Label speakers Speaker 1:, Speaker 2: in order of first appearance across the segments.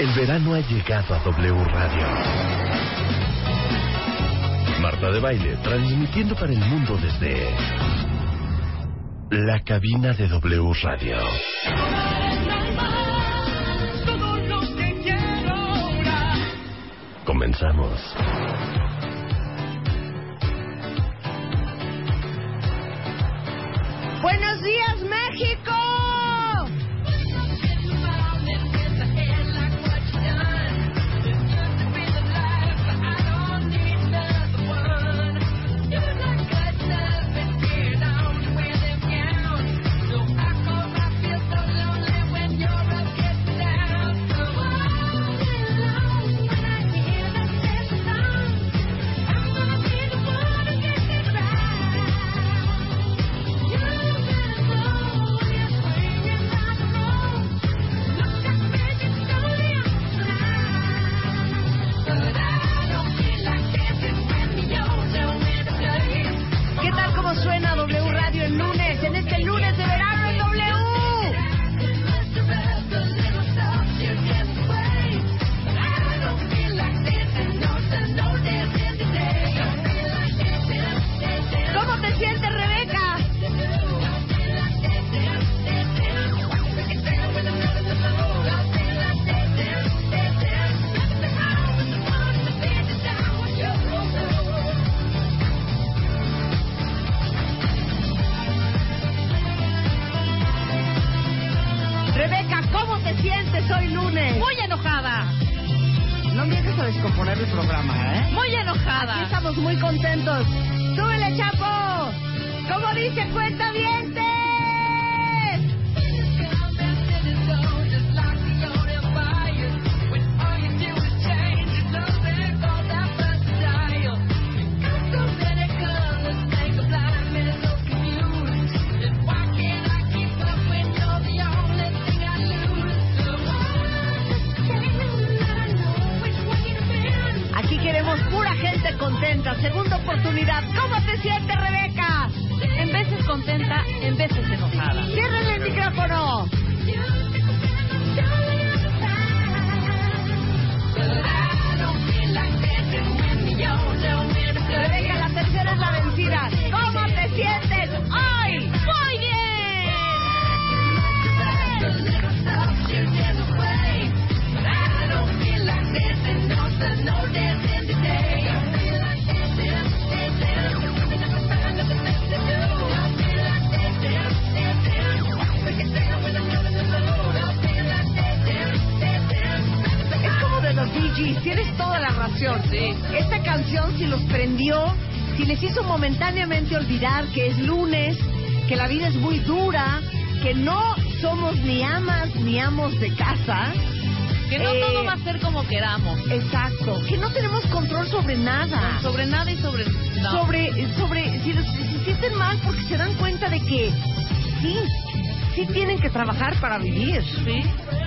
Speaker 1: El verano ha llegado a W Radio. Marta de Baile transmitiendo para el mundo desde la cabina de W Radio. Comenzamos.
Speaker 2: Buenos días, México. Trabajar para vivir.
Speaker 3: ¿Sí?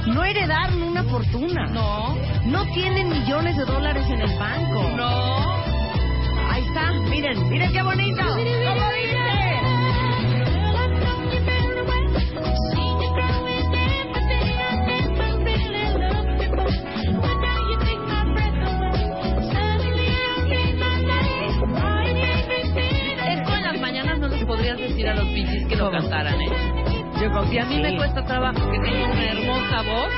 Speaker 2: No heredaron una fortuna.
Speaker 3: No.
Speaker 2: No tienen millones de dólares en el banco.
Speaker 3: No.
Speaker 2: Ahí está, miren, miren qué bonito. ¿Cómo dice?
Speaker 3: Cuesta trabajo que tengan una hermosa voz.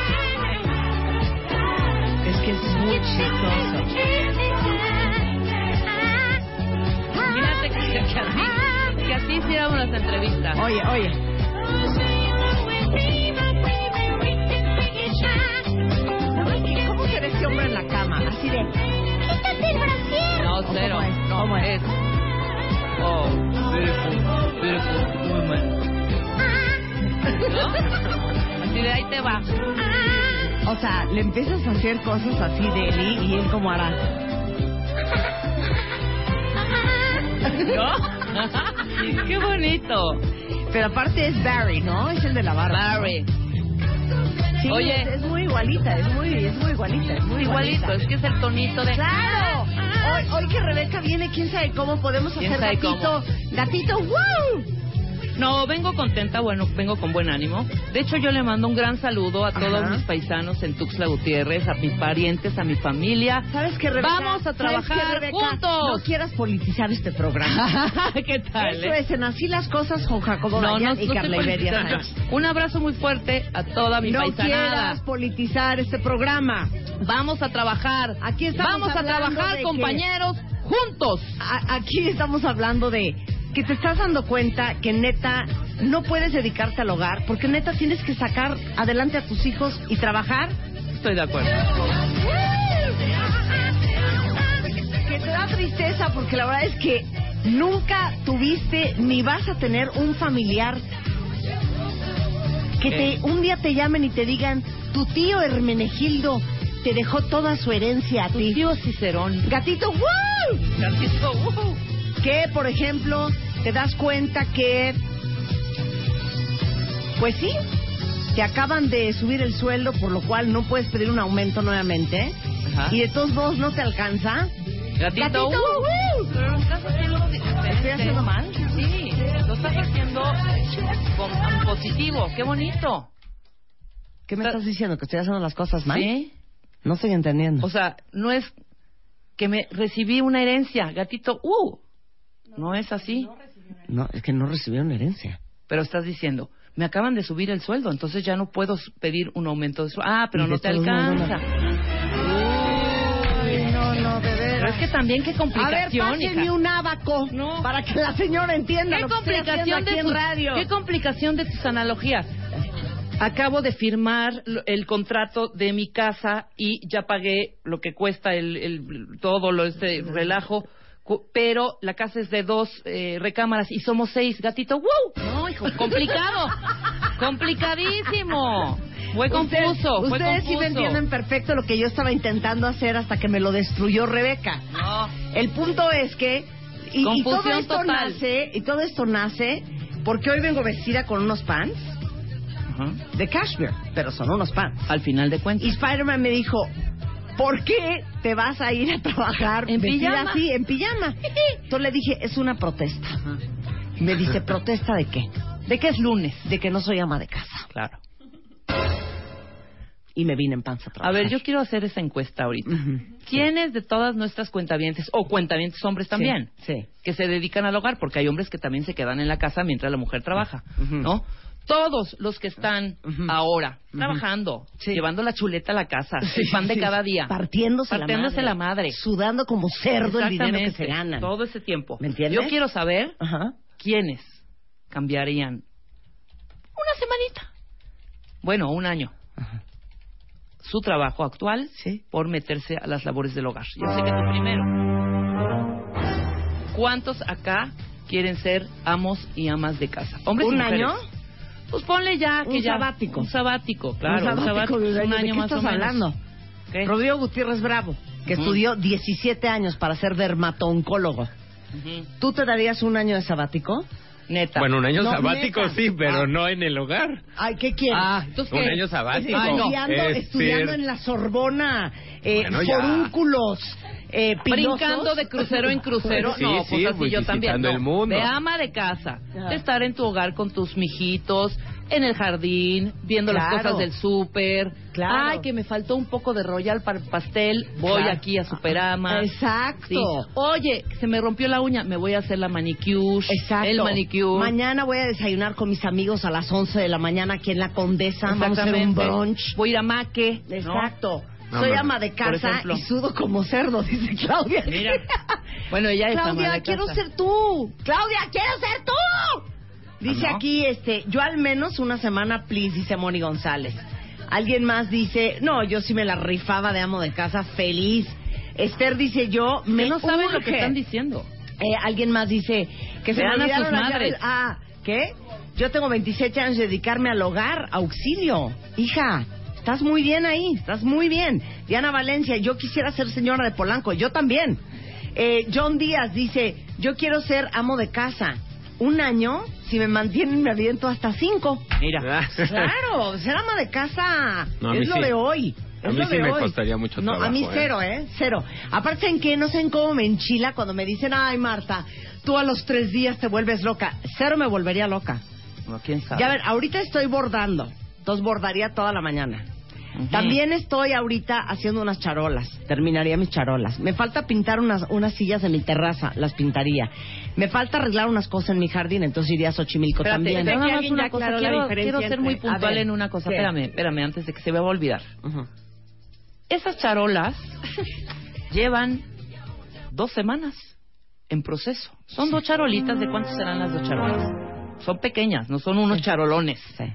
Speaker 2: Es que es muy chistoso.
Speaker 3: Imagínate que, que así, que así hiciéramos las entrevistas.
Speaker 2: Oye, oye. ¿Cómo se ve este hombre en la cama? Así de... ¡Quítate el brasier!
Speaker 3: No,
Speaker 2: ¿O
Speaker 3: cero.
Speaker 2: cómo es? ¿Cómo es?
Speaker 3: es. Oh, beautiful, Así de ahí te va.
Speaker 2: O sea, le empiezas a hacer cosas así de él y él como hará.
Speaker 3: ¿No? Qué bonito.
Speaker 2: Pero aparte es Barry, ¿no? Es el de la barba.
Speaker 3: Barry.
Speaker 2: Sí,
Speaker 3: Oye.
Speaker 2: es, es muy igualita, es muy, es muy igualita, es muy
Speaker 3: Igualito,
Speaker 2: igualita.
Speaker 3: es que es el tonito de.
Speaker 2: ¡Claro! Hoy, hoy que Rebeca viene, quién sabe cómo podemos
Speaker 3: ¿Quién
Speaker 2: hacer gatito. Gatito, ¡wow!
Speaker 3: No, vengo contenta, bueno, vengo con buen ánimo. De hecho, yo le mando un gran saludo a todos
Speaker 2: Ajá.
Speaker 3: mis paisanos en Tuxtla Gutiérrez, a mis parientes, a mi familia.
Speaker 2: ¿Sabes qué, Rebeca?
Speaker 3: Vamos a
Speaker 2: ¿Sabes
Speaker 3: trabajar
Speaker 2: qué,
Speaker 3: juntos.
Speaker 2: No quieras politizar este programa.
Speaker 3: ¿Qué tal?
Speaker 2: Eso
Speaker 3: eh?
Speaker 2: es, en así las cosas con Jacobo
Speaker 3: No, no, no
Speaker 2: y Carla Iberia.
Speaker 3: Un abrazo muy fuerte a toda mi
Speaker 2: No
Speaker 3: paisanada.
Speaker 2: quieras politizar este programa.
Speaker 3: Vamos a trabajar.
Speaker 2: Aquí estamos
Speaker 3: Vamos a trabajar,
Speaker 2: que-
Speaker 3: compañeros, juntos.
Speaker 2: A- aquí estamos hablando de que te estás dando cuenta que neta no puedes dedicarte al hogar porque neta tienes que sacar adelante a tus hijos y trabajar.
Speaker 3: Estoy de acuerdo.
Speaker 2: Que te da tristeza porque la verdad es que nunca tuviste ni vas a tener un familiar que te un día te llamen y te digan tu tío Hermenegildo te dejó toda su herencia a
Speaker 3: Tu
Speaker 2: ti.
Speaker 3: tío Cicerón.
Speaker 2: Gatito, ¡wow!
Speaker 3: Gatito, uh.
Speaker 2: que, por ejemplo, te das cuenta que, pues sí, te acaban de subir el sueldo, por lo cual no puedes pedir un aumento nuevamente,
Speaker 3: Ajá.
Speaker 2: y de todos modos no te alcanza.
Speaker 3: Gatito,
Speaker 2: Gatito,
Speaker 3: uh. lo estás haciendo.
Speaker 2: ¿Estoy haciendo mal?
Speaker 3: Sí, lo estás haciendo con positivo. Qué bonito.
Speaker 2: ¿Qué me estás diciendo? ¿Que estoy haciendo las cosas mal?
Speaker 3: ¿Sí?
Speaker 2: No estoy entendiendo.
Speaker 3: O sea, no es que me recibí una herencia, gatito, uh. No es así.
Speaker 2: no, es que no recibieron herencia.
Speaker 3: Pero estás diciendo, me acaban de subir el sueldo, entonces ya no puedo pedir un aumento de sueldo. Ah, pero no te alcanza.
Speaker 2: No, no, de
Speaker 3: Pero
Speaker 2: veras.
Speaker 3: es que también qué
Speaker 2: A ver,
Speaker 3: complicación,
Speaker 2: pásenme un abaco
Speaker 3: No.
Speaker 2: para que la señora entienda
Speaker 3: ¿Qué
Speaker 2: lo que estoy haciendo
Speaker 3: complicación
Speaker 2: aquí
Speaker 3: de
Speaker 2: en
Speaker 3: tus,
Speaker 2: radio.
Speaker 3: qué complicación de tus analogías. Acabo de firmar el contrato de mi casa y ya pagué lo que cuesta el, el- todo lo este relajo, pero la casa es de dos eh, recámaras y somos seis, gatito. ¡Wow! No, hijo, complicado, complicadísimo. Fue confuso,
Speaker 2: Ustedes-
Speaker 3: fue
Speaker 2: Ustedes sí me entienden perfecto lo que yo estaba intentando hacer hasta que me lo destruyó Rebeca.
Speaker 3: No.
Speaker 2: El punto es que y, y todo esto
Speaker 3: total.
Speaker 2: nace y todo esto nace porque hoy vengo vestida con unos pants de cashmere, pero son unos pants.
Speaker 3: Al final de
Speaker 2: Y
Speaker 3: cuentas.
Speaker 2: Spider-Man me dijo, ¿por qué te vas a ir a trabajar
Speaker 3: En pijama.
Speaker 2: así, en pijama? Entonces le dije, es una protesta. Me dice, ¿protesta de qué?
Speaker 3: ¿De qué es lunes?
Speaker 2: De que no soy ama de casa.
Speaker 3: Claro.
Speaker 2: Y me vine en panza a
Speaker 3: ver, yo quiero hacer esa encuesta ahorita. ¿Quiénes de todas nuestras cuentavientes, o cuentavientes hombres también,
Speaker 2: Sí, sí.
Speaker 3: que se dedican al hogar? Porque hay hombres que también se quedan en la casa mientras la mujer trabaja. ¿no? Todos los que están ahora trabajando,
Speaker 2: Sí.
Speaker 3: llevando la chuleta a la casa,
Speaker 2: Sí,
Speaker 3: el pan de
Speaker 2: sí.
Speaker 3: cada día,
Speaker 2: Partiéndose,
Speaker 3: Partiéndose
Speaker 2: la,
Speaker 3: la
Speaker 2: madre,
Speaker 3: madre.
Speaker 2: Sudando como cerdo el dinero que se ganan.
Speaker 3: todo ese tiempo.
Speaker 2: ¿Me entiendes?
Speaker 3: Yo quiero saber quiénes cambiarían una semanita, bueno, un año, su trabajo actual por meterse a las labores del hogar. Yo sé que tú primero. ¿Cuántos acá quieren ser amos y amas de casa? Hombres y
Speaker 2: ¿Un año?
Speaker 3: Pues ponle ya que
Speaker 2: Un
Speaker 3: ya
Speaker 2: sabático.
Speaker 3: un sabático, claro,
Speaker 2: Un sabático de un año.
Speaker 3: un
Speaker 2: ¿De
Speaker 3: año
Speaker 2: qué
Speaker 3: más
Speaker 2: estás
Speaker 3: o menos.
Speaker 2: hablando?
Speaker 3: ¿Qué?
Speaker 2: Rodrigo Gutiérrez Bravo, que estudió 17 años para ser dermatooncólogo.
Speaker 3: Ujú.
Speaker 2: ¿Tú te darías un año de sabático?
Speaker 3: Neta.
Speaker 4: Bueno, un año
Speaker 2: No,
Speaker 4: sabático
Speaker 2: neta.
Speaker 4: sí, pero
Speaker 2: Ah.
Speaker 4: no en el hogar.
Speaker 2: Ay, ¿qué quieres?
Speaker 3: Ah, entonces
Speaker 4: Un
Speaker 3: ¿qué?
Speaker 4: año sabático.
Speaker 3: Ay, no.
Speaker 2: estudiando,
Speaker 4: Es
Speaker 2: estudiando en la Sorbona, eh,
Speaker 4: Bueno,
Speaker 2: forúnculos, eh.
Speaker 3: Brincando de crucero en crucero,
Speaker 4: Sí,
Speaker 3: no,
Speaker 4: sí,
Speaker 3: pues así
Speaker 4: pues,
Speaker 3: yo también. no.
Speaker 4: el mundo.
Speaker 3: De ama de casa, de estar en tu hogar con tus mijitos, en el jardín, viendo las
Speaker 2: Claro.
Speaker 3: cosas del súper.
Speaker 2: Claro.
Speaker 3: Ay, que me faltó un poco de royal para el pastel, voy
Speaker 2: Claro.
Speaker 3: aquí a Superama.
Speaker 2: Exacto.
Speaker 3: Sí. Oye, se me rompió la uña, me voy a hacer la manicure.
Speaker 2: Exacto.
Speaker 3: El manicure.
Speaker 2: Mañana voy a desayunar con mis amigos a las 11 de la mañana aquí en la Condesa. Vamos a hacer un brunch.
Speaker 3: Voy a ir a Maque. ¿no?
Speaker 2: Exacto.
Speaker 4: No,
Speaker 2: Soy
Speaker 4: hombre,
Speaker 2: ama de casa
Speaker 3: ejemplo.
Speaker 2: y sudo como cerdo, dice Claudia.
Speaker 3: Mira. Bueno, ella es ama
Speaker 2: Claudia,
Speaker 3: de
Speaker 2: quiero
Speaker 3: casa.
Speaker 2: ser tú. Claudia, quiero ser tú. Dice
Speaker 3: ¿no?
Speaker 2: aquí, este, yo al menos una semana, please, dice Moni González. Alguien más dice, no, yo sí me la rifaba de amo de casa, feliz. Esther dice, yo me
Speaker 3: Que no saben lo que están diciendo.
Speaker 2: Eh, alguien más dice que se
Speaker 3: Vean
Speaker 2: me
Speaker 3: a sus madres.
Speaker 2: Ah, ¿qué? Yo tengo 27 años de dedicarme al hogar, auxilio. Hija, estás muy bien ahí, estás muy bien. Diana Valencia, yo quisiera ser señora de Polanco, yo también. Eh, John Díaz dice, yo quiero ser amo de casa. Un año, si me mantienen, me aviento hasta cinco.
Speaker 3: Mira.
Speaker 2: Claro, ser ama de casa
Speaker 4: No, a
Speaker 2: es lo
Speaker 4: sí.
Speaker 2: de hoy.
Speaker 4: A
Speaker 2: es
Speaker 4: mí
Speaker 2: lo
Speaker 4: sí
Speaker 2: de
Speaker 4: me
Speaker 2: hoy.
Speaker 4: costaría mucho
Speaker 2: no, a
Speaker 4: trabajo,
Speaker 2: mí
Speaker 4: ¿eh?
Speaker 2: cero, ¿eh? Cero. Aparte, ¿en qué? No sé en cómo me enchila cuando me dicen, ay, Marta, tú a los tres días te vuelves loca. Cero me volvería loca.
Speaker 3: No, quién sabe.
Speaker 2: Ya ver, ahorita estoy bordando. Entonces bordaría toda la mañana. También estoy ahorita haciendo unas charolas. Terminaría mis charolas. Me falta pintar unas, unas sillas en mi terraza. Las pintaría. Me falta arreglar unas cosas en mi jardín. Entonces iría a Xochimilco
Speaker 3: Espérate,
Speaker 2: también.
Speaker 3: nada más una cosa.
Speaker 5: la
Speaker 3: Quiero, ser muy
Speaker 5: entre-
Speaker 3: puntual
Speaker 2: ver,
Speaker 3: en una cosa.
Speaker 2: ¿qué?
Speaker 3: Espérame, espérame, antes de que se me va a olvidar. Esas charolas llevan dos semanas en proceso. Son dos charolitas. ¿De cuántas serán las dos charolas? Son pequeñas, no son unos charolones.
Speaker 2: Sí.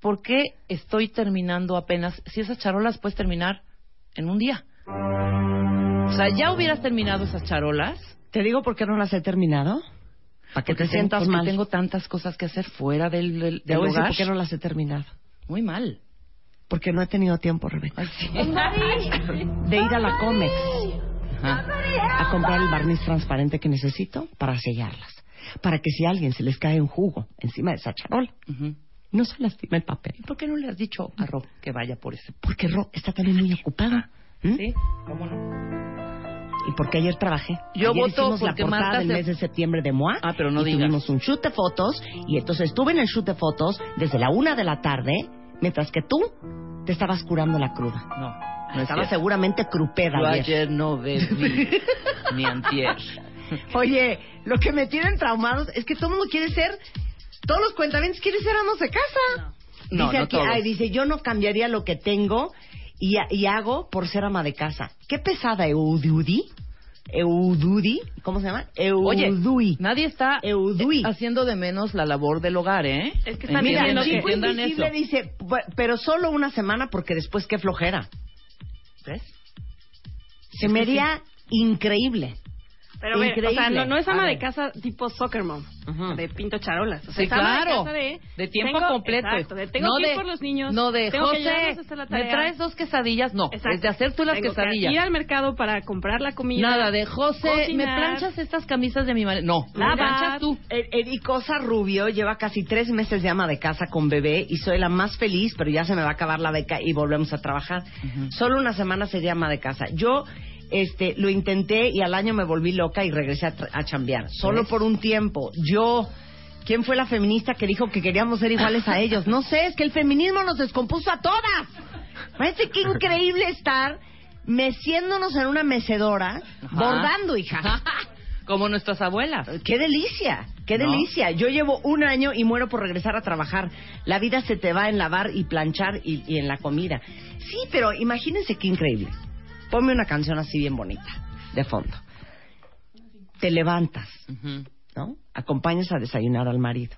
Speaker 3: ¿Por qué estoy terminando apenas? Si esas charolas puedes terminar en un día. O sea, ya hubieras terminado esas charolas.
Speaker 2: ¿Te digo por qué no las he terminado? Para que
Speaker 3: porque
Speaker 2: te sientas
Speaker 3: tengo, porque
Speaker 2: mal.
Speaker 3: tengo tantas cosas que hacer fuera del, del,
Speaker 2: Te
Speaker 3: del
Speaker 2: voy a decir
Speaker 3: hogar.
Speaker 2: por qué no las he terminado.
Speaker 3: Muy mal.
Speaker 2: Porque no he tenido tiempo, Rebeca.
Speaker 3: Ay, sí.
Speaker 2: De ir a la Comex a comprar el barniz transparente que necesito para sellarlas. Para que si a alguien se les cae un jugo encima de esa charola,
Speaker 3: Ujú.
Speaker 2: no se lastime el papel.
Speaker 3: ¿Y por qué no le has dicho a Rob que vaya por ese?
Speaker 2: Porque Ro está también muy ocupada. ¿m?
Speaker 3: ¿Sí? ¿Cómo no?
Speaker 2: Y porque ayer trabajé.
Speaker 3: Yo
Speaker 2: Ayer
Speaker 3: voto
Speaker 2: hicimos la
Speaker 3: porque
Speaker 2: portada
Speaker 3: Marta
Speaker 2: del
Speaker 3: se-
Speaker 2: mes de septiembre de MOA.
Speaker 3: Ah, pero no
Speaker 2: y
Speaker 3: digas.
Speaker 2: tuvimos un shoot de fotos. Y entonces estuve en el shoot de fotos desde la una de la tarde, mientras que tú te estabas curando la cruda.
Speaker 3: No. no es
Speaker 2: Estabas
Speaker 3: cierto.
Speaker 2: seguramente crupeda
Speaker 3: Yo
Speaker 2: ayer.
Speaker 3: ayer no bebí ni antier.
Speaker 2: Oye, lo que me tienen traumados es que todo el mundo quiere ser, todos los cuentavientes quieren ser amos de casa.
Speaker 3: No,
Speaker 2: dice
Speaker 3: no
Speaker 2: aquí,
Speaker 3: todos.
Speaker 2: ay, dice, yo no cambiaría lo que tengo y, y hago por ser ama de casa. Qué pesada, Eududi. Eududi, ¿cómo se llama?
Speaker 3: Oye,
Speaker 2: Eudui.
Speaker 3: nadie está
Speaker 2: Eudui.
Speaker 3: eh, haciendo de menos la labor del hogar, ¿eh?
Speaker 5: Es que están
Speaker 2: Mira, el chico invisible
Speaker 3: eso.
Speaker 2: dice, "Bu- pero solo una semana porque después qué flojera.
Speaker 3: ¿Ves?
Speaker 2: Se me haría increíble.
Speaker 5: Pero ve, o sea,
Speaker 2: Increíble.
Speaker 5: no, no es ama de casa tipo soccer mom, de pinto charolas. O sea,
Speaker 3: Sí,
Speaker 5: es ama
Speaker 3: claro.
Speaker 5: De, casa de,
Speaker 3: De tiempo
Speaker 5: tengo-
Speaker 3: completo.
Speaker 5: Exacto, de tengo
Speaker 3: no
Speaker 5: que ir
Speaker 3: de,
Speaker 5: por los niños.
Speaker 3: No de
Speaker 5: tengo
Speaker 3: José,
Speaker 5: ayudarlos a hacer la
Speaker 3: ¿me
Speaker 5: tarea.
Speaker 3: traes dos quesadillas? No,
Speaker 5: Exacto.
Speaker 3: es de hacer tú las
Speaker 5: Tengo que
Speaker 3: quesadillas.
Speaker 5: ir al mercado para comprar la comida.
Speaker 3: Nada de José, ¿me
Speaker 5: cocinar.
Speaker 3: planchas estas camisas de mi marido? No, me
Speaker 5: Lavar.
Speaker 3: planchas tú.
Speaker 2: Ericosa Rubio lleva casi tres meses de ama de casa con bebé y soy la más feliz, pero ya se me va a acabar la beca y volvemos a trabajar. Solo una semana sería ama de casa. Yo este, lo intenté y al año me volví loca y regresé a, a chambear. Solo
Speaker 3: ¿Ves?
Speaker 2: por un tiempo. Yo... ¿Quién fue la feminista que dijo que queríamos ser iguales a ellos? No sé, es que el feminismo nos descompuso a todas. Parece que increíble estar meciéndonos en una mecedora,
Speaker 3: Ajá.
Speaker 2: bordando, hija.
Speaker 3: Como nuestras abuelas.
Speaker 2: ¡Qué delicia! ¡Qué
Speaker 3: ¿No?
Speaker 2: delicia! Yo llevo un año y muero por regresar a trabajar. La vida se te va en lavar y planchar y, y en la comida. Sí, pero imagínense qué increíble. Ponme una canción así bien bonita, de fondo. Te levantas. ¿no? Acompañas a desayunar al marido.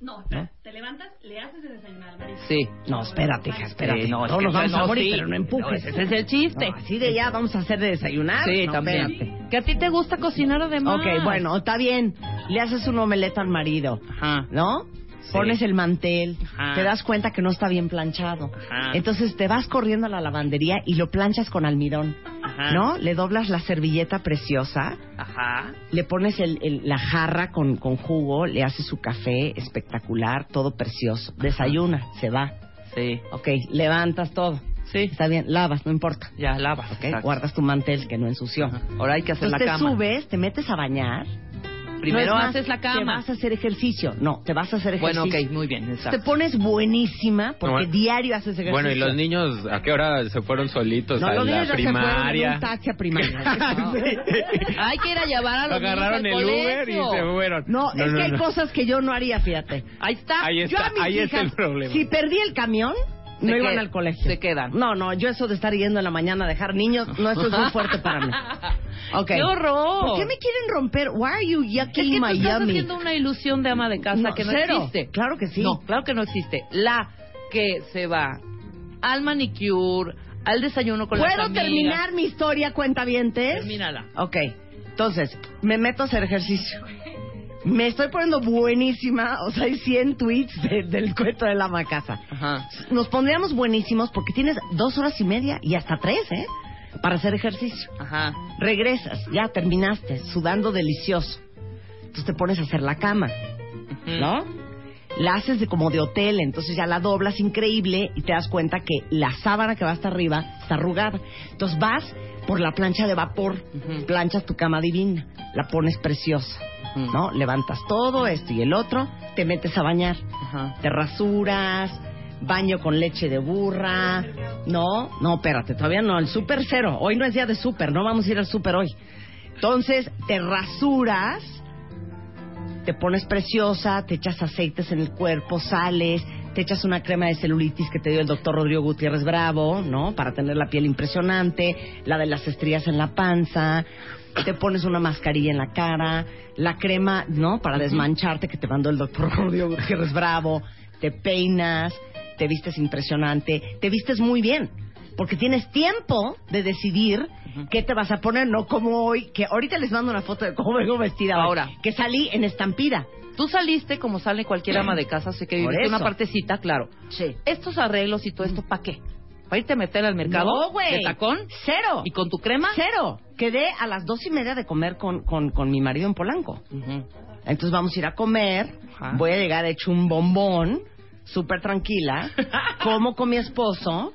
Speaker 5: No, espera, te levantas, le haces de desayunar al marido.
Speaker 3: Sí.
Speaker 2: No, espérate, hija, espérate.
Speaker 3: Sí, no,
Speaker 2: Todos nos vamos
Speaker 3: no,
Speaker 2: a morir,
Speaker 3: sí.
Speaker 2: pero no empujes.
Speaker 3: No, ese es el chiste.
Speaker 2: No, así de ya vamos a hacer de desayunar.
Speaker 3: Sí,
Speaker 2: No,
Speaker 3: también.
Speaker 2: espérate.
Speaker 3: Que a ti te gusta cocinar además.
Speaker 2: Ok, bueno, está bien. Le haces un omeleta al marido.
Speaker 3: Ajá.
Speaker 2: ¿no? Pones el mantel,
Speaker 3: Ajá.
Speaker 2: te das cuenta que no está bien planchado.
Speaker 3: Ajá.
Speaker 2: Entonces te vas corriendo a la lavandería y lo planchas con almidón,
Speaker 3: Ajá.
Speaker 2: ¿no? Le doblas la servilleta preciosa, le pones el- el- la jarra con, con jugo, le haces su café espectacular, todo precioso. Desayuna, se va.
Speaker 3: Sí.
Speaker 2: Ok, levantas todo.
Speaker 3: Sí.
Speaker 2: Está bien, lavas, no importa.
Speaker 3: Ya lavas.
Speaker 2: Ok,
Speaker 3: exacto.
Speaker 2: guardas tu mantel que no ensució.
Speaker 3: Ahora hay que hacer
Speaker 2: Entonces
Speaker 3: la
Speaker 2: te
Speaker 3: cama.
Speaker 2: subes, te metes a bañar.
Speaker 3: Primero
Speaker 2: No
Speaker 3: haces la
Speaker 2: Te
Speaker 3: cama.
Speaker 2: vas a hacer ejercicio. No, te vas a hacer ejercicio.
Speaker 3: Bueno, ok, muy bien.
Speaker 2: Te
Speaker 3: Exacto.
Speaker 2: pones buenísima porque
Speaker 4: No,
Speaker 2: diario haces ejercicio.
Speaker 4: Bueno, ¿y los niños a qué hora se fueron solitos
Speaker 2: No,
Speaker 4: a
Speaker 2: los
Speaker 4: la
Speaker 2: niños ya se fueron en
Speaker 4: primaria?
Speaker 2: un taxi a primaria. No.
Speaker 3: Hay que ir a llevar a los
Speaker 4: Agarraron
Speaker 3: niños
Speaker 4: el
Speaker 3: al
Speaker 4: Uber y
Speaker 3: colegio.
Speaker 4: se fueron.
Speaker 2: No, es que hay cosas que yo no haría, fíjate.
Speaker 3: Ahí está.
Speaker 4: Ahí
Speaker 2: yo
Speaker 4: está,
Speaker 2: a mis
Speaker 4: ahí está
Speaker 2: hijas,
Speaker 4: el problema.
Speaker 2: si perdí el camión, no iban al colegio.
Speaker 3: se quedan.
Speaker 2: No, no, yo eso de estar yendo en la mañana a dejar niños, no, eso es muy fuerte para mí. Ok.
Speaker 3: ¡Qué horror!
Speaker 2: ¿Por qué me quieren romper? Why are you
Speaker 3: Es
Speaker 2: yucking
Speaker 3: que tú estás
Speaker 2: Miami?
Speaker 3: haciendo una ilusión de ama de casa
Speaker 2: No,
Speaker 3: que no
Speaker 2: cero.
Speaker 3: existe.
Speaker 2: Claro que sí.
Speaker 3: No, claro que no existe. La que se va al manicure, al desayuno con las
Speaker 2: ¿Puedo terminar mi historia, cuentavientes?
Speaker 3: Termínala.
Speaker 2: Ok, entonces, me meto a hacer ejercicio. Me estoy poniendo buenísima, o sea, hay 100 tweets de- del cuento de la ama de casa.
Speaker 3: Ajá.
Speaker 2: Nos pondríamos buenísimos porque tienes dos horas y media y hasta tres, ¿eh? Para hacer ejercicio.
Speaker 3: Ajá.
Speaker 2: Regresas, ya terminaste, sudando delicioso. Entonces te pones a hacer la cama, ¿no? La haces de como de hotel, entonces ya la doblas increíble y te das cuenta que la sábana que va hasta arriba está arrugada. Entonces vas por la plancha de vapor, planchas tu cama divina, la pones preciosa,
Speaker 3: Ujú.
Speaker 2: ¿no? Levantas todo esto y el otro, te metes a bañar
Speaker 3: Ajá.
Speaker 2: te rasuras, baño con leche de burra, no, no, espérate, todavía no, el super cero, hoy no es día de super, no vamos a ir al super hoy. Entonces, te rasuras, te pones preciosa, te echas aceites en el cuerpo, sales, te echas una crema de celulitis que te dio el doctor Rodrigo Gutiérrez Bravo, ¿no? Para tener la piel impresionante, la de las estrías en la panza, te pones una mascarilla en la cara, la crema, ¿no? Para desmancharte que te mandó el doctor Rodrigo Gutiérrez Bravo, te peinas, te vistes impresionante, te vistes muy bien. Porque tienes tiempo de decidir qué te vas a poner, no como hoy, que ahorita les mando una foto de cómo vengo vestida
Speaker 3: Ahora.
Speaker 2: que salí en estampida.
Speaker 3: Tú saliste como sale cualquier ama de casa, sé que viviste una partecita, claro.
Speaker 2: Sí.
Speaker 3: Estos arreglos y todo esto, ¿para qué? ¿Para irte a meter al mercado?
Speaker 2: No.
Speaker 3: ¿De tacón?
Speaker 2: Cero.
Speaker 3: ¿Y con tu crema?
Speaker 2: Cero. Quedé a las dos y media de comer con, con, con mi marido en Polanco. Entonces vamos a ir a comer. Voy a llegar hecho un bombón, súper tranquila. como con mi esposo.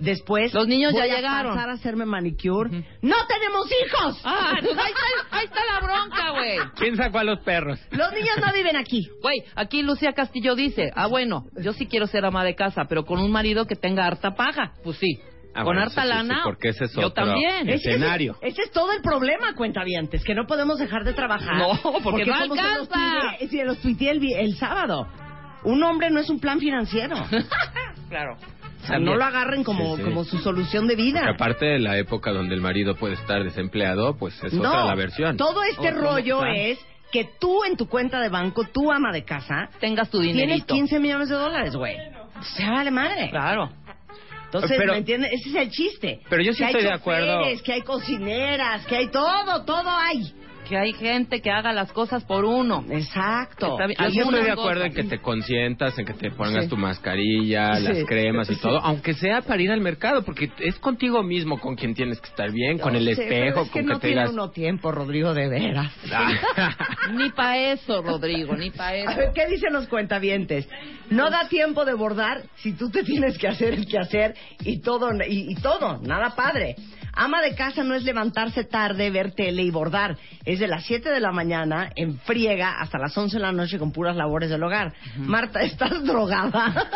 Speaker 2: Después.
Speaker 3: Los niños
Speaker 2: voy
Speaker 3: ya
Speaker 2: a
Speaker 3: llegaron.
Speaker 2: pasar a hacerme manicure. ¡No tenemos hijos!
Speaker 3: Ah, pues ahí está, ahí está la bronca, güey.
Speaker 4: ¿Quién sacó a los perros?
Speaker 2: Los niños no viven aquí.
Speaker 3: Güey, aquí Lucía Castillo dice, ah, bueno, yo sí quiero ser ama de casa, pero con un marido que tenga harta paga. Pues sí.
Speaker 4: Ah,
Speaker 3: con
Speaker 4: bueno,
Speaker 3: harta
Speaker 4: sí,
Speaker 3: lana.
Speaker 4: sí, porque ese es
Speaker 3: yo
Speaker 4: otro
Speaker 3: también.
Speaker 4: Escenario.
Speaker 2: Ese, ese es todo el problema, cuentavientes, que no podemos dejar de trabajar.
Speaker 3: No, porque no
Speaker 2: se los
Speaker 3: alcanza.
Speaker 2: sí, los tuiteé el, vi- el sábado. Un hombre no es un plan financiero.
Speaker 3: claro.
Speaker 2: O sea, no lo agarren como,
Speaker 4: Sí, sí.
Speaker 2: como su solución de vida.
Speaker 4: Que aparte de la época donde el marido puede estar desempleado, pues es otra la versión.
Speaker 2: todo este rollo es que tú en tu cuenta de banco, tu ama de casa,
Speaker 3: Tengas tu
Speaker 2: tienes
Speaker 3: dinerito.
Speaker 2: 15 millones de dólares, güey. Se vale madre.
Speaker 3: Claro.
Speaker 2: Entonces,
Speaker 4: Pero-
Speaker 2: ¿me entiendes? Ese es el chiste.
Speaker 4: Pero yo sí
Speaker 2: Que hay
Speaker 4: estoy de acuerdo.
Speaker 2: Que hay cocineras, que hay todo, todo hay.
Speaker 3: Que hay gente que haga las cosas por uno.
Speaker 2: Exacto.
Speaker 3: Está bien.
Speaker 4: Yo de acuerdo en que te consientas, en que te pongas
Speaker 2: Sí.
Speaker 4: tu mascarilla,
Speaker 2: Sí.
Speaker 4: las cremas y
Speaker 2: Sí.
Speaker 4: todo, aunque sea para ir al mercado, porque es contigo mismo con quien tienes que estar bien, con el espejo,
Speaker 2: es que
Speaker 4: con
Speaker 2: no
Speaker 4: que te
Speaker 2: tiene
Speaker 4: digas...
Speaker 2: uno tiempo, Rodrigo, de veras.
Speaker 3: Ni para eso, Rodrigo, ni para
Speaker 2: A
Speaker 3: eso.
Speaker 2: ver, ¿qué dicen los cuentavientes? No da tiempo de bordar si tú te tienes que hacer el que hacer y todo, y, y todo, nada padre. Ama de casa no es levantarse tarde, ver tele y bordar. Es de las 7 de la mañana en friega hasta las 11 de la noche con puras labores del hogar. Marta, ¿estás drogada?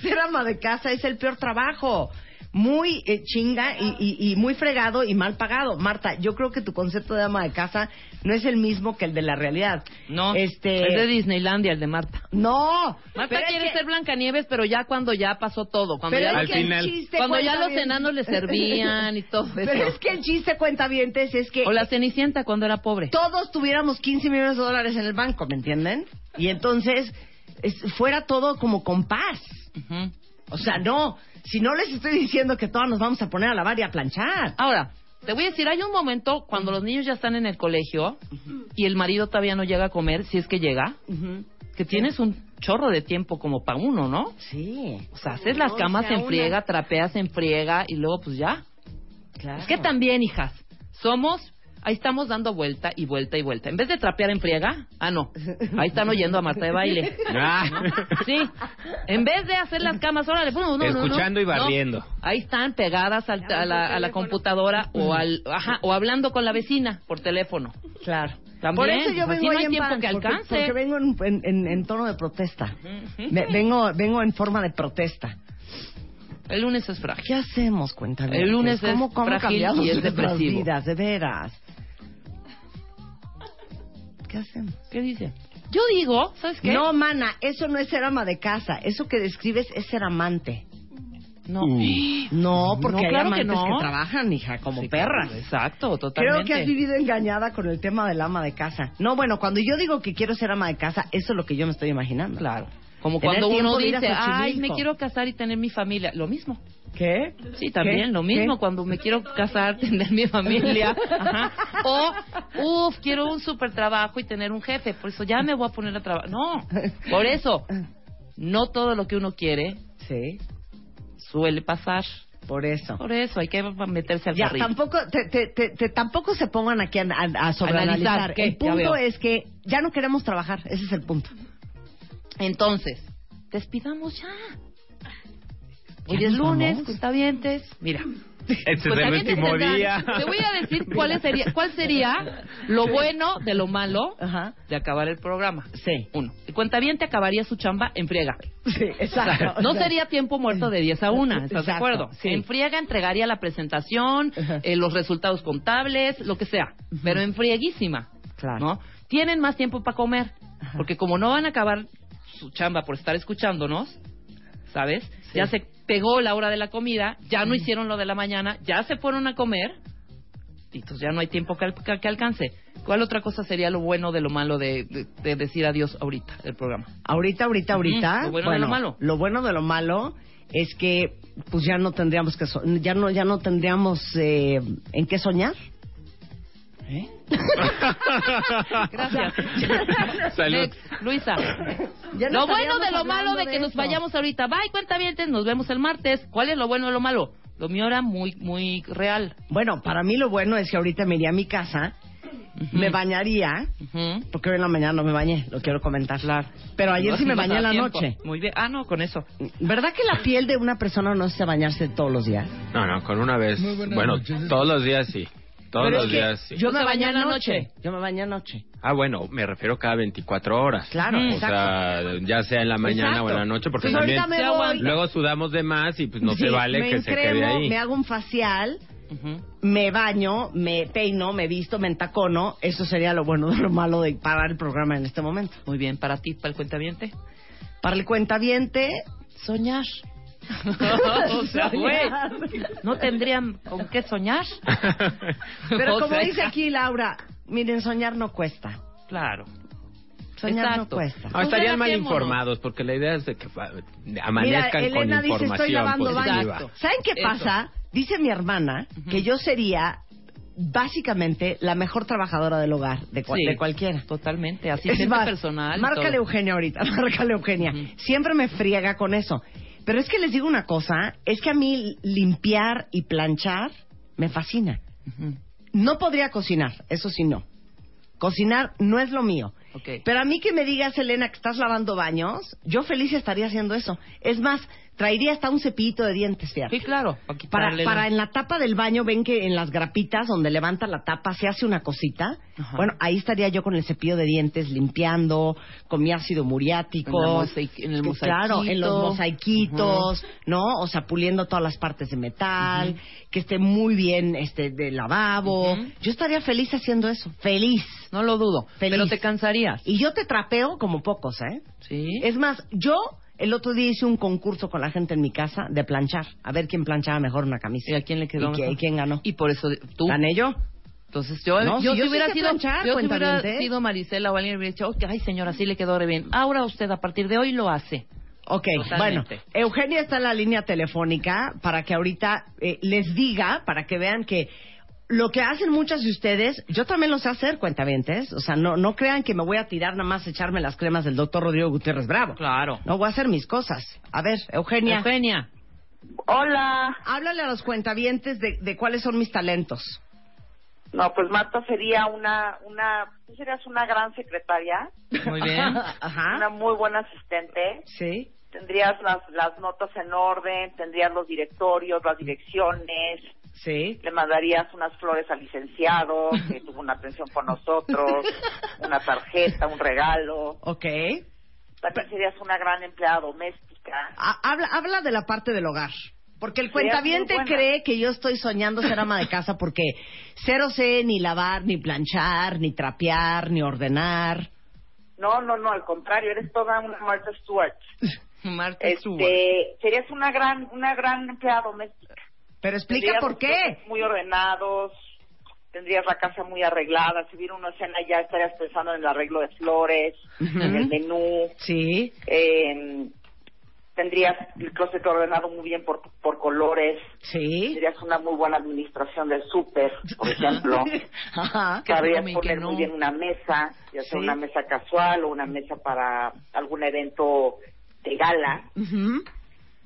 Speaker 2: Ser ama de casa es el peor trabajo. Muy eh, chinga y, y- y muy fregado y mal pagado. Marta, yo creo que tu concepto de ama de casa no es el mismo que el de la realidad.
Speaker 3: No,
Speaker 2: este...
Speaker 3: es de Disneylandia el de Marta.
Speaker 2: No,
Speaker 3: Marta
Speaker 2: pero
Speaker 3: quiere
Speaker 2: que-
Speaker 3: ser Blancanieves, pero ya cuando ya pasó todo, cuando
Speaker 2: pero
Speaker 3: ya,
Speaker 2: es
Speaker 4: Al
Speaker 2: que el
Speaker 4: final.
Speaker 2: chiste
Speaker 3: cuando ya los enanos le servían y todo
Speaker 2: Pero
Speaker 3: eso.
Speaker 2: es que el chiste cuenta es que
Speaker 3: O la Cenicienta cuando era pobre.
Speaker 2: todos tuviéramos 15 millones de dólares en el banco, ¿me entienden? Y entonces es- fuera todo como con paz. O sea, no, si no les estoy diciendo que todas nos vamos a poner a lavar y a planchar.
Speaker 3: Ahora, te voy a decir, hay un momento cuando los niños ya están en el colegio y el marido todavía no llega a comer, si es que llega, que tienes un chorro de tiempo como para uno, ¿no?
Speaker 2: Sí,
Speaker 3: O sea, haces las camas
Speaker 2: o sea,
Speaker 3: en friega, trapeas en friega y luego pues ya.
Speaker 2: claro.
Speaker 3: Es que también, hijas, somos, ahí estamos dando vuelta y vuelta y vuelta. En vez de trapear en friega, ah, no, ahí están oyendo a Marta de baile.
Speaker 4: Ah.
Speaker 3: Sí, en vez de hacer las camas, órale, no, no, no, no.
Speaker 4: Escuchando y
Speaker 3: No.
Speaker 4: barriendo.
Speaker 3: Ahí están pegadas al- a, la, a la computadora o al, ajá, o hablando con la vecina por teléfono.
Speaker 2: Claro.
Speaker 3: También,
Speaker 2: Por eso yo
Speaker 3: pues,
Speaker 2: vengo
Speaker 3: así no hay
Speaker 2: en
Speaker 3: tiempo
Speaker 2: pan,
Speaker 3: que
Speaker 2: porque-
Speaker 3: alcance.
Speaker 2: Porque, vengo en, en- en- en tono de protesta. Me- vengo, vengo en forma de protesta.
Speaker 3: El lunes es frágil.
Speaker 2: ¿Qué hacemos, cuenta
Speaker 3: El lunes es
Speaker 2: ¿Cómo, cómo
Speaker 3: frágil y es depresivo.
Speaker 2: vidas, de veras? ¿Qué hacemos?
Speaker 3: ¿Qué dice? Yo digo, ¿sabes qué?
Speaker 2: No, mana, eso no es ser ama de casa. Eso que describes es ser amante.
Speaker 3: no.
Speaker 2: No, porque
Speaker 3: No,
Speaker 2: hay
Speaker 3: claro
Speaker 2: amantes que,
Speaker 3: no.
Speaker 2: trabajan, hija, como
Speaker 3: Sí,
Speaker 2: perras.
Speaker 3: Exacto,
Speaker 2: Creo
Speaker 3: totalmente.
Speaker 2: que has vivido engañada con el tema del ama de casa. No, bueno, cuando yo digo que quiero ser ama de casa, eso es lo que yo me estoy imaginando.
Speaker 3: Claro. Como cuando uno dice, ay,
Speaker 2: Xochimilco".
Speaker 3: me quiero casar y tener mi familia. Lo mismo.
Speaker 2: ¿Qué?
Speaker 3: Sí, también
Speaker 2: ¿Qué?
Speaker 3: lo mismo
Speaker 2: ¿Qué?
Speaker 3: cuando me quiero casar, tener mi familia. Ajá. O, uff, quiero un super trabajo y tener un jefe, por eso ya me voy a poner a trabajar. No, por eso, no todo lo que uno quiere
Speaker 2: Sí,
Speaker 3: suele pasar.
Speaker 2: por eso.
Speaker 3: Por eso hay que meterse al
Speaker 2: Ya,
Speaker 3: carril.
Speaker 2: tampoco, te, te- te- te- tampoco se pongan aquí a, a, a sobreanalizar. El punto es que ya no queremos trabajar, ese es el punto.
Speaker 3: Entonces, despidamos ya. Hoy
Speaker 2: ¿Ya
Speaker 3: es lunes, cuentavientes. Mira.
Speaker 4: Este es el último día.
Speaker 3: Te voy a decir cuál sería, cuál sería lo bueno de lo malo
Speaker 2: Ajá.
Speaker 3: de acabar el programa.
Speaker 2: Sí.
Speaker 3: Uno, el cuentaviente acabaría su chamba en friega.
Speaker 2: Sí, exacto.
Speaker 3: No sería tiempo muerto de 10 a 1, ¿estás de acuerdo?
Speaker 2: sí.
Speaker 3: En friega entregaría la presentación, eh, los resultados contables, lo que sea, pero en frieguísima,
Speaker 2: Claro.
Speaker 3: ¿no? Tienen más tiempo para comer, porque como no van a acabar su chamba por estar escuchándonos, ¿sabes? Ya se pegó la hora de la comida, ya no hicieron lo de la mañana, ya se fueron a comer, y entonces ya no hay tiempo que, que- que alcance. ¿Cuál otra cosa sería lo bueno de lo malo de, de- de decir adiós ahorita del programa?
Speaker 2: Ahorita, ahorita, ahorita.
Speaker 3: Lo bueno de lo malo.
Speaker 2: Lo bueno de lo malo es que pues ya no tendríamos que so- ya no ya no tendríamos eh, en qué soñar. ¿Eh?
Speaker 3: Gracias.
Speaker 4: Salud.
Speaker 3: Next, Luisa.
Speaker 2: Ya
Speaker 3: lo bueno de lo malo de
Speaker 2: de
Speaker 3: que nos vayamos ahorita. Bye, cuenta bien, nos vemos el martes. ¿Cuál es lo bueno de lo malo? Lo mío era muy, muy real.
Speaker 2: Bueno, para mí lo bueno es que ahorita me iría a mi casa, me bañaría, porque hoy en la mañana no me bañé, lo quiero comentar.
Speaker 3: Claro.
Speaker 2: Pero ayer
Speaker 3: No,
Speaker 2: sí me bañé en la
Speaker 3: tiempo.
Speaker 2: noche.
Speaker 3: Muy bien. Ah, no, con eso.
Speaker 2: ¿Verdad que la piel de una persona no es de bañarse todos los días?
Speaker 4: No, no, con una vez. Bueno, todos los días sí. Todos
Speaker 2: Pero
Speaker 4: los
Speaker 2: es que
Speaker 4: días sí.
Speaker 2: Yo
Speaker 3: ¿No
Speaker 2: me
Speaker 3: baña en la
Speaker 2: anoche.
Speaker 3: noche?
Speaker 2: Yo me bañé anoche.
Speaker 4: Ah, bueno, me refiero cada 24 horas.
Speaker 2: Claro,
Speaker 4: O
Speaker 2: exacto.
Speaker 4: sea, ya sea en la mañana
Speaker 2: Exacto.
Speaker 4: o en la noche, porque
Speaker 2: Pues
Speaker 4: también
Speaker 2: ahorita me voy.
Speaker 4: luego sudamos de más y pues no
Speaker 2: Sí,
Speaker 4: se vale
Speaker 2: me
Speaker 4: que se quede ahí.
Speaker 2: Me hago un facial, me baño, me peino, me visto, me entacono. Eso sería lo bueno de lo malo de parar el programa en este momento.
Speaker 3: Muy bien, para ti, para el cuentaviente.
Speaker 2: Para el cuentaviente,
Speaker 3: Soñar. o sea, güey, no tendrían con qué soñar.
Speaker 2: pero como
Speaker 3: sea,
Speaker 2: dice aquí Laura, miren, soñar no cuesta.
Speaker 3: Claro.
Speaker 2: Soñar
Speaker 3: Exacto.
Speaker 2: no cuesta.
Speaker 4: No, estarían mal informados, porque la idea es de que
Speaker 2: Mira,
Speaker 4: amanezcan
Speaker 2: Elena
Speaker 4: con
Speaker 2: dice,
Speaker 4: información
Speaker 2: estoy lavando. ¿Saben qué
Speaker 3: Eso.
Speaker 2: pasa? Dice mi hermana que yo sería básicamente la mejor trabajadora del hogar de,
Speaker 3: Sí,
Speaker 2: de cualquiera.
Speaker 3: Totalmente.
Speaker 2: Es
Speaker 3: Asistente
Speaker 2: más,
Speaker 3: personal.
Speaker 2: Márcale
Speaker 3: todo.
Speaker 2: Eugenia ahorita, márcale Eugenia. Siempre me friega con eso. Pero es que les digo una cosa, es que a mí limpiar y planchar me fascina. No podría cocinar, eso sí no. Cocinar no es lo mío. Pero a mí que me digas, Elena, que estás lavando baños, yo feliz estaría haciendo eso. Es más, traería hasta un cepillito de dientes, fíjate.
Speaker 3: Sí, claro. Para,
Speaker 2: Para, para en la tapa del baño, ven que en las grapitas donde levanta la tapa se hace una cosita.
Speaker 3: Ajá.
Speaker 2: Bueno, ahí estaría yo con el cepillo de dientes limpiando, con mi ácido muriático.
Speaker 3: En el
Speaker 2: que Claro, en los
Speaker 3: mosaiquito.
Speaker 2: mosaiquitos, ¿no? O sea, puliendo todas las partes de metal, que esté muy bien este de lavabo. Yo estaría feliz haciendo eso. Feliz.
Speaker 3: No lo dudo.
Speaker 2: Feliz.
Speaker 3: Pero te cansarías.
Speaker 2: Y yo te trapeo como pocos, ¿eh?
Speaker 3: Sí.
Speaker 2: Es más, yo el otro día hice un concurso con la gente en mi casa de planchar. A ver quién planchaba mejor una camisa.
Speaker 3: ¿Y a quién le quedó
Speaker 2: ¿Y, qué- quién ganó?
Speaker 3: Y por eso tú.
Speaker 2: ¿Gané yo?
Speaker 3: Entonces yo,
Speaker 2: No,
Speaker 3: yo
Speaker 2: si yo
Speaker 3: si hubiera sido,
Speaker 2: planchar,
Speaker 3: yo si hubiera
Speaker 2: cuentaviente.
Speaker 3: sido Marisela o alguien hubiera dicho, "Ok, ay señora, sí le quedó re bien. Ahora usted a partir de hoy lo hace.
Speaker 2: Ok,
Speaker 3: Totalmente.
Speaker 2: bueno, Eugenia está en la línea telefónica para que ahorita eh, les diga, para que vean que lo que hacen muchas de ustedes, yo también lo sé hacer, cuentavientes. O sea, no, no crean que me voy a tirar nada más a echarme las cremas del doctor Rodrigo Gutiérrez Bravo.
Speaker 3: Claro.
Speaker 2: No voy a hacer mis cosas. A ver, Eugenia,
Speaker 3: Eugenia.
Speaker 6: Hola.
Speaker 2: háblale a los cuentavientes de, de cuáles son mis talentos.
Speaker 6: No, pues Marta sería una, una, tú serías una gran secretaria,
Speaker 3: Muy bien.
Speaker 6: una
Speaker 2: Ajá.
Speaker 6: muy buena asistente.
Speaker 2: Sí.
Speaker 6: Tendrías las, las notas en orden, tendrías los directorios, las direcciones,
Speaker 2: Sí.
Speaker 6: le mandarías unas flores al licenciado, que tuvo una atención con nosotros, una tarjeta, un regalo.
Speaker 2: Ok.
Speaker 6: También serías una gran empleada doméstica.
Speaker 2: Ha- Habla, habla de la parte del hogar. Porque el cuentaviente cree que yo estoy soñando ser ama de casa porque cero sé ni lavar, ni planchar, ni trapear, ni ordenar.
Speaker 6: No, no, no, al contrario, eres toda una Martha Stewart.
Speaker 3: Stewart.
Speaker 6: Este, serías una gran, una gran empleada doméstica.
Speaker 2: Pero explica por qué.
Speaker 6: Muy ordenados, tendrías la casa muy arreglada. Si hubiera una cena ya estarías pensando en el arreglo de flores, en el menú.
Speaker 2: Sí.
Speaker 6: Eh, tendrías el closet ordenado muy bien por, por colores.
Speaker 2: Sí.
Speaker 6: Tendrías una muy buena administración del súper, por ejemplo.
Speaker 2: Ajá.
Speaker 3: Que
Speaker 6: Sabrías poner
Speaker 3: no.
Speaker 6: muy bien una mesa, ya sea
Speaker 2: Sí.
Speaker 6: una mesa casual o una mesa para algún evento de gala.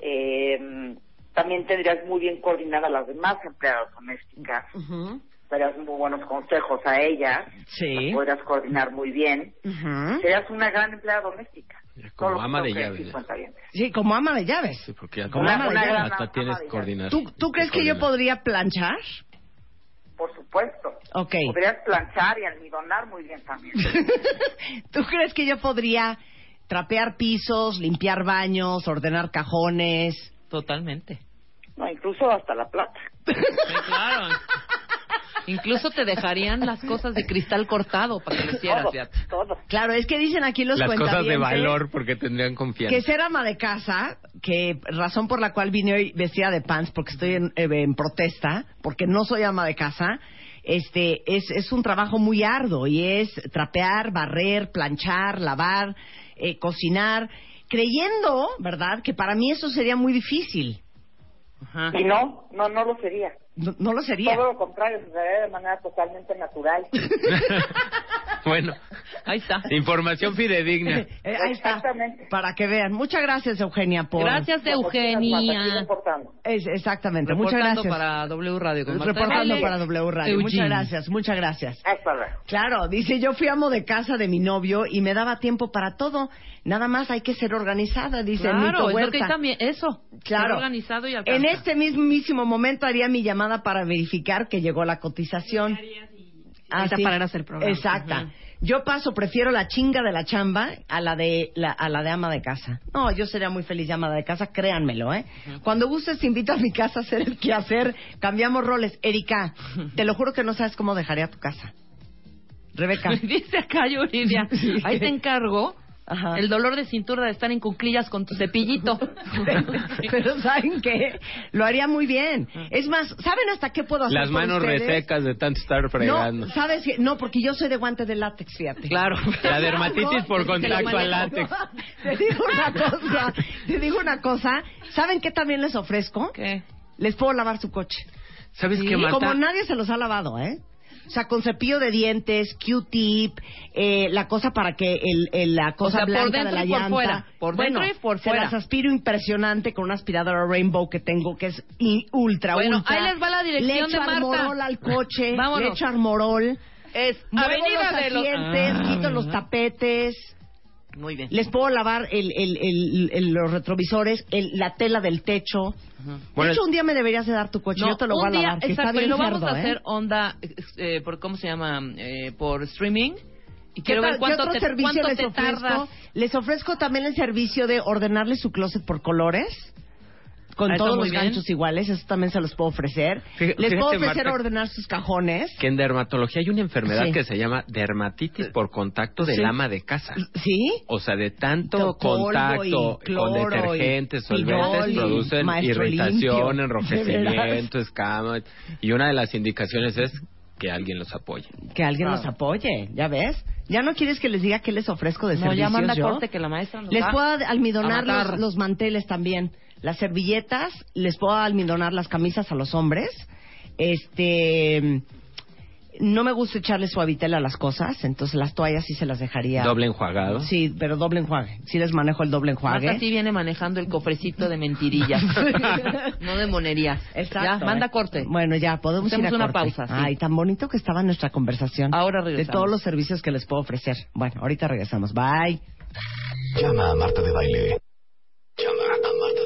Speaker 6: Eh, también tendrías muy bien coordinadas las demás empleadas domésticas.
Speaker 2: Ujú.
Speaker 6: Darías muy buenos consejos a ellas.
Speaker 2: Sí.
Speaker 6: Podrías coordinar muy bien.
Speaker 2: Ujú.
Speaker 6: Serías una gran empleada doméstica.
Speaker 4: Como ama
Speaker 6: sí bien.
Speaker 2: Sí, como ama de llaves.
Speaker 4: Sí, porque ya
Speaker 2: Como
Speaker 4: hasta-
Speaker 2: ama de
Speaker 6: llaves.
Speaker 4: hasta
Speaker 6: Ama
Speaker 4: tienes
Speaker 6: de
Speaker 4: coordinación.
Speaker 2: ¿Tú, ¿Tú crees que yo podría planchar?
Speaker 6: Por supuesto.
Speaker 2: Ok.
Speaker 6: Podrías planchar y almidonar muy bien también.
Speaker 2: ¿Tú crees que yo podría trapear pisos, limpiar baños, ordenar cajones?
Speaker 3: Totalmente.
Speaker 6: No, incluso hasta la plata.
Speaker 3: Sí, claro. Incluso te dejarían las cosas de cristal cortado para que lo hicieras,
Speaker 6: todo, todo.
Speaker 2: Claro, es que dicen aquí los
Speaker 4: Las cosas de valor porque tendrían confianza.
Speaker 2: Que ser ama de casa, que razón por la cual vine hoy vestida de pants, porque estoy en, eh, en protesta, porque no soy ama de casa, este, es, es un trabajo muy arduo y es trapear, barrer, planchar, lavar, eh, cocinar, creyendo, ¿verdad?, que para mí eso sería muy difícil.
Speaker 3: Ajá.
Speaker 6: Y no, no, no lo sería.
Speaker 2: No, no lo sería.
Speaker 6: Todo lo contrario, se daría de manera totalmente natural.
Speaker 4: bueno,
Speaker 3: Ahí está.
Speaker 4: información fidedigna.
Speaker 2: Eh, ahí está.
Speaker 6: Exactamente.
Speaker 2: Para que vean. Muchas gracias, Eugenia, por...
Speaker 3: Gracias,
Speaker 6: aquí
Speaker 3: Eugenia.
Speaker 2: Es- exactamente. Muchas
Speaker 3: Reportando
Speaker 2: gracias.
Speaker 3: para W Radio. con
Speaker 2: Reportando para W Radio.
Speaker 3: Eugene.
Speaker 2: Muchas gracias, muchas gracias.
Speaker 6: Hasta luego.
Speaker 2: Claro, dice, yo fui amo de casa de mi novio y me daba tiempo para todo. Nada más hay que ser organizada, dice Nito
Speaker 3: Claro, es lo que también, eso.
Speaker 2: Claro.
Speaker 3: Ser organizado y alcanza.
Speaker 2: En este mismísimo momento haría mi llamada para verificar que llegó la cotización. Ah, sí.
Speaker 5: para hacer programa.
Speaker 2: Exacta.
Speaker 3: Ujú.
Speaker 2: Yo paso, prefiero la chinga de la chamba a la de la, a la de ama de casa. No, yo sería muy feliz de ama de casa, créanmelo, ¿eh? Cuando gustes te invito a mi casa a hacer el quehacer, cambiamos roles. Erika, te lo juro que no sabes cómo dejaría tu casa. Rebeca.
Speaker 3: Dice acá Yuridia, ahí te encargo
Speaker 2: Ajá.
Speaker 3: el dolor de cintura de estar en cuclillas con tu cepillito.
Speaker 2: Pero ¿saben qué? Lo haría muy bien. Es más, ¿saben hasta qué puedo hacer
Speaker 4: Las manos
Speaker 2: ustedes?
Speaker 4: resecas de tanto estar fregando.
Speaker 2: No, ¿sabes qué? No, porque yo soy de guante de látex, fíjate.
Speaker 3: Claro.
Speaker 4: La dermatitis por contacto al látex.
Speaker 2: Te digo una cosa, te digo una cosa. ¿Saben qué también les ofrezco?
Speaker 3: ¿Qué?
Speaker 2: Les puedo lavar su coche.
Speaker 4: ¿Sabes
Speaker 2: Sí,
Speaker 4: qué, Marta?
Speaker 2: Como nadie se los ha lavado, ¿eh? O sea, con cepillo de dientes, Q-tip, eh, la cosa para que el, el- la cosa
Speaker 3: sea, por
Speaker 2: blanca
Speaker 3: dentro
Speaker 2: de la
Speaker 3: y por
Speaker 2: llanta.
Speaker 3: fuera, por
Speaker 2: bueno,
Speaker 3: dentro y por
Speaker 2: se
Speaker 3: fuera.
Speaker 2: las aspiro impresionante con una aspiradora Rainbow que tengo que es ultra,
Speaker 3: Bueno,
Speaker 2: ultra.
Speaker 3: ahí les va la dirección
Speaker 2: le echo
Speaker 3: de Marta.
Speaker 2: armorol al coche,
Speaker 3: Vámonos.
Speaker 2: le echo armorol.
Speaker 3: Es
Speaker 2: Muevo
Speaker 3: Avenida
Speaker 2: los
Speaker 3: de los... Ah.
Speaker 2: quito los tapetes.
Speaker 3: Muy bien.
Speaker 2: Les puedo lavar el, el- el- el- los retrovisores, el- la tela del techo.
Speaker 4: Bueno,
Speaker 2: de hecho, un día me deberías de dar tu coche.
Speaker 3: No,
Speaker 2: yo te lo voy a
Speaker 3: día,
Speaker 2: lavar, que
Speaker 3: exacto,
Speaker 2: está bien
Speaker 3: y lo vamos
Speaker 2: cerdo,
Speaker 3: a
Speaker 2: ¿eh?
Speaker 3: hacer onda, eh, por ¿cómo se llama? Eh, por streaming. Y
Speaker 2: ¿Qué,
Speaker 3: quiero ver cuánto
Speaker 2: qué otro
Speaker 3: te,
Speaker 2: servicio
Speaker 3: cuánto
Speaker 2: les
Speaker 3: te
Speaker 2: ofrezco?
Speaker 3: tardas.
Speaker 2: Les ofrezco también el servicio de ordenarle su closet por colores. Con
Speaker 3: Ah,
Speaker 2: todos los
Speaker 3: bien.
Speaker 2: ganchos iguales, eso también se los puedo ofrecer.
Speaker 4: Fí-
Speaker 2: Les puedo
Speaker 4: fíjate,
Speaker 2: ofrecer
Speaker 4: Marta,
Speaker 2: ordenar sus cajones.
Speaker 4: que en dermatología hay una enfermedad
Speaker 2: Sí.
Speaker 4: que se llama dermatitis por contacto del
Speaker 2: Sí.
Speaker 4: ama de casa.
Speaker 2: ¿Sí?
Speaker 4: O sea, de tanto contacto
Speaker 2: y
Speaker 4: con detergentes, solventes, producen irritación,
Speaker 2: limpio.
Speaker 4: Enrojecimiento, escamas. Y una de las indicaciones es que alguien los apoye.
Speaker 2: Que alguien
Speaker 3: Claro.
Speaker 2: los apoye, ¿ya ves? ¿Ya no quieres que les diga qué les ofrezco de
Speaker 3: No,
Speaker 2: servicios
Speaker 3: ya manda
Speaker 2: yo?
Speaker 3: corte que la maestra nos
Speaker 2: Les
Speaker 3: va
Speaker 2: puedo
Speaker 3: a
Speaker 2: almidonar
Speaker 3: matar.
Speaker 2: los, los manteles también, las servilletas, les puedo almidonar las camisas a los hombres. Este, no me gusta echarle suavitel a las cosas, entonces las toallas sí se las dejaría.
Speaker 4: Doble enjuagado.
Speaker 2: Sí, pero doble enjuague. Sí les manejo el doble enjuague.
Speaker 3: Marta sí viene manejando el cofrecito de mentirillas. no de monerías.
Speaker 2: Exacto.
Speaker 3: Ya, manda corte.
Speaker 2: Bueno, ya, podemos
Speaker 3: Hacemos
Speaker 2: ir a
Speaker 3: una
Speaker 2: corte.
Speaker 3: pausa, sí.
Speaker 2: Ay, tan bonito que estaba nuestra conversación.
Speaker 3: Ahora
Speaker 2: De
Speaker 3: regresamos.
Speaker 2: todos los servicios que les puedo ofrecer. Bueno, ahorita regresamos. Bye.
Speaker 1: Llama a Marta de Baile. Llama a Marta de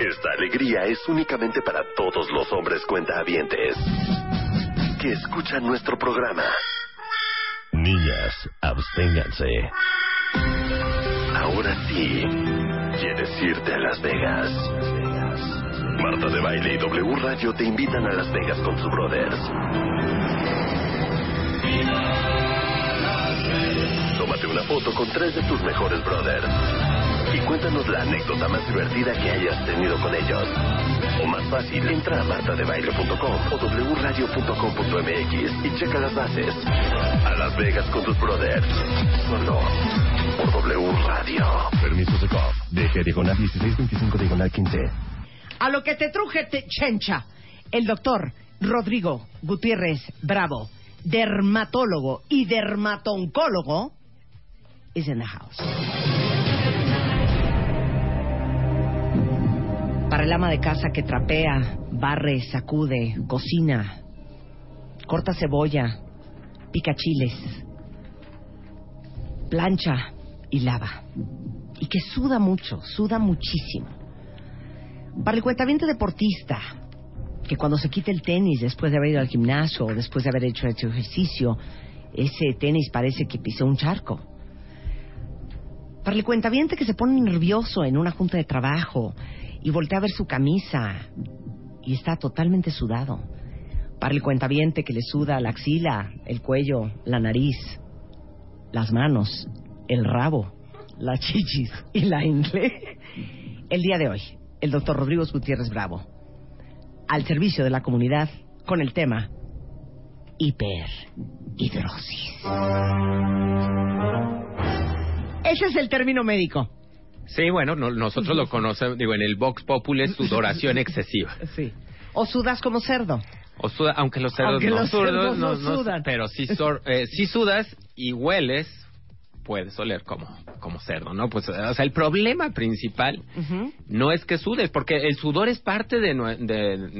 Speaker 7: Esta alegría es únicamente para todos los hombres cuentahabientes que escuchan nuestro programa. Niñas, absténganse. Ahora sí, quieres irte a Las Vegas. Marta de Baile y W Radio te invitan a Las Vegas con sus brothers. Tómate una foto con tres de tus mejores brothers. Y cuéntanos la anécdota más divertida que hayas tenido con ellos. O más fácil, entra a martadebaile.com o wradio.com.mx y checa las bases. A Las Vegas con tus brothers. Solo por W Radio. Permiso de COP. DG diagonal 1625 diagonal 15.
Speaker 2: A lo que te truje, te chencha. El doctor Rodrigo Gutiérrez Bravo, dermatólogo y dermatoncólogo, is in the house. Para el ama de casa que trapea, barre, sacude, cocina, corta cebolla, pica chiles, plancha y lava. Y que suda mucho, suda muchísimo. Para el cuentaviente deportista, que cuando se quita el tenis después de haber ido al gimnasio o después de haber hecho hecho ejercicio, ese tenis parece que pisó un charco. Para el cuentaviente que se pone nervioso en una junta de trabajo y voltea a ver su camisa y está totalmente sudado. Para el cuentaviente que le suda la axila, el cuello, la nariz, las manos, el rabo, las chichis y la ingle. El día de hoy, el doctor Rodrigo Gutiérrez Bravo, al servicio de la comunidad con el tema hiperhidrosis. Ese es el término médico.
Speaker 4: Sí, bueno, no- nosotros lo conocemos, digo, en el Vox Populi sudoración excesiva.
Speaker 2: Sí. O sudas como cerdo.
Speaker 4: O suda- aunque los cerdos
Speaker 2: Aunque
Speaker 4: no,
Speaker 2: los cerdos no sudan.
Speaker 4: pero si, sor- eh, si sudas y hueles, puedes oler como, como cerdo, ¿no? Pues, o sea, el problema principal no es que sudes, porque el sudor es parte de-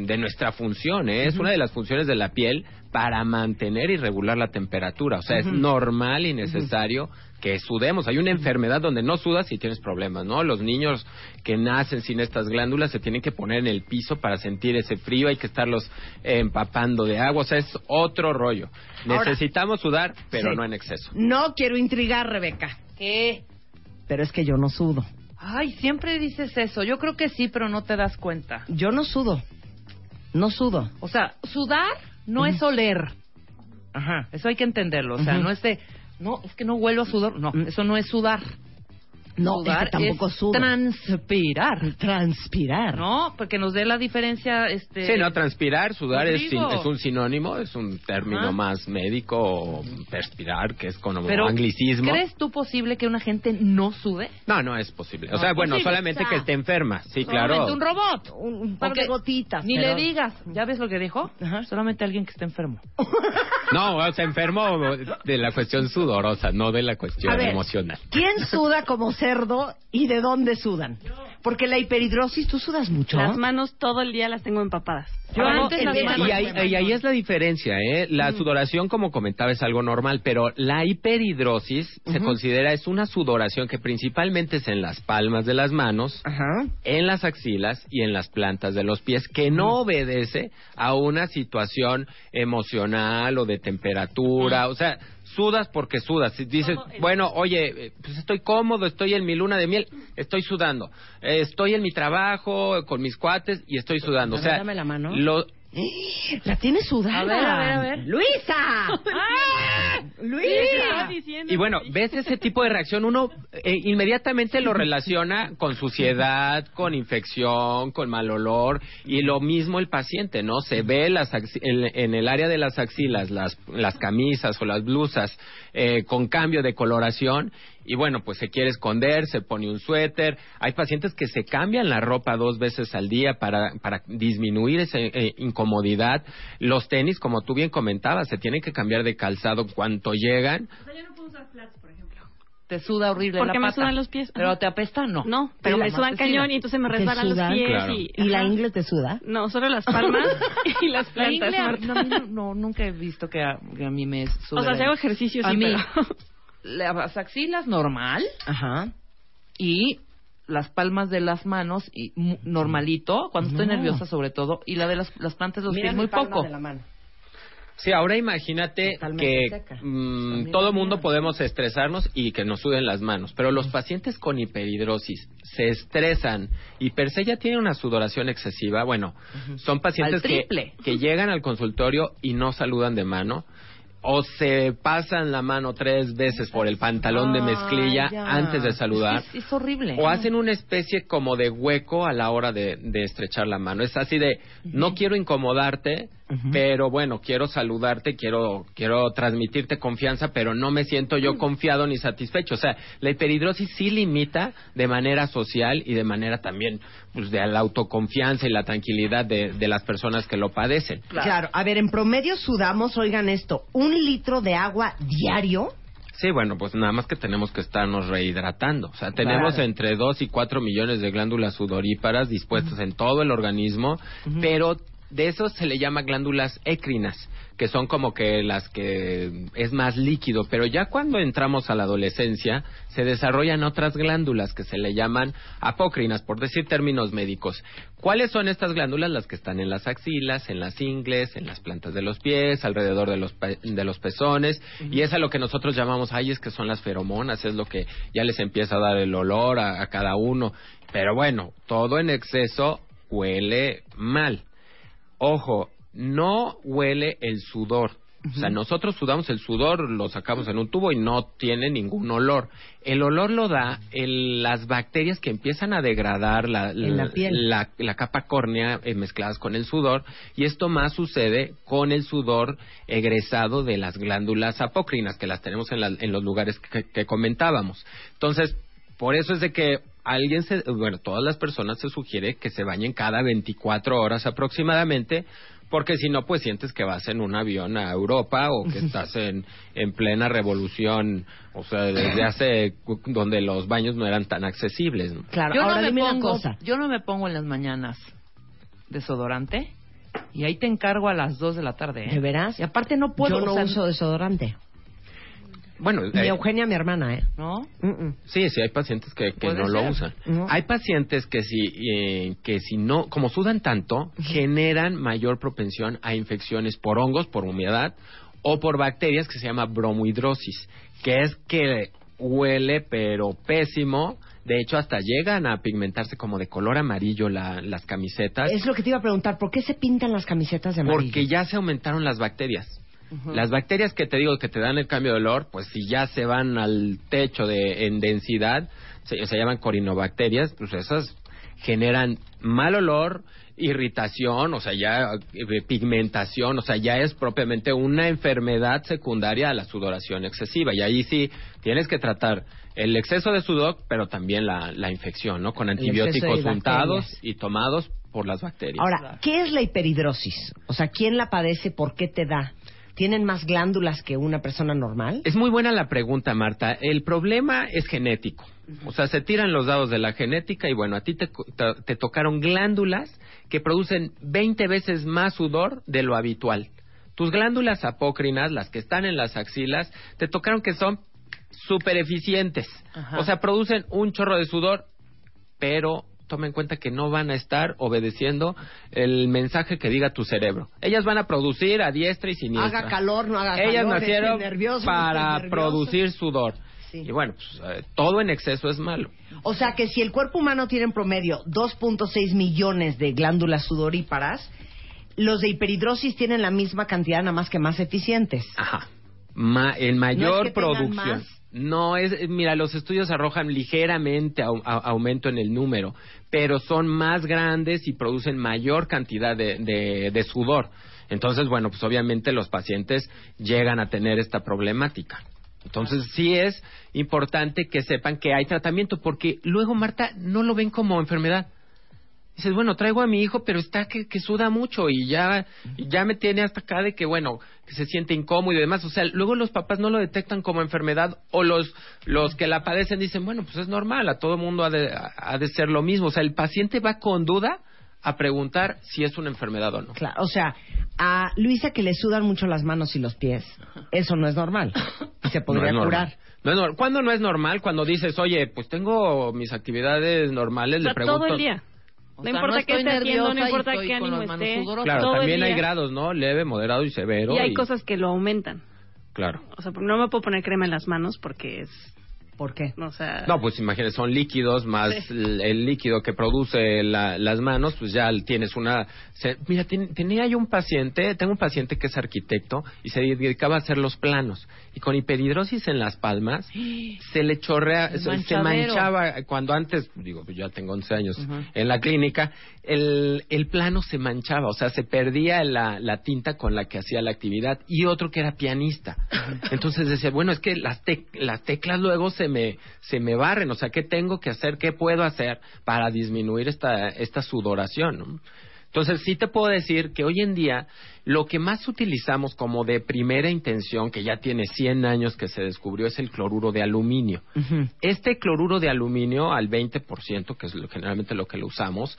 Speaker 4: de nuestra función, ¿eh? es una de las funciones de la piel para mantener y regular la temperatura. O sea, es normal y necesario que sudemos. Hay una enfermedad donde no sudas y tienes problemas, ¿no? Los niños que nacen sin estas glándulas se tienen que poner en el piso para sentir ese frío, hay que estarlos empapando de agua, o sea, es otro rollo.
Speaker 2: Ahora-
Speaker 4: Necesitamos sudar, pero
Speaker 2: Sí.
Speaker 4: no en exceso.
Speaker 2: No quiero intrigar, Rebeca,
Speaker 3: ¿Qué?
Speaker 2: pero es que yo no sudo.
Speaker 3: Ay, siempre dices eso. Yo creo que sí, pero no te das cuenta.
Speaker 2: Yo no sudo. No sudo.
Speaker 3: O sea, sudar no es oler.
Speaker 2: Ajá.
Speaker 3: Eso hay que entenderlo. O sea, no es de, no, es que no huelo a sudor. No,
Speaker 2: Mm.
Speaker 3: eso no es sudar.
Speaker 2: No,
Speaker 3: sudar
Speaker 2: es que tampoco
Speaker 3: es
Speaker 2: sudo.
Speaker 3: transpirar.
Speaker 2: Transpirar.
Speaker 3: ¿No? Porque nos dé la diferencia, este...
Speaker 4: Sí, no, transpirar, sudar es, sin-
Speaker 3: Rodrigo.
Speaker 4: es un sinónimo, es un término
Speaker 3: Ajá.
Speaker 4: más médico, o perspirar, que es como
Speaker 3: Pero,
Speaker 4: anglicismo.
Speaker 3: ¿crees tú posible que una gente no sude?
Speaker 4: No, no es posible. O sea, bueno,
Speaker 3: posible.
Speaker 4: solamente
Speaker 2: O sea,
Speaker 4: que esté enferma, sí, claro.
Speaker 3: Solamente un robot.
Speaker 2: Un, un par de gotitas.
Speaker 3: Ni
Speaker 2: pero-
Speaker 3: le digas. ¿Ya ves lo que dijo?
Speaker 2: Ajá.
Speaker 3: Solamente alguien que esté enfermo.
Speaker 4: No, o sea, enfermo de la cuestión sudorosa, no de la cuestión
Speaker 2: A ver,
Speaker 4: emocional.
Speaker 2: ¿Quién suda como cerdo y de dónde sudan? Porque la hiperhidrosis, ¿tú sudas mucho?
Speaker 5: Las manos todo el día las tengo empapadas.
Speaker 3: Yo antes las manos-
Speaker 4: Y ahí, y ahí es la diferencia, ¿eh? La sudoración, como comentaba, es algo normal, pero la hiperhidrosis se considera es una sudoración que principalmente es en las palmas de las manos,
Speaker 2: Ajá.
Speaker 4: en las axilas y en las plantas de los pies, que no obedece a una situación emocional o de temperatura, o sea, sudas porque sudas. Si dices, bueno, oye, eh, pues estoy cómodo, estoy en mi luna de miel, estoy sudando. Eh, estoy en mi trabajo con mis cuates y estoy sudando. O sea,
Speaker 2: dame la mano.
Speaker 4: lo-
Speaker 2: La tienes sudada.
Speaker 3: A ver, a ver, a ver.
Speaker 2: ¡Luisa!
Speaker 3: ¡Ah!
Speaker 2: ¡Luisa!
Speaker 4: Y bueno, ves ese tipo de reacción, uno eh, inmediatamente lo relaciona con suciedad, con infección, con mal olor, y lo mismo el paciente, ¿no? Se ve las en, en el área de las axilas, las, las camisas o las blusas eh, con cambio de coloración, y bueno, pues se quiere esconder, se pone un suéter. Hay pacientes que se cambian la ropa dos veces al día para, para disminuir esa eh, incomodidad. Los tenis, como tú bien comentabas, se tienen que cambiar de calzado en cuanto llegan.
Speaker 5: O sea, yo no puedo usar flats, por ejemplo.
Speaker 3: Te suda horrible
Speaker 5: Porque
Speaker 3: la
Speaker 5: me
Speaker 3: pata.
Speaker 5: sudan los pies.
Speaker 3: Pero te apesta, no.
Speaker 5: No, pero me
Speaker 3: la
Speaker 5: sudan cañón
Speaker 3: suda.
Speaker 5: y entonces me
Speaker 2: ¿Te
Speaker 5: resbalan los pies
Speaker 4: Claro.
Speaker 5: y...
Speaker 2: ¿Y la ingle te suda?
Speaker 5: No, solo las palmas y las
Speaker 3: La
Speaker 5: plantas.
Speaker 3: ingle,
Speaker 5: Marta.
Speaker 3: no, a no, no, nunca he visto que a, que a mí me suda.
Speaker 5: O sea,
Speaker 3: la
Speaker 5: si hago
Speaker 3: ingle.
Speaker 5: ejercicio
Speaker 3: A
Speaker 5: sí,
Speaker 3: mí,
Speaker 5: pero...
Speaker 3: las axilas normal
Speaker 2: Ajá.
Speaker 3: y las palmas de las manos y mu- normalito, cuando estoy
Speaker 2: No.
Speaker 3: nerviosa sobre todo, y la de las, las plantas de los
Speaker 2: Mira
Speaker 3: pies muy
Speaker 2: palma
Speaker 3: poco.
Speaker 2: de la mano.
Speaker 4: Sí, ahora imagínate
Speaker 2: Totalmente
Speaker 4: que mm, todo mundo podemos estresarnos y que nos suden las manos, pero los pacientes con hiperhidrosis se estresan y per se ya tienen una sudoración excesiva, bueno, son pacientes que, que llegan al consultorio y no saludan de mano o se pasan la mano tres veces por el pantalón de mezclilla antes de saludar.
Speaker 3: Es, es horrible.
Speaker 4: O hacen una especie como de hueco a la hora de, de estrechar la mano. Es así de, no quiero incomodarte, pero bueno, quiero saludarte, quiero, quiero transmitirte confianza, pero no me siento yo confiado ni satisfecho. O sea, la hiperhidrosis sí limita de manera social y de manera también, pues, de la autoconfianza y la tranquilidad de, de las personas que lo padecen.
Speaker 2: Claro. a ver, en promedio sudamos, oigan esto, un litro de agua diario.
Speaker 4: Sí, bueno, pues nada más que tenemos que estarnos rehidratando. O sea, tenemos
Speaker 2: Claro.
Speaker 4: entre 2 y 4 millones de glándulas sudoríparas dispuestas en todo el organismo, pero de eso se le llama glándulas écrinas, que son como que las que es más líquido, pero ya cuando entramos a la adolescencia se desarrollan otras glándulas que se le llaman apócrinas, por decir términos médicos. ¿Cuáles son estas glándulas? Las que están en las axilas, en las ingles, en las plantas de los pies, alrededor de los, pe- de los pezones, y es a lo que nosotros llamamos, ay, es que son las feromonas, es lo que ya les empieza a dar el olor a, a cada uno. Pero bueno, todo en exceso huele mal. Ojo, no huele el sudor. O sea, nosotros sudamos el sudor, lo sacamos en un tubo y no tiene ningún olor. El olor lo da el- las bacterias que empiezan a degradar la,
Speaker 2: la piel.
Speaker 4: la- la capa córnea eh, mezcladas con el sudor y esto más sucede con el sudor egresado de las glándulas apócrinas que las tenemos en, en los lugares que, que comentábamos. Entonces, por eso es de que alguien se, bueno, todas las personas se sugiere que se bañen cada 24 horas aproximadamente, porque si no, pues sientes que vas en un avión a Europa o que estás en, en plena revolución, o sea, desde hace, cu- donde los baños no eran tan accesibles. ¿no?
Speaker 2: Claro,
Speaker 3: yo
Speaker 2: ahora
Speaker 3: no me pongo,
Speaker 2: cosa.
Speaker 3: yo no me pongo en las mañanas desodorante y ahí te encargo a las 2 de la tarde. ¿eh?
Speaker 2: ¿De veras?
Speaker 3: Y aparte no puedo,
Speaker 2: Yo no
Speaker 3: o sea,
Speaker 2: uso desodorante.
Speaker 4: Bueno,
Speaker 2: Ni
Speaker 4: eh,
Speaker 2: Eugenia, mi hermana, ¿eh?
Speaker 3: ¿no?
Speaker 4: Sí, sí, hay pacientes que, no lo usan.
Speaker 2: No.
Speaker 4: Hay pacientes que si, eh, que si no, como sudan tanto, generan mayor propensión a infecciones por hongos, por humedad o por bacterias que se llama bromohidrosis, que es que huele pero pésimo. De hecho, hasta llegan a pigmentarse como de color amarillo la- las camisetas.
Speaker 2: Es lo que te iba a preguntar, ¿por qué se pintan las camisetas de amarillo?
Speaker 4: Porque ya se aumentaron las bacterias. Las bacterias que te digo que te dan el cambio de olor, pues si ya se van al techo de, en densidad, se, se llaman corinobacterias, pues esas generan mal olor, irritación, o sea, ya eh, pigmentación, o sea, ya es propiamente una enfermedad secundaria a la sudoración excesiva. Y ahí sí tienes que tratar el exceso de sudor, pero también la, la infección, ¿no? Con antibióticos untados y tomados por las bacterias.
Speaker 2: Ahora, ¿qué es la hiperhidrosis? O sea, ¿quién la padece? ¿Por qué te da? ¿Tienen más glándulas que una persona normal?
Speaker 4: Es muy buena la pregunta, Marta. El problema es genético. O sea, se tiran los dados de la genética y bueno, a ti te, te- te tocaron glándulas que producen 20 veces más sudor de lo habitual. Tus glándulas apócrinas, las que están en las axilas, te tocaron que son súper eficientes.
Speaker 3: Ajá.
Speaker 4: O sea, producen un chorro de sudor, pero toma en cuenta que no van a estar obedeciendo el mensaje que diga tu cerebro. Ellas van a producir a diestra y siniestra.
Speaker 2: Haga calor, no haga
Speaker 4: Ellas
Speaker 2: calor.
Speaker 4: nacieron
Speaker 2: esté nervioso,
Speaker 4: para producir sudor.
Speaker 2: Sí.
Speaker 4: Y bueno, pues, eh, todo en exceso es malo.
Speaker 2: O sea que si el cuerpo humano tiene en promedio 2.6 millones de glándulas sudoríparas, los de hiperhidrosis tienen la misma cantidad, nada más que más eficientes.
Speaker 4: Ajá. Ma- en mayor
Speaker 2: No es que tengan
Speaker 4: producción.
Speaker 2: más.
Speaker 4: No es, mira, los estudios arrojan ligeramente aumento en el número, pero son más grandes y producen mayor cantidad de- de sudor. Entonces, bueno, pues obviamente los pacientes llegan a tener esta problemática. Entonces, sí es importante que sepan que hay tratamiento, porque luego, Marta, no lo ven como enfermedad. Dices, bueno, traigo a mi hijo, pero está que, que suda mucho y ya, ya me tiene hasta acá de que, bueno, que se siente incómodo y demás. O sea, luego los papás no lo detectan como enfermedad o los, los que la padecen dicen, bueno, pues es normal, a todo mundo ha de, ha de ser lo mismo. O sea, el paciente va con duda a preguntar si es una enfermedad o no.
Speaker 2: Claro, o sea, a Luisa que le sudan mucho las manos y los pies, eso no es normal. Y se podría
Speaker 4: No normal.
Speaker 2: curar.
Speaker 4: No es nor- ¿Cuándo no es normal? Cuando dices, oye, pues tengo mis actividades normales,
Speaker 3: O sea,
Speaker 4: le pregunto.
Speaker 3: todo el día. O
Speaker 8: no
Speaker 3: sea,
Speaker 8: importa
Speaker 3: no
Speaker 8: qué esté haciendo, no
Speaker 3: y
Speaker 8: importa qué ánimo esté.
Speaker 4: Claro,
Speaker 8: todo el
Speaker 4: también hay grados, ¿no? Leve, moderado y severo.
Speaker 8: Y hay cosas que lo aumentan.
Speaker 4: Claro.
Speaker 8: O sea, no me puedo poner crema en las manos porque es...
Speaker 2: ¿Por qué?
Speaker 8: O sea...
Speaker 4: No, pues imagínate, son líquidos más
Speaker 8: Sí.
Speaker 4: el, el líquido que produce la- las manos, pues ya tienes una... se- mira, ten- tenía yo un paciente, tengo un paciente que es arquitecto y se dedicaba a hacer los planos. Y con hiperhidrosis en las palmas, se le chorrea, se, manchaba cuando antes, digo, pues ya tengo 11 años en la clínica, el, el plano se manchaba, o sea, se perdía la, la tinta con la que hacía la actividad. Y otro que era pianista. Entonces decía, bueno, es que las, tec- las teclas luego se me, se me barren, o sea, ¿qué tengo que hacer? ¿Qué puedo hacer para disminuir esta, esta sudoración? no? Entonces, sí te puedo decir que hoy en día lo que más utilizamos como de primera intención, que ya tiene 100 años que se descubrió, es el cloruro de aluminio. Este cloruro de aluminio al 20%, que es lo, generalmente lo que lo usamos,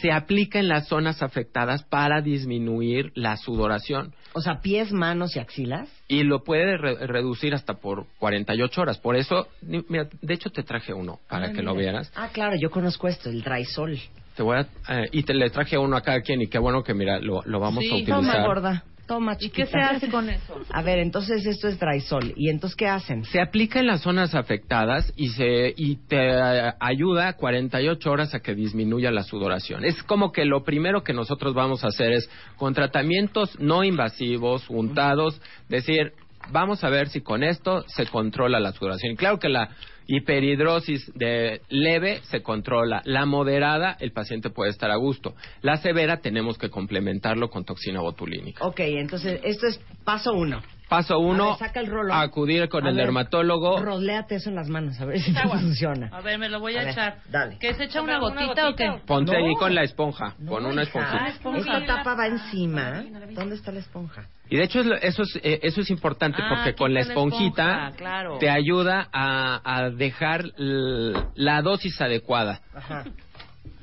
Speaker 4: se aplica en las zonas afectadas para disminuir la sudoración
Speaker 2: O sea, pies, manos y axilas.
Speaker 4: y lo puede re- reducir hasta por 48 horas. Por eso, mira, de hecho te traje uno para
Speaker 2: Ah,
Speaker 4: que lo
Speaker 2: mira.
Speaker 4: vieras.
Speaker 2: Ah, claro, yo conozco esto, el Drysol.
Speaker 4: Te voy a, eh, y te le traje uno a cada quien y qué bueno que mira, lo, lo vamos
Speaker 3: Sí,
Speaker 4: a utilizar.
Speaker 2: Toma, gorda. Toma,
Speaker 3: ¿Y qué se hace con eso?
Speaker 2: A ver, entonces esto es Drysol. ¿Y entonces qué hacen?
Speaker 4: Se aplica en las zonas afectadas y se y te eh, ayuda 48 horas a que disminuya la sudoración. Es como que lo primero que nosotros vamos a hacer es con tratamientos no invasivos, untados, decir, vamos a ver si con esto se controla la sudoración. Claro que la hiperhidrosis de leve se controla, la moderada el paciente puede estar a gusto, la severa tenemos que complementarlo con toxina botulínica.
Speaker 2: Ok, entonces esto es paso uno.
Speaker 4: Paso
Speaker 2: A
Speaker 4: uno,
Speaker 2: ver, saca el rolón.
Speaker 4: acudir con
Speaker 2: A
Speaker 4: el
Speaker 2: ver,
Speaker 4: dermatólogo.
Speaker 2: Roléate eso en las manos, a ver si te funciona.
Speaker 3: A ver, me lo voy a,
Speaker 2: A ver,
Speaker 3: echar.
Speaker 2: dale.
Speaker 3: ¿Que se echa una
Speaker 5: ¿Una
Speaker 3: gotita, o qué?
Speaker 4: Ponte
Speaker 2: No.
Speaker 4: ahí con la esponja,
Speaker 2: No,
Speaker 4: con una esponjita.
Speaker 5: esponja.
Speaker 2: Esta tapa va encima. ¿Dónde está la esponja?
Speaker 4: Y de hecho es lo- eso es, eh, eso es importante
Speaker 3: Ah,
Speaker 4: porque con la esponjita
Speaker 3: esponja, claro.
Speaker 4: te ayuda a, a dejar l- la dosis adecuada.
Speaker 2: Ajá.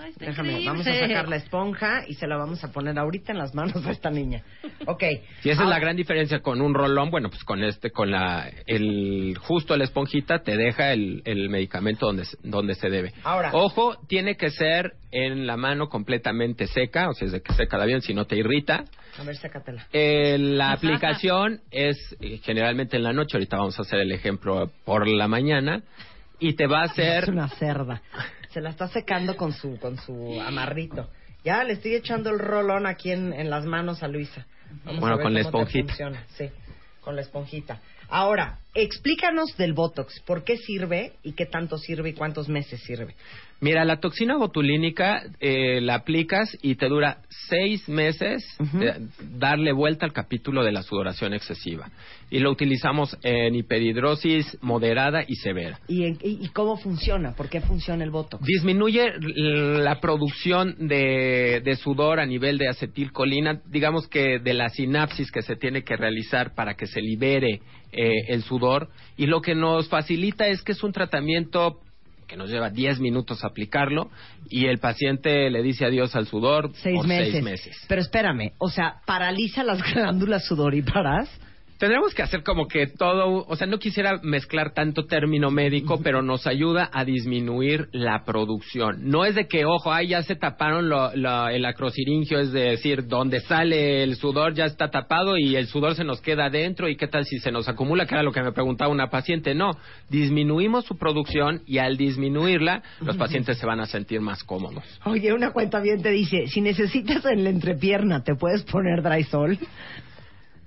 Speaker 3: Ay, está
Speaker 2: Déjame,
Speaker 3: increíble.
Speaker 2: vamos a sacar la esponja y se la vamos a poner ahorita en las manos a esta niña. Ok.
Speaker 4: Y esa es la gran diferencia con un rolón, bueno, pues con este, con la, el, justo la esponjita te deja el, el medicamento donde, se- donde se debe.
Speaker 2: Ahora.
Speaker 4: Ojo, tiene que ser en la mano completamente seca, o sea, es de que seca bien, si no te irrita.
Speaker 2: A ver, sácatela.
Speaker 4: Eh, la aplicación es eh, generalmente en la noche, ahorita vamos a hacer el ejemplo por la mañana, y te va a
Speaker 2: Es
Speaker 4: hacer...
Speaker 2: una cerda. Se la está secando con su, con su amarrito. Ya le estoy echando el rolón aquí en, en las manos a Luisa. Vamos
Speaker 4: Bueno,
Speaker 2: a ver
Speaker 4: con la
Speaker 2: cómo
Speaker 4: esponjita.
Speaker 2: Sí, con la esponjita. Ahora, explícanos del Botox. ¿Por qué sirve y qué tanto sirve y cuántos meses sirve?
Speaker 4: Mira, la toxina botulínica eh, la aplicas y te dura seis meses de darle vuelta al capítulo de la sudoración excesiva. Y lo utilizamos en hiperhidrosis moderada y severa.
Speaker 2: ¿Y, en- y- y cómo funciona? ¿Por qué funciona el Botox?
Speaker 4: Disminuye la producción de, de sudor a nivel de acetilcolina, digamos que de la sinapsis que se tiene que realizar para que se libere eh, el sudor. Y lo que nos facilita es que es un tratamiento que nos lleva 10 minutos aplicarlo y el paciente le dice adiós al sudor
Speaker 2: Seis
Speaker 4: por
Speaker 2: meses.
Speaker 4: seis meses.
Speaker 2: Pero espérame, o sea, paraliza las glándulas sudoríparas.
Speaker 4: Tendremos que hacer como que todo, o sea, no quisiera mezclar tanto término médico, pero nos ayuda a disminuir la producción. No es de que, ojo, ahí ya se taparon lo- lo- el acrosiringio, es decir, donde sale el sudor ya está tapado y el sudor se nos queda adentro y qué tal si se nos acumula, que era lo que me preguntaba una paciente. No, disminuimos su producción y al disminuirla, los pacientes se van a sentir más cómodos.
Speaker 2: Oye, una cuenta bien te dice, si necesitas en la entrepierna, ¿te puedes poner Drysol?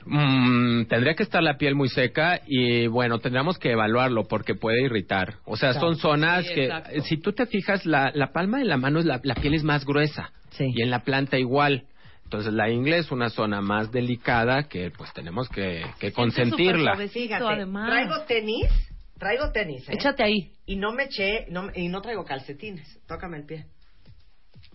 Speaker 4: Mm, tendría que estar la piel muy seca y bueno, tendríamos que evaluarlo porque puede irritar. O sea, son zonas
Speaker 3: Sí,
Speaker 4: que,
Speaker 3: exacto.
Speaker 4: si tú te fijas, la, la palma de la mano, es la, la piel es más gruesa
Speaker 2: Sí.
Speaker 4: y en la planta igual. Entonces la ingle es una zona más delicada que pues tenemos que, que consentirla.
Speaker 2: Fíjate,
Speaker 3: además.
Speaker 2: traigo tenis, traigo tenis, ¿eh?
Speaker 3: Échate ahí.
Speaker 2: Y no me eché, no, y no traigo calcetines. Tócame el pie.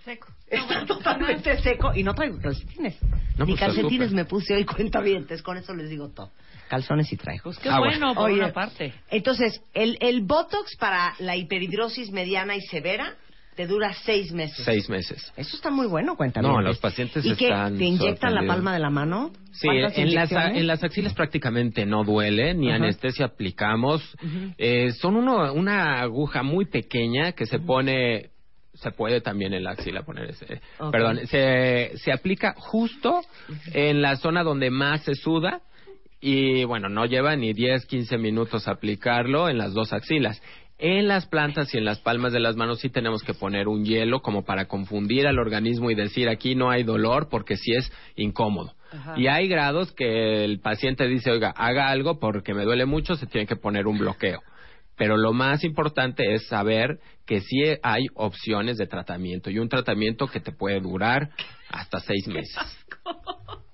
Speaker 5: Seco.
Speaker 2: Está totalmente seco y no traigo calcetines.
Speaker 4: No,
Speaker 2: Ni
Speaker 4: pues,
Speaker 2: calcetines me puse hoy cuenta con eso les digo todo. Calzones y traigo.
Speaker 3: Pues qué
Speaker 4: Ah,
Speaker 3: bueno, por
Speaker 2: Oye,
Speaker 3: una parte.
Speaker 2: Entonces, el, el Botox para la hiperhidrosis mediana y severa te dura seis meses.
Speaker 4: Seis meses.
Speaker 2: Eso está muy bueno, cuéntame.
Speaker 4: No, los pacientes
Speaker 2: ¿Y qué?
Speaker 4: están
Speaker 2: ¿Te inyectan la palma de la mano?
Speaker 4: Sí,
Speaker 2: ¿Cuántas
Speaker 4: en las, en las axilas prácticamente no duele, ni anestesia aplicamos. Eh, son uno, una aguja muy pequeña que se pone se puede también en la axila poner ese. Perdón, se, se aplica justo en la zona donde más se suda y bueno, no lleva ni 10, 15 minutos aplicarlo en las dos axilas. En las plantas y en las palmas de las manos sí tenemos que poner un hielo como para confundir al organismo y decir aquí no hay dolor porque sí es incómodo. Y hay grados que el paciente dice, oiga, haga algo porque me duele mucho, se tiene que poner un bloqueo. Pero lo más importante es saber que sí hay opciones de tratamiento y un tratamiento que te puede durar hasta seis meses.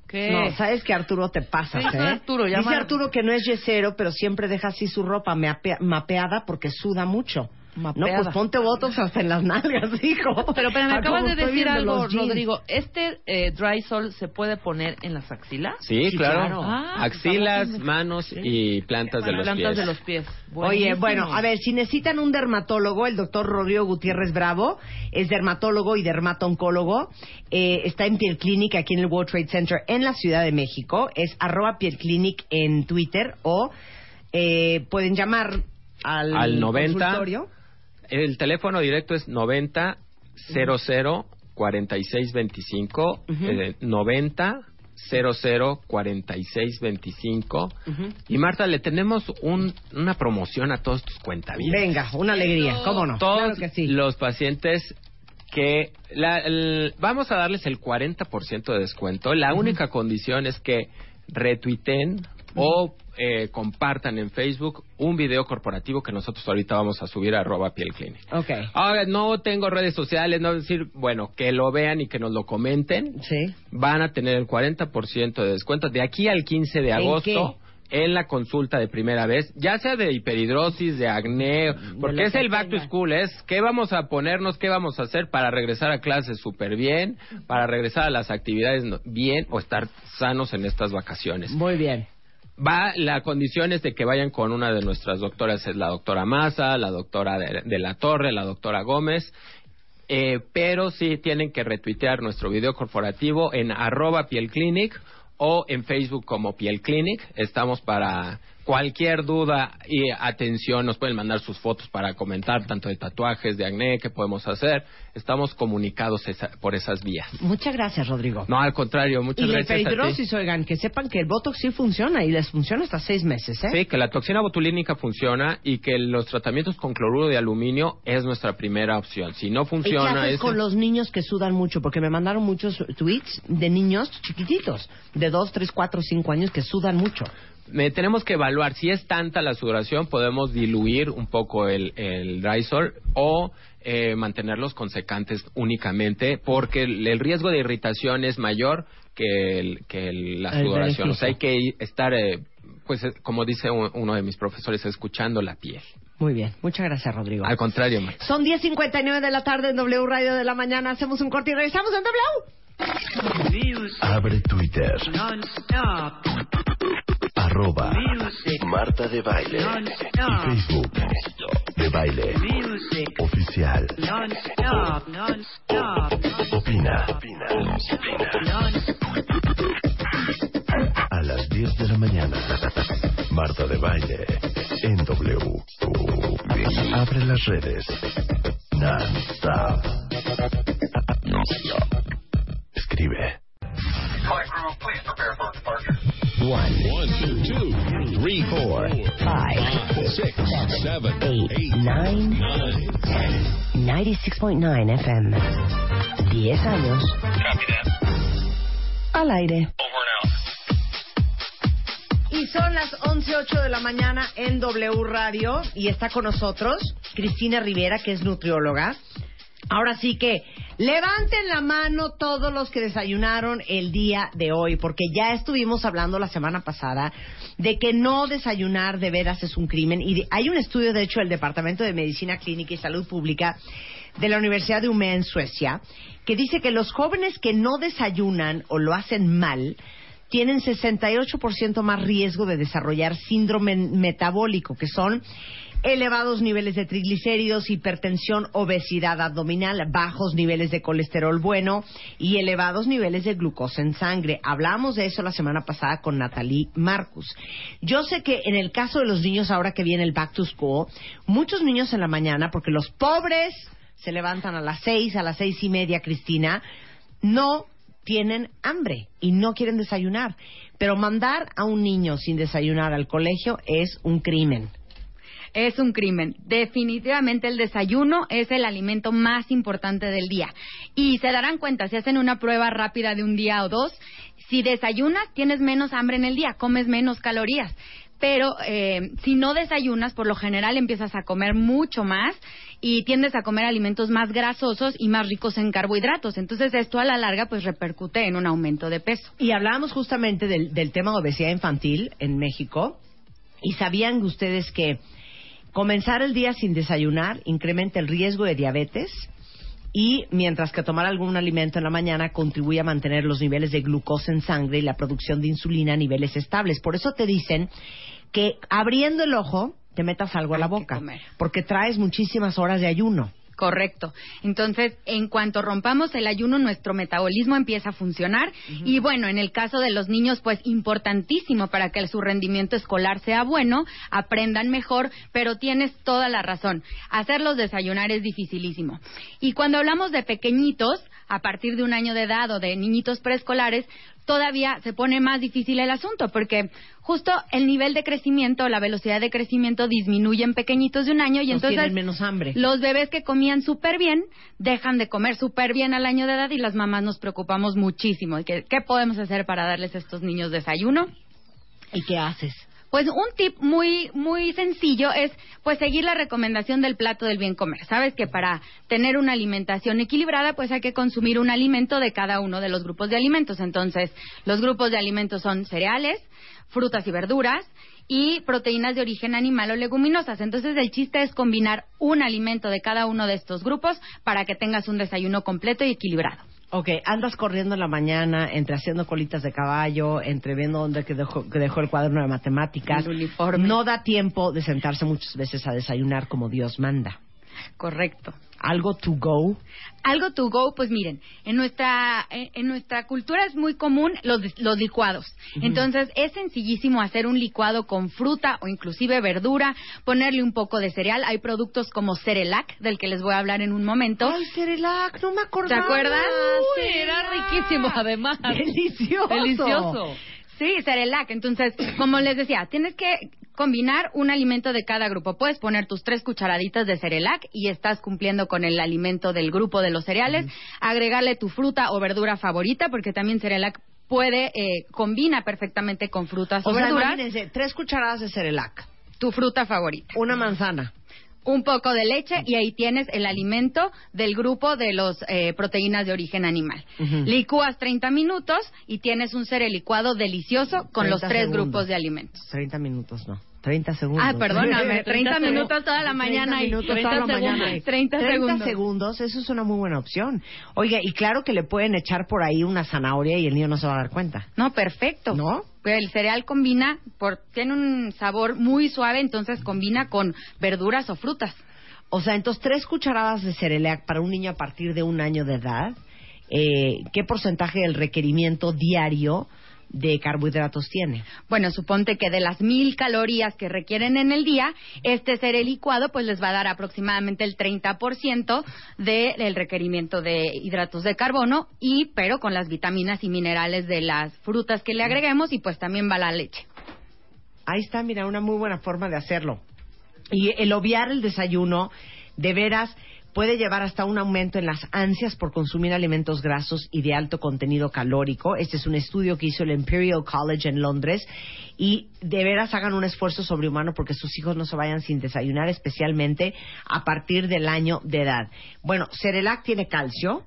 Speaker 3: ¿Qué?
Speaker 2: No, sabes que Arturo te pasas,
Speaker 3: Sí,
Speaker 2: ¿eh?
Speaker 3: Arturo, llama-
Speaker 2: Dice Arturo que no es yesero, pero siempre deja así su ropa mapea- mapeada porque suda mucho.
Speaker 3: Mapeada.
Speaker 2: No, pues ponte botox hasta en las nalgas, hijo.
Speaker 3: Pero, pero me
Speaker 2: Ah,
Speaker 3: acabas de decir algo. Rodrigo. ¿Este eh, dry sol se puede poner en las axilas?
Speaker 4: Sí,
Speaker 2: Sí,
Speaker 4: claro.
Speaker 2: claro.
Speaker 3: Ah,
Speaker 4: Axilas,
Speaker 3: pues,
Speaker 4: manos y plantas de los
Speaker 3: plantas
Speaker 4: pies.
Speaker 3: de los pies.
Speaker 2: Oye, bueno, a ver, si necesitan un dermatólogo, el doctor Rodrigo Gutiérrez Bravo es dermatólogo y dermatoncólogo. Eh, está en Piel Clinic aquí en el World Trade Center en la Ciudad de México. Es arroba Piel Clinic en Twitter o eh, pueden llamar al,
Speaker 4: Al 90.
Speaker 2: consultorio.
Speaker 4: El teléfono directo es 90 00 46 25
Speaker 2: Ujú.
Speaker 4: eh, 90 00 46 25 y Marta le tenemos un- una promoción a todos tus cuentavientes.
Speaker 2: Venga, una alegría, ¿cómo no?
Speaker 4: todos
Speaker 2: Claro que sí.
Speaker 4: los pacientes que la- el- vamos a darles el 40% de descuento. La única condición es que retuiteen o eh, compartan en Facebook un video corporativo que nosotros ahorita vamos a subir a arroba piel clinic.
Speaker 2: Ok.
Speaker 4: Ahora, no tengo redes sociales, no decir, bueno, que lo vean y que nos lo comenten.
Speaker 2: Sí.
Speaker 4: Van a tener el 40% de descuento de aquí al 15 de
Speaker 2: ¿En
Speaker 4: agosto. En la consulta de primera vez, ya sea de hiperhidrosis, de acné, porque es el back to school, es qué vamos a ponernos, qué vamos a hacer para regresar a clases súper bien, para regresar a las actividades bien o estar sanos en estas vacaciones.
Speaker 2: Muy bien.
Speaker 4: Va, la condición es de que vayan con una de nuestras doctoras, es la doctora Maza, la doctora de, la Torre, la doctora Gómez, eh, pero sí tienen que retuitear nuestro video corporativo en arroba pielclinic o en Facebook como Piel Clinic. Estamos para cualquier duda y atención, nos pueden mandar sus fotos para comentar tanto de tatuajes, de acné, que podemos hacer. Estamos comunicados esa- por esas vías.
Speaker 2: Muchas gracias, Rodrigo.
Speaker 4: No, al contrario, muchas
Speaker 2: y
Speaker 4: gracias a ti.
Speaker 2: hiperhidrosis, oigan, que sepan que el Botox sí funciona y les funciona hasta seis meses, ¿eh?
Speaker 4: Sí, que la toxina botulínica funciona y que los tratamientos con cloruro de aluminio es nuestra primera opción. Si no
Speaker 2: ¿Y qué
Speaker 4: funciona
Speaker 2: haces
Speaker 4: ese-
Speaker 2: con los niños que sudan mucho? Porque me mandaron muchos tweets de niños chiquititos, de 2, 3, 4, 5 años, que sudan mucho.
Speaker 4: Me- tenemos que evaluar si es tanta la sudoración, podemos diluir un poco el, el Drysol o eh, mantenerlos con secantes únicamente, porque el, el riesgo de irritación es mayor que, el- que el- la sudoración. O sea, hay que estar, eh, pues, eh, como dice un- uno de mis profesores, escuchando la piel.
Speaker 2: Muy bien. Muchas gracias, Rodrigo.
Speaker 4: Al contrario, Marta.
Speaker 2: Son 10.59 de la tarde en W Radio de la Mañana. Hacemos un corte y regresamos en W.
Speaker 7: Abre Twitter. Arroba Marta de Baile. Y Facebook. De Baile. Oficial. Opina. Opina. A las 10 de la mañana. Marta de Baile. En W. Abre las redes. Non-stop. Escribe.
Speaker 1: One, two, two, three, four,
Speaker 2: Five,
Speaker 1: six, seven,
Speaker 2: eight, nine,
Speaker 1: nine.
Speaker 2: ten. 96.9 FM. 10 años. Al aire. Y son las 11.08 de la mañana en W Radio y está con nosotros Cristina Rivera, que es nutrióloga. Ahora sí que levanten la mano todos los que desayunaron el día de hoy, porque ya estuvimos hablando la semana pasada de que no desayunar de veras es un crimen. Y hay un estudio, de hecho, del Departamento de Medicina Clínica y Salud Pública de la Universidad de Umeå en Suecia, que dice que los jóvenes que no desayunan o lo hacen mal tienen 68% más riesgo de desarrollar síndrome metabólico, que son elevados niveles de triglicéridos, hipertensión, obesidad abdominal, bajos niveles de colesterol bueno y elevados niveles de glucosa en sangre. Hablamos de eso la semana pasada con Natalie Marcus. Yo sé que en el caso de los niños ahora que viene el back to school, muchos niños en la mañana, porque los pobres se levantan a las seis, a las seis y media, Cristina, no tienen hambre y no quieren desayunar. Pero mandar a un niño sin desayunar al colegio es un crimen.
Speaker 9: Es un crimen. Definitivamente el desayuno es el alimento más importante del día. Y se darán cuenta, si hacen una prueba rápida de un día o dos, si desayunas tienes menos hambre en el día, comes menos calorías. Pero eh, si no desayunas, por lo general empiezas a comer mucho más y tiendes a comer alimentos más grasosos y más ricos en carbohidratos. Entonces esto a la larga pues repercute en un aumento de peso.
Speaker 2: Y hablábamos justamente del, del tema de obesidad infantil en México. ¿Y sabían ustedes que comenzar el día sin desayunar incrementa el riesgo de diabetes? Y mientras que tomar algún alimento en la mañana contribuye a mantener los niveles de glucosa en sangre y la producción de insulina a niveles estables. Por eso te dicen que abriendo el ojo te metas algo a la boca, porque traes muchísimas horas de ayuno.
Speaker 9: Correcto. Entonces, en cuanto rompamos el ayuno, nuestro metabolismo empieza a funcionar. Y bueno, en el caso de los niños, pues importantísimo para que su rendimiento escolar sea bueno, aprendan mejor, pero tienes toda la razón. Hacerlos desayunar es dificilísimo. Y cuando hablamos de pequeñitos, a partir de un año de edad o de niñitos preescolares, todavía se pone más difícil el asunto, porque justo el nivel de crecimiento, la velocidad de crecimiento disminuye en pequeñitos de un año y
Speaker 2: Nos
Speaker 9: entonces
Speaker 2: menos hambre.
Speaker 9: los bebés que comían súper bien dejan de comer súper bien al año de edad y las mamás nos preocupamos muchísimo. ¿Y ¿Qué, ¿Qué podemos hacer para darles a estos niños desayuno?
Speaker 2: ¿Y qué haces?
Speaker 9: Pues un tip muy muy sencillo es pues seguir la recomendación del plato del bien comer. Sabes que para tener una alimentación equilibrada pues hay que consumir un alimento de cada uno de los grupos de alimentos. Entonces, los grupos de alimentos son cereales, frutas y verduras y proteínas de origen animal o leguminosas. Entonces, el chiste es combinar un alimento de cada uno de estos grupos para que tengas un desayuno completo y equilibrado.
Speaker 2: Ok, andas corriendo en la mañana, entre haciendo colitas de caballo, entre viendo dónde que dejó, que dejó el cuaderno de matemáticas.
Speaker 9: El uniforme.
Speaker 2: No da tiempo de sentarse muchas veces a desayunar como Dios manda.
Speaker 9: Correcto.
Speaker 2: Algo to go.
Speaker 9: Algo to go, pues miren, en nuestra en, en nuestra cultura es muy común los, los licuados. Entonces es sencillísimo hacer un licuado con fruta o inclusive verdura, ponerle un poco de cereal. Hay productos como Cerelac, del que les voy a hablar en un momento.
Speaker 2: Ay, Cerelac, no me
Speaker 9: ¿Te
Speaker 2: acordaba.
Speaker 9: acuerdas?
Speaker 3: Uy, era riquísimo, además.
Speaker 2: Delicioso.
Speaker 3: Delicioso.
Speaker 9: Sí, Cerelac. Entonces, como les decía, tienes que combinar un alimento de cada grupo. Puedes poner tus tres cucharaditas de Cerelac y estás cumpliendo con el alimento del grupo de los cereales. Agregarle tu fruta o verdura favorita, porque también Cerelac puede, eh, combina perfectamente con frutas o,
Speaker 2: O sea,
Speaker 9: verduras.
Speaker 2: imagínense, tres cucharadas de Cerelac,
Speaker 9: Tu fruta favorita.
Speaker 2: una manzana.
Speaker 9: Un poco de leche y ahí tienes el alimento del grupo de los eh, proteínas de origen animal.
Speaker 2: Ujú.
Speaker 9: Licúas 30 minutos y tienes un cereal licuado delicioso con los
Speaker 2: 30
Speaker 9: tres
Speaker 2: segundos.
Speaker 9: grupos de alimentos.
Speaker 2: 30 minutos, no. 30 segundos.
Speaker 9: Ah, perdóname, 30
Speaker 3: 30
Speaker 9: minutos toda la mañana
Speaker 2: 30
Speaker 9: y
Speaker 2: minutos
Speaker 3: 30
Speaker 2: toda la mañana.
Speaker 3: segundos.
Speaker 9: 30 segundos.
Speaker 2: segundos, eso es una muy buena opción. Oiga, y claro que le pueden echar por ahí una zanahoria y el niño no se va a dar cuenta.
Speaker 9: No, perfecto.
Speaker 2: ¿No?
Speaker 9: El cereal combina, por, tiene un sabor muy suave, entonces combina con verduras o frutas.
Speaker 2: O sea, entonces tres cucharadas de Cerelac para un niño a partir de un año de edad, eh, ¿qué porcentaje del requerimiento diario de carbohidratos tiene?
Speaker 9: Bueno, suponte que de las mil calorías que requieren en el día, este cereal licuado pues les va a dar aproximadamente el 30% del requerimiento de hidratos de carbono y pero con las vitaminas y minerales de las frutas que le agreguemos y pues también va la leche.
Speaker 2: Ahí está, mira, una muy buena forma de hacerlo. Y el obviar el desayuno, de veras, puede llevar hasta un aumento en las ansias por consumir alimentos grasos y de alto contenido calórico. Este es un estudio que hizo el Imperial College en Londres. Y de veras hagan un esfuerzo sobrehumano porque sus hijos no se vayan sin desayunar, especialmente a partir del año de edad. Bueno, Cerelac tiene calcio.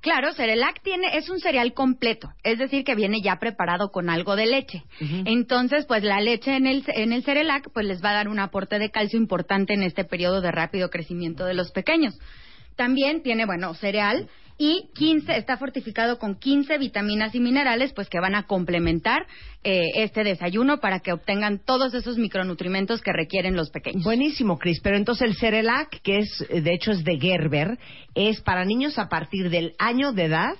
Speaker 9: Claro, Cerelac tiene, es un cereal completo, es decir, que viene ya preparado con algo de leche. Entonces, pues la leche en el, en el Cerelac, pues les va a dar un aporte de calcio importante en este periodo de rápido crecimiento de los pequeños. También tiene, bueno, cereal y 15, está fortificado con 15 vitaminas y minerales, pues que van a complementar eh, este desayuno para que obtengan todos esos micronutrimentos que requieren los pequeños.
Speaker 2: Buenísimo, Cris. Pero entonces el Cerelac, que es, eh, de hecho es de Gerber, es para niños a partir del año de edad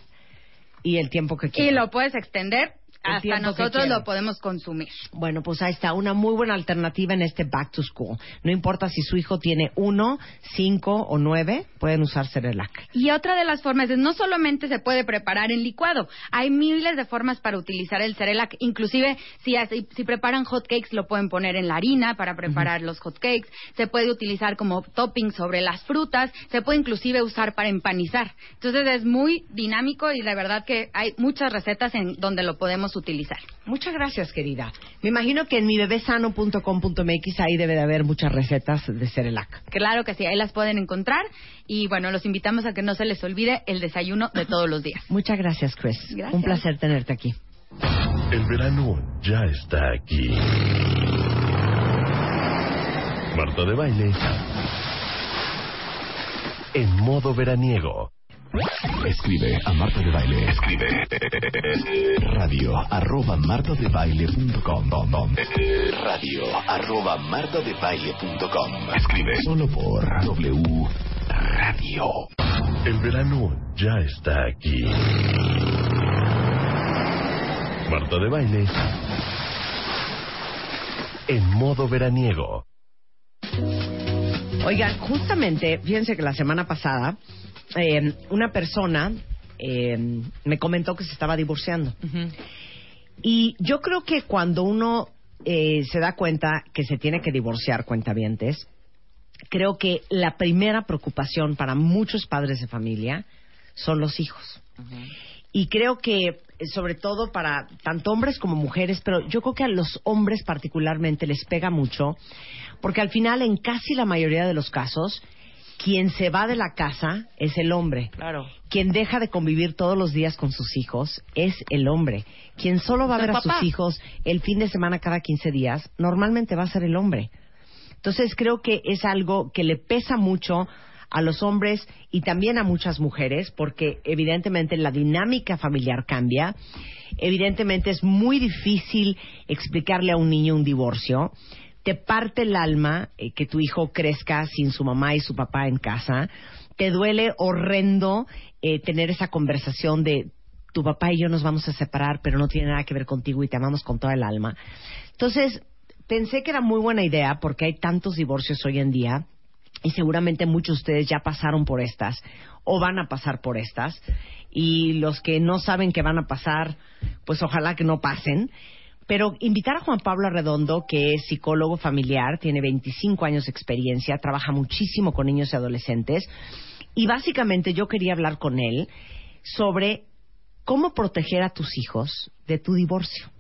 Speaker 2: y el tiempo que
Speaker 9: Y
Speaker 2: quieran.
Speaker 9: lo puedes extender Hasta nosotros lo podemos consumir.
Speaker 2: Bueno, pues ahí está, una muy buena alternativa en este Back to School. No importa si su hijo tiene uno, cinco o nueve, pueden usar Cerelac.
Speaker 9: Y otra de las formas es no solamente se puede preparar en licuado, hay miles de formas para utilizar el Cerelac. Inclusive si, si preparan hot cakes lo pueden poner en la harina para preparar los hot cakes. Se puede utilizar como topping sobre las frutas. Se puede inclusive usar para empanizar. Entonces es muy dinámico y la verdad que hay muchas recetas en donde lo podemos utilizar.
Speaker 2: Muchas gracias, querida. Me imagino que en mibebesano.com.mx ahí debe de haber muchas recetas de Cerelac.
Speaker 9: Claro que sí, ahí las pueden encontrar y bueno, los invitamos a que no se les olvide el desayuno de todos los días.
Speaker 2: Muchas gracias, Chris.
Speaker 9: Gracias.
Speaker 2: Un placer tenerte aquí.
Speaker 7: El verano ya está aquí. Marta de baile. En modo veraniego.
Speaker 1: Escribe a Marta de Baile. Escribe radio arroba martadebaile.com radio arroba martadebaile.com Escribe solo por W Radio.
Speaker 7: El verano ya está aquí. Marta de baile. En modo veraniego.
Speaker 2: Oigan, justamente, fíjense que la semana pasada eh, una persona eh, me comentó que se estaba divorciando. Y yo creo que cuando uno eh, se da cuenta que se tiene que divorciar, cuentavientes, creo que la primera preocupación para muchos padres de familia son los hijos. Y creo que, eh, sobre todo para tanto hombres como mujeres, pero yo creo que a los hombres particularmente les pega mucho, porque al final, en casi la mayoría de los casos, quien se va de la casa es el hombre.
Speaker 3: Claro.
Speaker 2: Quien deja de convivir todos los días con sus hijos es el hombre. Quien solo va a ver a sus hijos el fin de semana cada 15 días, normalmente va a ser el hombre. Entonces creo que es algo que le pesa mucho a los hombres y también a muchas mujeres, porque evidentemente la dinámica familiar cambia. Evidentemente es muy difícil explicarle a un niño un divorcio. Te parte el alma eh, que tu hijo crezca sin su mamá y su papá en casa. Te duele horrendo eh, tener esa conversación de tu papá y yo nos vamos a separar, pero no tiene nada que ver contigo y te amamos con toda el alma. Entonces, pensé que era muy buena idea porque hay tantos divorcios hoy en día y seguramente muchos de ustedes ya pasaron por estas o van a pasar por estas y los que no saben que van a pasar, pues ojalá que no pasen. Pero invitar a Juan Pablo Arredondo, que es psicólogo familiar, tiene 25 años de experiencia, trabaja muchísimo con niños y adolescentes y básicamente yo quería hablar con él sobre cómo proteger a tus hijos de tu divorcio.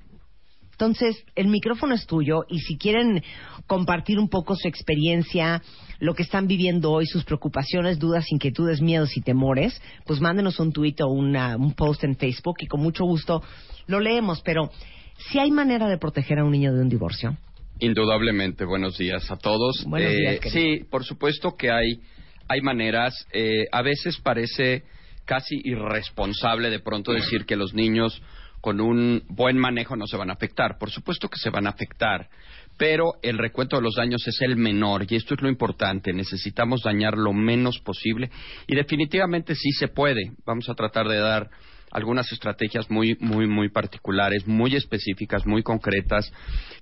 Speaker 2: Entonces, el micrófono es tuyo y si quieren compartir un poco su experiencia, lo que están viviendo hoy, sus preocupaciones, dudas, inquietudes, miedos y temores, pues mándenos un tuit o un post en Facebook y con mucho gusto lo leemos. Pero, si hay manera de proteger a un niño de un divorcio?
Speaker 10: Indudablemente, buenos días a todos.
Speaker 2: Buenos días,
Speaker 10: Eh,
Speaker 2: querido.
Speaker 10: sí, por supuesto que hay, hay maneras. eh, a veces parece casi irresponsable de pronto decir que los niños con un buen manejo no se van a afectar. Por supuesto que se van a afectar, pero el recuento de los daños es el menor y esto es lo importante. Necesitamos dañar lo menos posible y definitivamente sí se puede. Vamos a tratar de dar algunas estrategias muy, muy, muy particulares, muy específicas, muy concretas,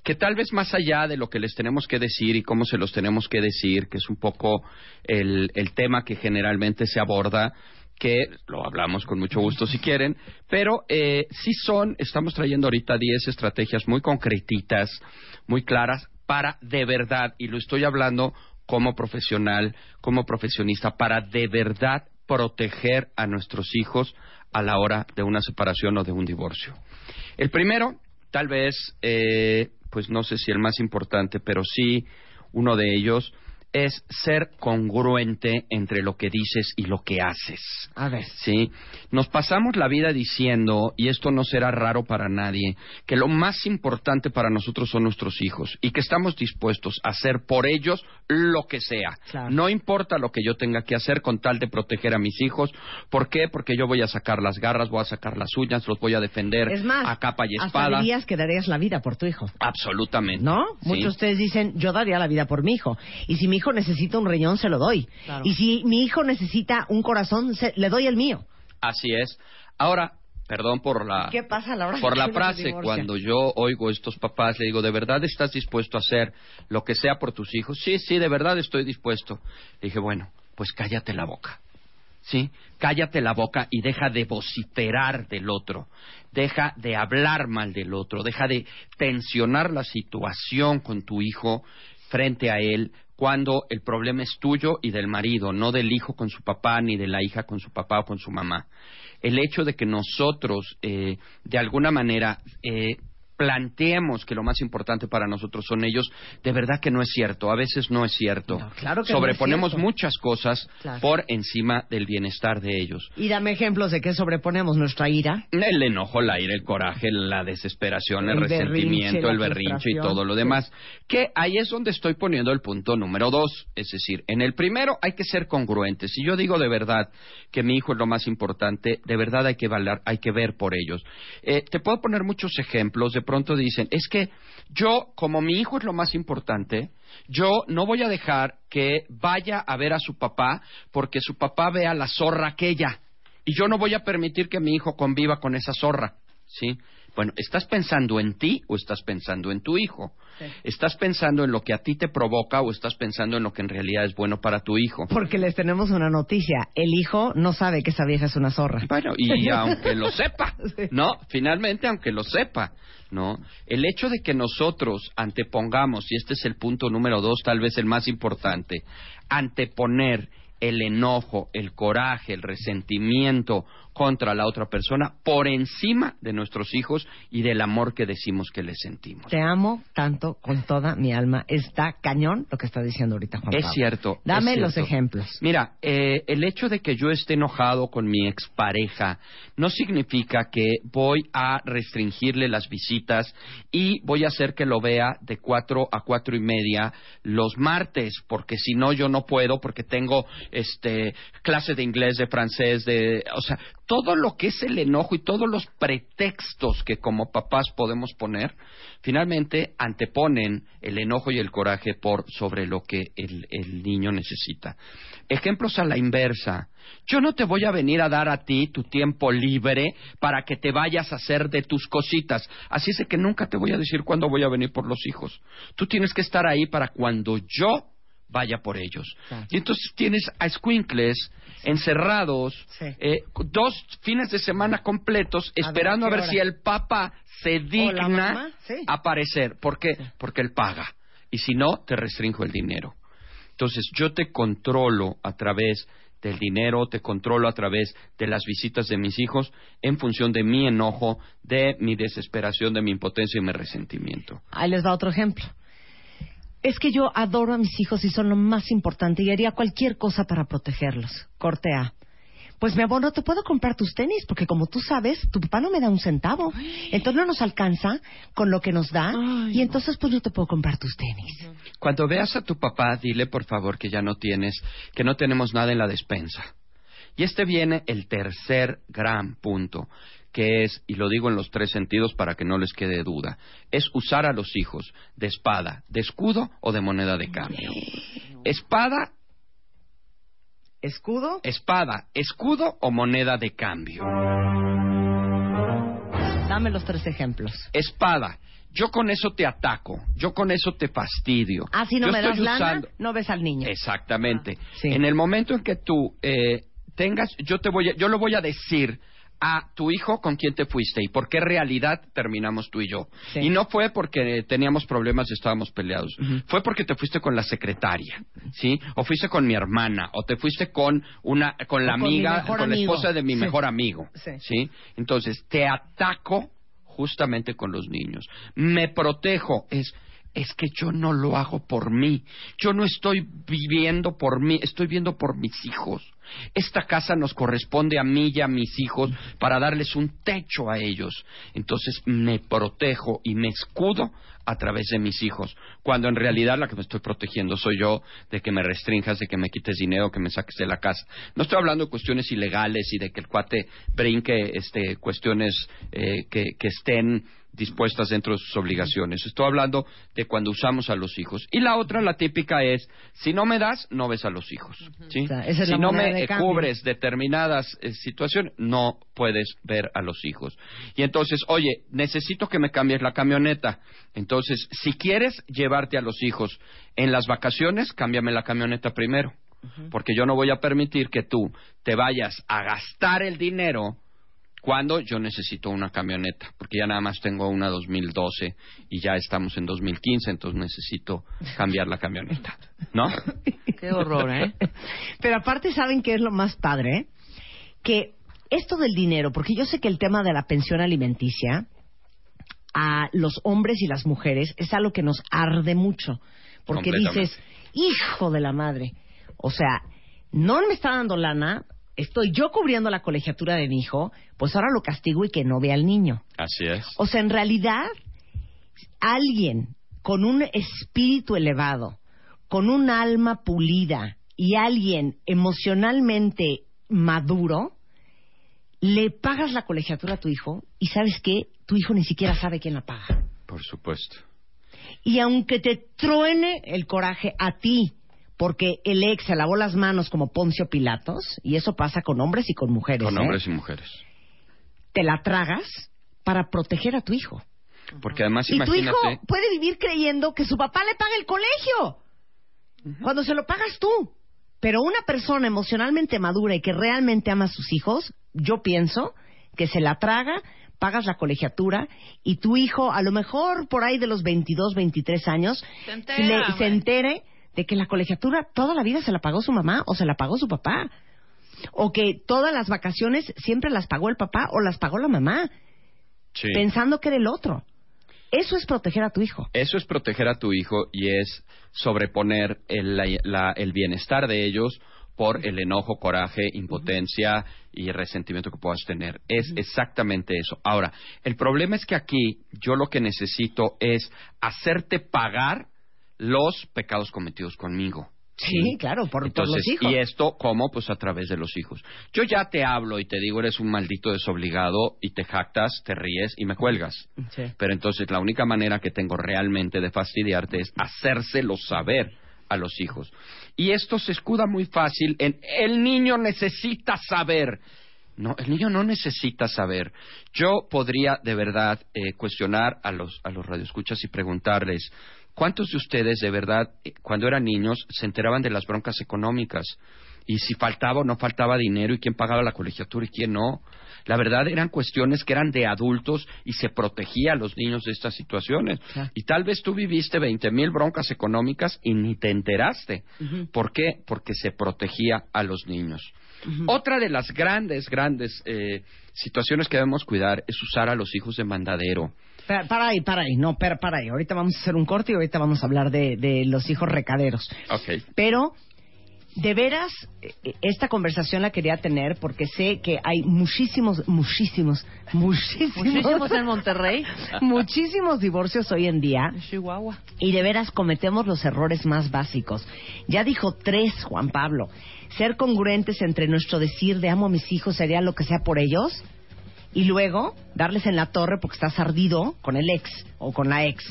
Speaker 10: que tal vez más allá de lo que les tenemos que decir y cómo se los tenemos que decir, que es un poco el, el tema que generalmente se aborda, que lo hablamos con mucho gusto si quieren, pero eh, sí son, estamos trayendo ahorita 10 estrategias muy concretitas, muy claras, para de verdad, y lo estoy hablando como profesional, como profesionista, para de verdad proteger a nuestros hijos a la hora de una separación o de un divorcio. El primero, tal vez, eh, pues no sé si el más importante, pero sí uno de ellos, es ser congruente entre lo que dices y lo que haces.
Speaker 2: A ver.
Speaker 10: ¿sí? Nos pasamos la vida diciendo, y esto no será raro para nadie, que lo más importante para nosotros son nuestros hijos y que estamos dispuestos a hacer por ellos lo que sea.
Speaker 2: Claro.
Speaker 10: No importa lo que yo tenga que hacer con tal de proteger a mis hijos. ¿Por qué? Porque yo voy a sacar las garras, voy a sacar las uñas, los voy a defender
Speaker 2: Es más,
Speaker 10: a capa y
Speaker 2: hasta
Speaker 10: espada.
Speaker 2: dirías que darías la vida por tu hijo.
Speaker 10: Absolutamente.
Speaker 2: ¿No?
Speaker 10: Sí.
Speaker 2: Muchos de ustedes dicen, yo daría la vida por mi hijo. Y si mi hijo necesita un riñón, se lo doy.
Speaker 3: Claro.
Speaker 2: Y si mi hijo necesita un corazón, se- le doy el mío.
Speaker 10: Así es. Ahora, perdón por la
Speaker 2: ¿Qué pasa a la hora
Speaker 10: por
Speaker 2: que
Speaker 10: la frase cuando yo oigo a estos papás le digo de verdad estás dispuesto a hacer lo que sea por tus hijos sí sí de verdad estoy dispuesto le dije bueno pues cállate la boca sí cállate la boca y deja de vociferar del otro deja de hablar mal del otro deja de tensionar la situación con tu hijo frente a él cuando el problema es tuyo y del marido, no del hijo con su papá ni de la hija con su papá o con su mamá. El hecho de que nosotros, eh, de alguna manera, eh, planteemos que lo más importante para nosotros son ellos, de verdad que no es cierto. A veces no es cierto.
Speaker 2: claro que no es
Speaker 10: Sobreponemos
Speaker 2: cierto.
Speaker 10: muchas cosas
Speaker 2: Claro.
Speaker 10: por encima del bienestar de ellos.
Speaker 2: Y dame ejemplos de qué sobreponemos nuestra ira.
Speaker 10: El enojo, la ira, el coraje, la desesperación, el, resentimiento, el berrinche y todo lo demás. Que ahí es donde estoy poniendo el punto número dos. Es decir, en el primero hay que ser congruentes. Si yo digo de verdad que mi hijo es lo más importante, de verdad hay que valer, hay que ver por ellos. Eh, te puedo poner muchos ejemplos. De pronto dicen, es que yo, como mi hijo es lo más importante, yo no voy a dejar que vaya a ver a su papá porque su papá vea la zorra aquella y yo no voy a permitir que mi hijo conviva con esa zorra, ¿sí? Bueno, ¿estás pensando en ti o estás pensando en tu hijo? ¿Estás pensando en lo que a ti te provoca o estás pensando en lo que en realidad es bueno para tu hijo?
Speaker 2: Porque les tenemos una noticia. El hijo no sabe que esa vieja es una zorra.
Speaker 10: Bueno, y aunque lo sepa, ¿no? Finalmente, aunque lo sepa, ¿no? El hecho de que nosotros antepongamos, y este es el punto número dos, tal vez el más importante, anteponer el enojo, el coraje, el resentimiento contra la otra persona por encima de nuestros hijos y del amor que decimos que les sentimos.
Speaker 2: Te amo tanto con toda mi alma. Está cañón lo que está diciendo ahorita Juan
Speaker 10: Es
Speaker 2: Pablo.
Speaker 10: cierto.
Speaker 2: Dame
Speaker 10: es
Speaker 2: los ejemplos.
Speaker 10: Mira, eh, el hecho de que yo esté enojado con mi expareja no significa que voy a restringirle las visitas y voy a hacer que lo vea de cuatro a cuatro y media los martes, porque si no yo no puedo, porque tengo este clase de inglés, de francés, de, o sea, todo lo que es el enojo y todos los pretextos que como papás podemos poner, finalmente anteponen el enojo y el coraje por sobre lo que el, el niño necesita. Ejemplos a la inversa. Yo no te voy a venir a dar a ti tu tiempo libre para que te vayas a hacer de tus cositas. Así es que nunca te voy a decir cuándo voy a venir por los hijos. Tú tienes que estar ahí para cuando yo vaya por ellos. Y entonces tienes a squinkles encerrados eh, dos fines de semana completos
Speaker 2: A
Speaker 10: esperando
Speaker 2: ¿a
Speaker 10: ver
Speaker 2: hora?
Speaker 10: si el papá se digna
Speaker 2: sí.
Speaker 10: aparecer. ¿Por qué? Porque él paga. Y si no, te restringo el dinero. Entonces, yo te controlo a través del dinero, te controlo a través de las visitas de mis hijos en función de mi enojo, de mi desesperación, de mi impotencia y mi resentimiento.
Speaker 2: Ahí les va otro ejemplo. Es que yo adoro a mis hijos y son lo más importante y haría cualquier cosa para protegerlos. Corte A. Pues mi amor, no te puedo comprar tus tenis porque como tú sabes, tu papá no me da un centavo. Entonces no nos alcanza con lo que nos da y entonces pues no te puedo comprar tus tenis.
Speaker 10: Cuando veas a tu papá, dile por favor que ya no tienes, que no tenemos nada en la despensa. Y este viene el tercer gran punto, que es, y lo digo en los tres sentidos para que no les quede duda, es usar a los hijos de espada, de escudo o de moneda de cambio. Espada,
Speaker 2: ¿Escudo?
Speaker 10: espada, escudo o moneda de cambio.
Speaker 2: Dame los tres ejemplos.
Speaker 10: Espada, yo con eso te ataco, yo con eso te fastidio.
Speaker 2: Ah, si no
Speaker 10: Yo
Speaker 2: me das lana,
Speaker 10: usando-
Speaker 2: no ves al niño.
Speaker 10: Exactamente. En el momento en que tú eh, tengas, yo te voy, a, yo lo voy a decir a tu hijo con quién te fuiste y por qué realidad terminamos tú y yo.
Speaker 2: Sí.
Speaker 10: Y no fue porque teníamos problemas y estábamos peleados. Fue porque te fuiste con la secretaria, ¿sí? O fuiste con mi hermana, o te fuiste con una, con la
Speaker 2: con
Speaker 10: amiga, con la esposa de mi
Speaker 2: Sí.
Speaker 10: mejor amigo,
Speaker 2: Sí.
Speaker 10: ¿sí? Entonces te ataco justamente con los niños. Me protejo es es que yo no lo hago por mí. Yo no estoy viviendo por mí, estoy viendo por mis hijos. Esta casa nos corresponde a mí y a mis hijos para darles un techo a ellos. Entonces me protejo y me escudo a través de mis hijos, cuando en realidad la que me estoy protegiendo soy yo de que me restrinjas, de que me quites dinero, que me saques de la casa. No estoy hablando de cuestiones ilegales y de que el cuate brinque este, cuestiones eh, que, que estén dispuestas dentro de sus obligaciones. Estoy hablando de cuando usamos a los hijos. Y la otra, la típica es, si no me das, no ves a los hijos. ¿sí?
Speaker 2: O sea, esa es
Speaker 10: si no me
Speaker 2: de
Speaker 10: eh, cubres determinadas eh, situaciones, no puedes ver a los hijos. Y entonces, oye, necesito que me cambies la camioneta. Entonces, si quieres llevarte a los hijos en las vacaciones, cámbiame la camioneta primero. Porque yo no voy a permitir que tú te vayas a gastar el dinero cuando yo necesito una camioneta, porque ya nada más tengo una 2012 y ya estamos en 2015, entonces necesito cambiar la camioneta, ¿no?
Speaker 3: Qué horror, ¿eh?
Speaker 2: Pero aparte, ¿saben qué es lo más padre? Que esto del dinero, porque yo sé que el tema de la pensión alimenticia a los hombres y las mujeres es algo que nos arde mucho. Porque dices, hijo de la madre. O sea, no me está dando lana, estoy yo cubriendo la colegiatura de mi hijo, pues ahora lo castigo y que no vea al niño.
Speaker 10: Así es.
Speaker 2: O sea, en realidad, alguien con un espíritu elevado, con un alma pulida y alguien emocionalmente maduro, le pagas la colegiatura a tu hijo y sabes que tu hijo ni siquiera sabe quién la paga.
Speaker 10: Por supuesto.
Speaker 2: Y aunque te truene el coraje a ti, porque el ex se lavó las manos como Poncio Pilatos, y eso pasa con hombres y con mujeres,
Speaker 10: Con
Speaker 2: ¿eh?
Speaker 10: hombres y mujeres.
Speaker 2: te la tragas para proteger a tu hijo.
Speaker 10: Porque además,
Speaker 2: Y tu hijo
Speaker 10: imagínate,
Speaker 2: puede vivir creyendo que su papá le paga el colegio. Cuando se lo pagas tú. Pero una persona emocionalmente madura y que realmente ama a sus hijos, yo pienso que se la traga, pagas la colegiatura y tu hijo, a lo mejor por ahí de los 22, 23 años,
Speaker 3: Se entera,
Speaker 2: le- se entere de que la colegiatura toda la vida se la pagó su mamá o se la pagó su papá. O que todas las vacaciones siempre las pagó el papá o las pagó la mamá,
Speaker 10: sí.
Speaker 2: pensando que era el otro. Eso es proteger a tu hijo.
Speaker 10: Eso es proteger a tu hijo y es sobreponer el, la- la- el bienestar de ellos por el enojo, coraje, impotencia y resentimiento que puedas tener. Es exactamente eso. Ahora, el problema es que aquí yo lo que necesito es hacerte pagar los pecados cometidos conmigo.
Speaker 2: Sí, claro, por, por
Speaker 10: Entonces,
Speaker 2: los hijos.
Speaker 10: ¿y esto cómo? Pues a través de los hijos. Yo ya te hablo y te digo, eres un maldito desobligado y te jactas, te ríes y me cuelgas.
Speaker 2: Sí.
Speaker 10: Pero entonces la única manera que tengo realmente de fastidiarte es hacérselo saber a los hijos. Y esto se escuda muy fácil en el niño necesita saber. No, el niño no necesita saber. Yo podría de verdad eh, cuestionar a los, a los radioescuchas y preguntarles, ¿cuántos de ustedes de verdad, eh, cuando eran niños, se enteraban de las broncas económicas? Y si faltaba o no faltaba dinero y quién pagaba la colegiatura y quién no. La verdad eran cuestiones que eran de adultos y se protegía a los niños de estas situaciones.
Speaker 2: Claro.
Speaker 10: Y tal vez tú viviste 20 mil broncas económicas y ni te enteraste. ¿Por qué? Porque se protegía a los niños. Otra de las grandes, grandes eh, situaciones que debemos cuidar es usar a los hijos de mandadero.
Speaker 2: Para, para ahí, para ahí, no, para, para ahí. Ahorita vamos a hacer un corte y ahorita vamos a hablar de, de los hijos recaderos.
Speaker 10: Ok.
Speaker 2: Pero, de veras, eh, esta conversación la quería tener porque sé que hay muchísimos, muchísimos, muchísimos,
Speaker 3: Muchísimos en Monterrey.
Speaker 2: muchísimos divorcios hoy en día.
Speaker 3: En Chihuahua.
Speaker 2: Y de veras cometemos los errores más básicos. Ya dijo tres, Juan Pablo. Ser congruentes entre nuestro decir de amo a mis hijos, sería lo que sea por ellos, y luego darles en la torre porque estás ardido con el ex o con la ex.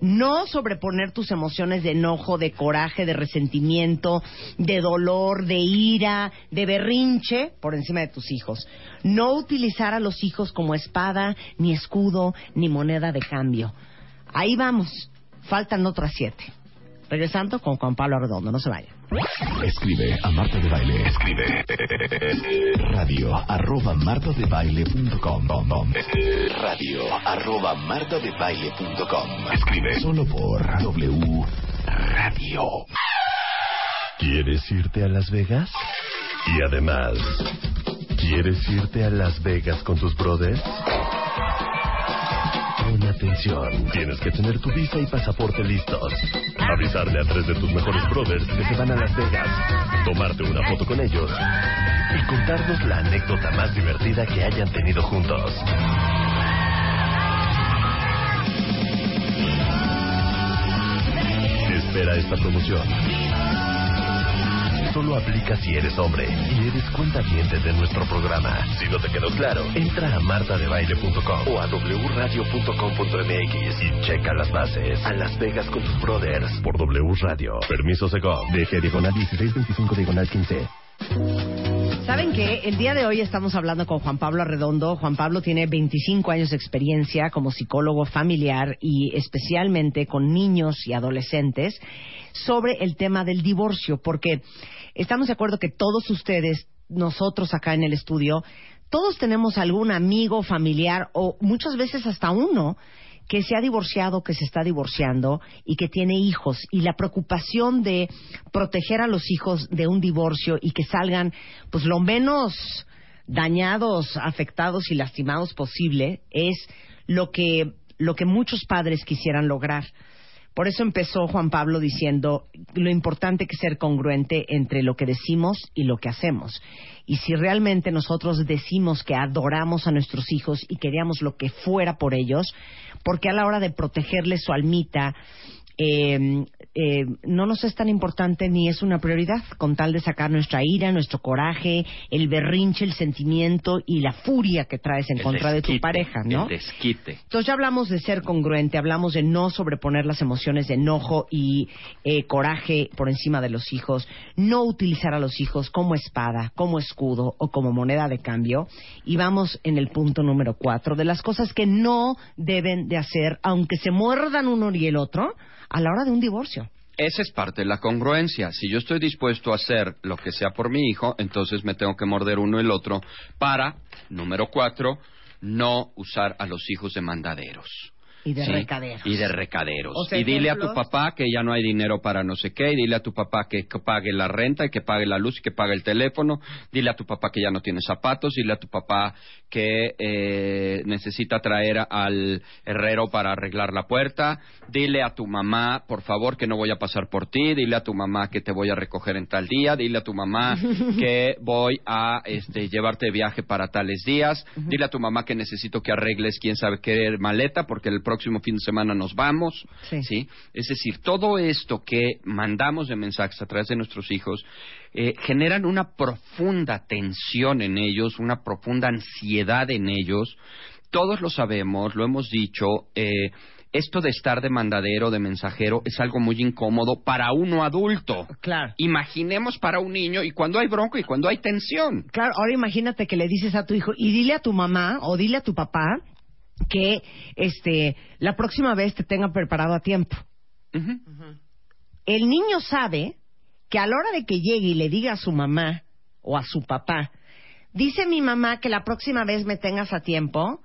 Speaker 2: No sobreponer tus emociones de enojo, de coraje, de resentimiento, de dolor, de ira, de berrinche por encima de tus hijos. No utilizar a los hijos como espada, ni escudo, ni moneda de cambio. Ahí vamos. Faltan otras siete. Regresando con Juan Pablo Arredondo. No se vayan.
Speaker 1: Escribe a Marta de Baile. Escribe radio arroba martadebaile.com radio arroba martadebaile.com Escribe solo por W Radio.
Speaker 11: ¿Quieres irte a Las Vegas? Y además, ¿quieres irte a Las Vegas con tus brothers? Pon atención, tienes que tener tu visa y pasaporte listos. Avisarle a tres de tus mejores brothers que se van a Las Vegas, tomarte una foto con ellos y contarnos la anécdota más divertida que hayan tenido juntos. Espera esta promoción. Solo aplica si eres hombre y eres cuenta de nuestro programa. Si no te quedó claro, entra a martadebaile.com o a wradio.com.mx y checa las bases. A Las Vegas con tus brothers por W Radio. Permiso Segov. DG diagonal 1625 diagonal 15.
Speaker 2: ¿Saben qué? El día de hoy estamos hablando con Juan Pablo Arredondo. Juan Pablo tiene 25 años de experiencia como psicólogo familiar y especialmente con niños y adolescentes sobre el tema del divorcio, porque estamos de acuerdo que todos ustedes, nosotros acá en el estudio, todos tenemos algún amigo, familiar o muchas veces hasta uno que se ha divorciado, que se está divorciando y que tiene hijos. Y la preocupación de proteger a los hijos de un divorcio y que salgan, pues lo menos dañados, afectados y lastimados posible es lo que, lo que muchos padres quisieran lograr. Por eso empezó Juan Pablo diciendo lo importante que es ser congruente entre lo que decimos y lo que hacemos. Y si realmente nosotros decimos que adoramos a nuestros hijos y queríamos lo que fuera por ellos, porque a la hora de protegerles su almita, eh, eh, no nos es tan importante ni es una prioridad, con tal de sacar nuestra ira, nuestro coraje, el berrinche, el sentimiento y la furia que traes en
Speaker 10: El
Speaker 2: contra de tu pareja, ¿no?
Speaker 10: El desquite.
Speaker 2: Entonces ya hablamos de ser congruente, hablamos de no sobreponer las emociones de enojo y eh, coraje por encima de los hijos, no utilizar a los hijos como espada, como escudo o como moneda de cambio. Y vamos en el punto número cuatro de las cosas que no deben de hacer, aunque se muerdan uno y el otro, a la hora de un divorcio.
Speaker 10: Esa es parte de la congruencia. Si yo estoy dispuesto a hacer lo que sea por mi hijo, entonces me tengo que morder uno y el otro para, número cuatro, no usar a los hijos de mandaderos.
Speaker 2: Y de
Speaker 10: ¿sí?
Speaker 2: recaderos.
Speaker 10: Y de recaderos.
Speaker 2: O sea,
Speaker 10: y dile a tu papá que ya no hay dinero para no sé qué, y dile a tu papá que, que pague la renta y que pague la luz y que pague el teléfono, dile a tu papá que ya no tiene zapatos, dile a tu papá que eh, necesita traer al herrero para arreglar la puerta, dile a tu mamá, por favor, que no voy a pasar por ti, dile a tu mamá que te voy a recoger en tal día, dile a tu mamá que voy a este, llevarte de viaje para tales días, dile a tu mamá que necesito que arregles quién sabe qué maleta porque el próximo fin de semana nos vamos,
Speaker 2: Sí.
Speaker 10: Es decir, todo esto que mandamos de mensajes a través de nuestros hijos eh, generan una profunda tensión en ellos, una profunda ansiedad en ellos. Todos lo sabemos, lo hemos dicho. eh, esto de estar de mandadero, de mensajero, es algo muy incómodo para uno adulto.
Speaker 2: Claro.
Speaker 10: Imaginemos para un niño y cuando hay bronco y cuando hay tensión.
Speaker 2: Claro, ahora imagínate que le dices a tu hijo y dile a tu mamá o dile a tu papá que este la próxima vez te tenga preparado a tiempo. El niño sabe que a la hora de que llegue y le diga a su mamá o a su papá, dice mi mamá que la próxima vez me tengas a tiempo,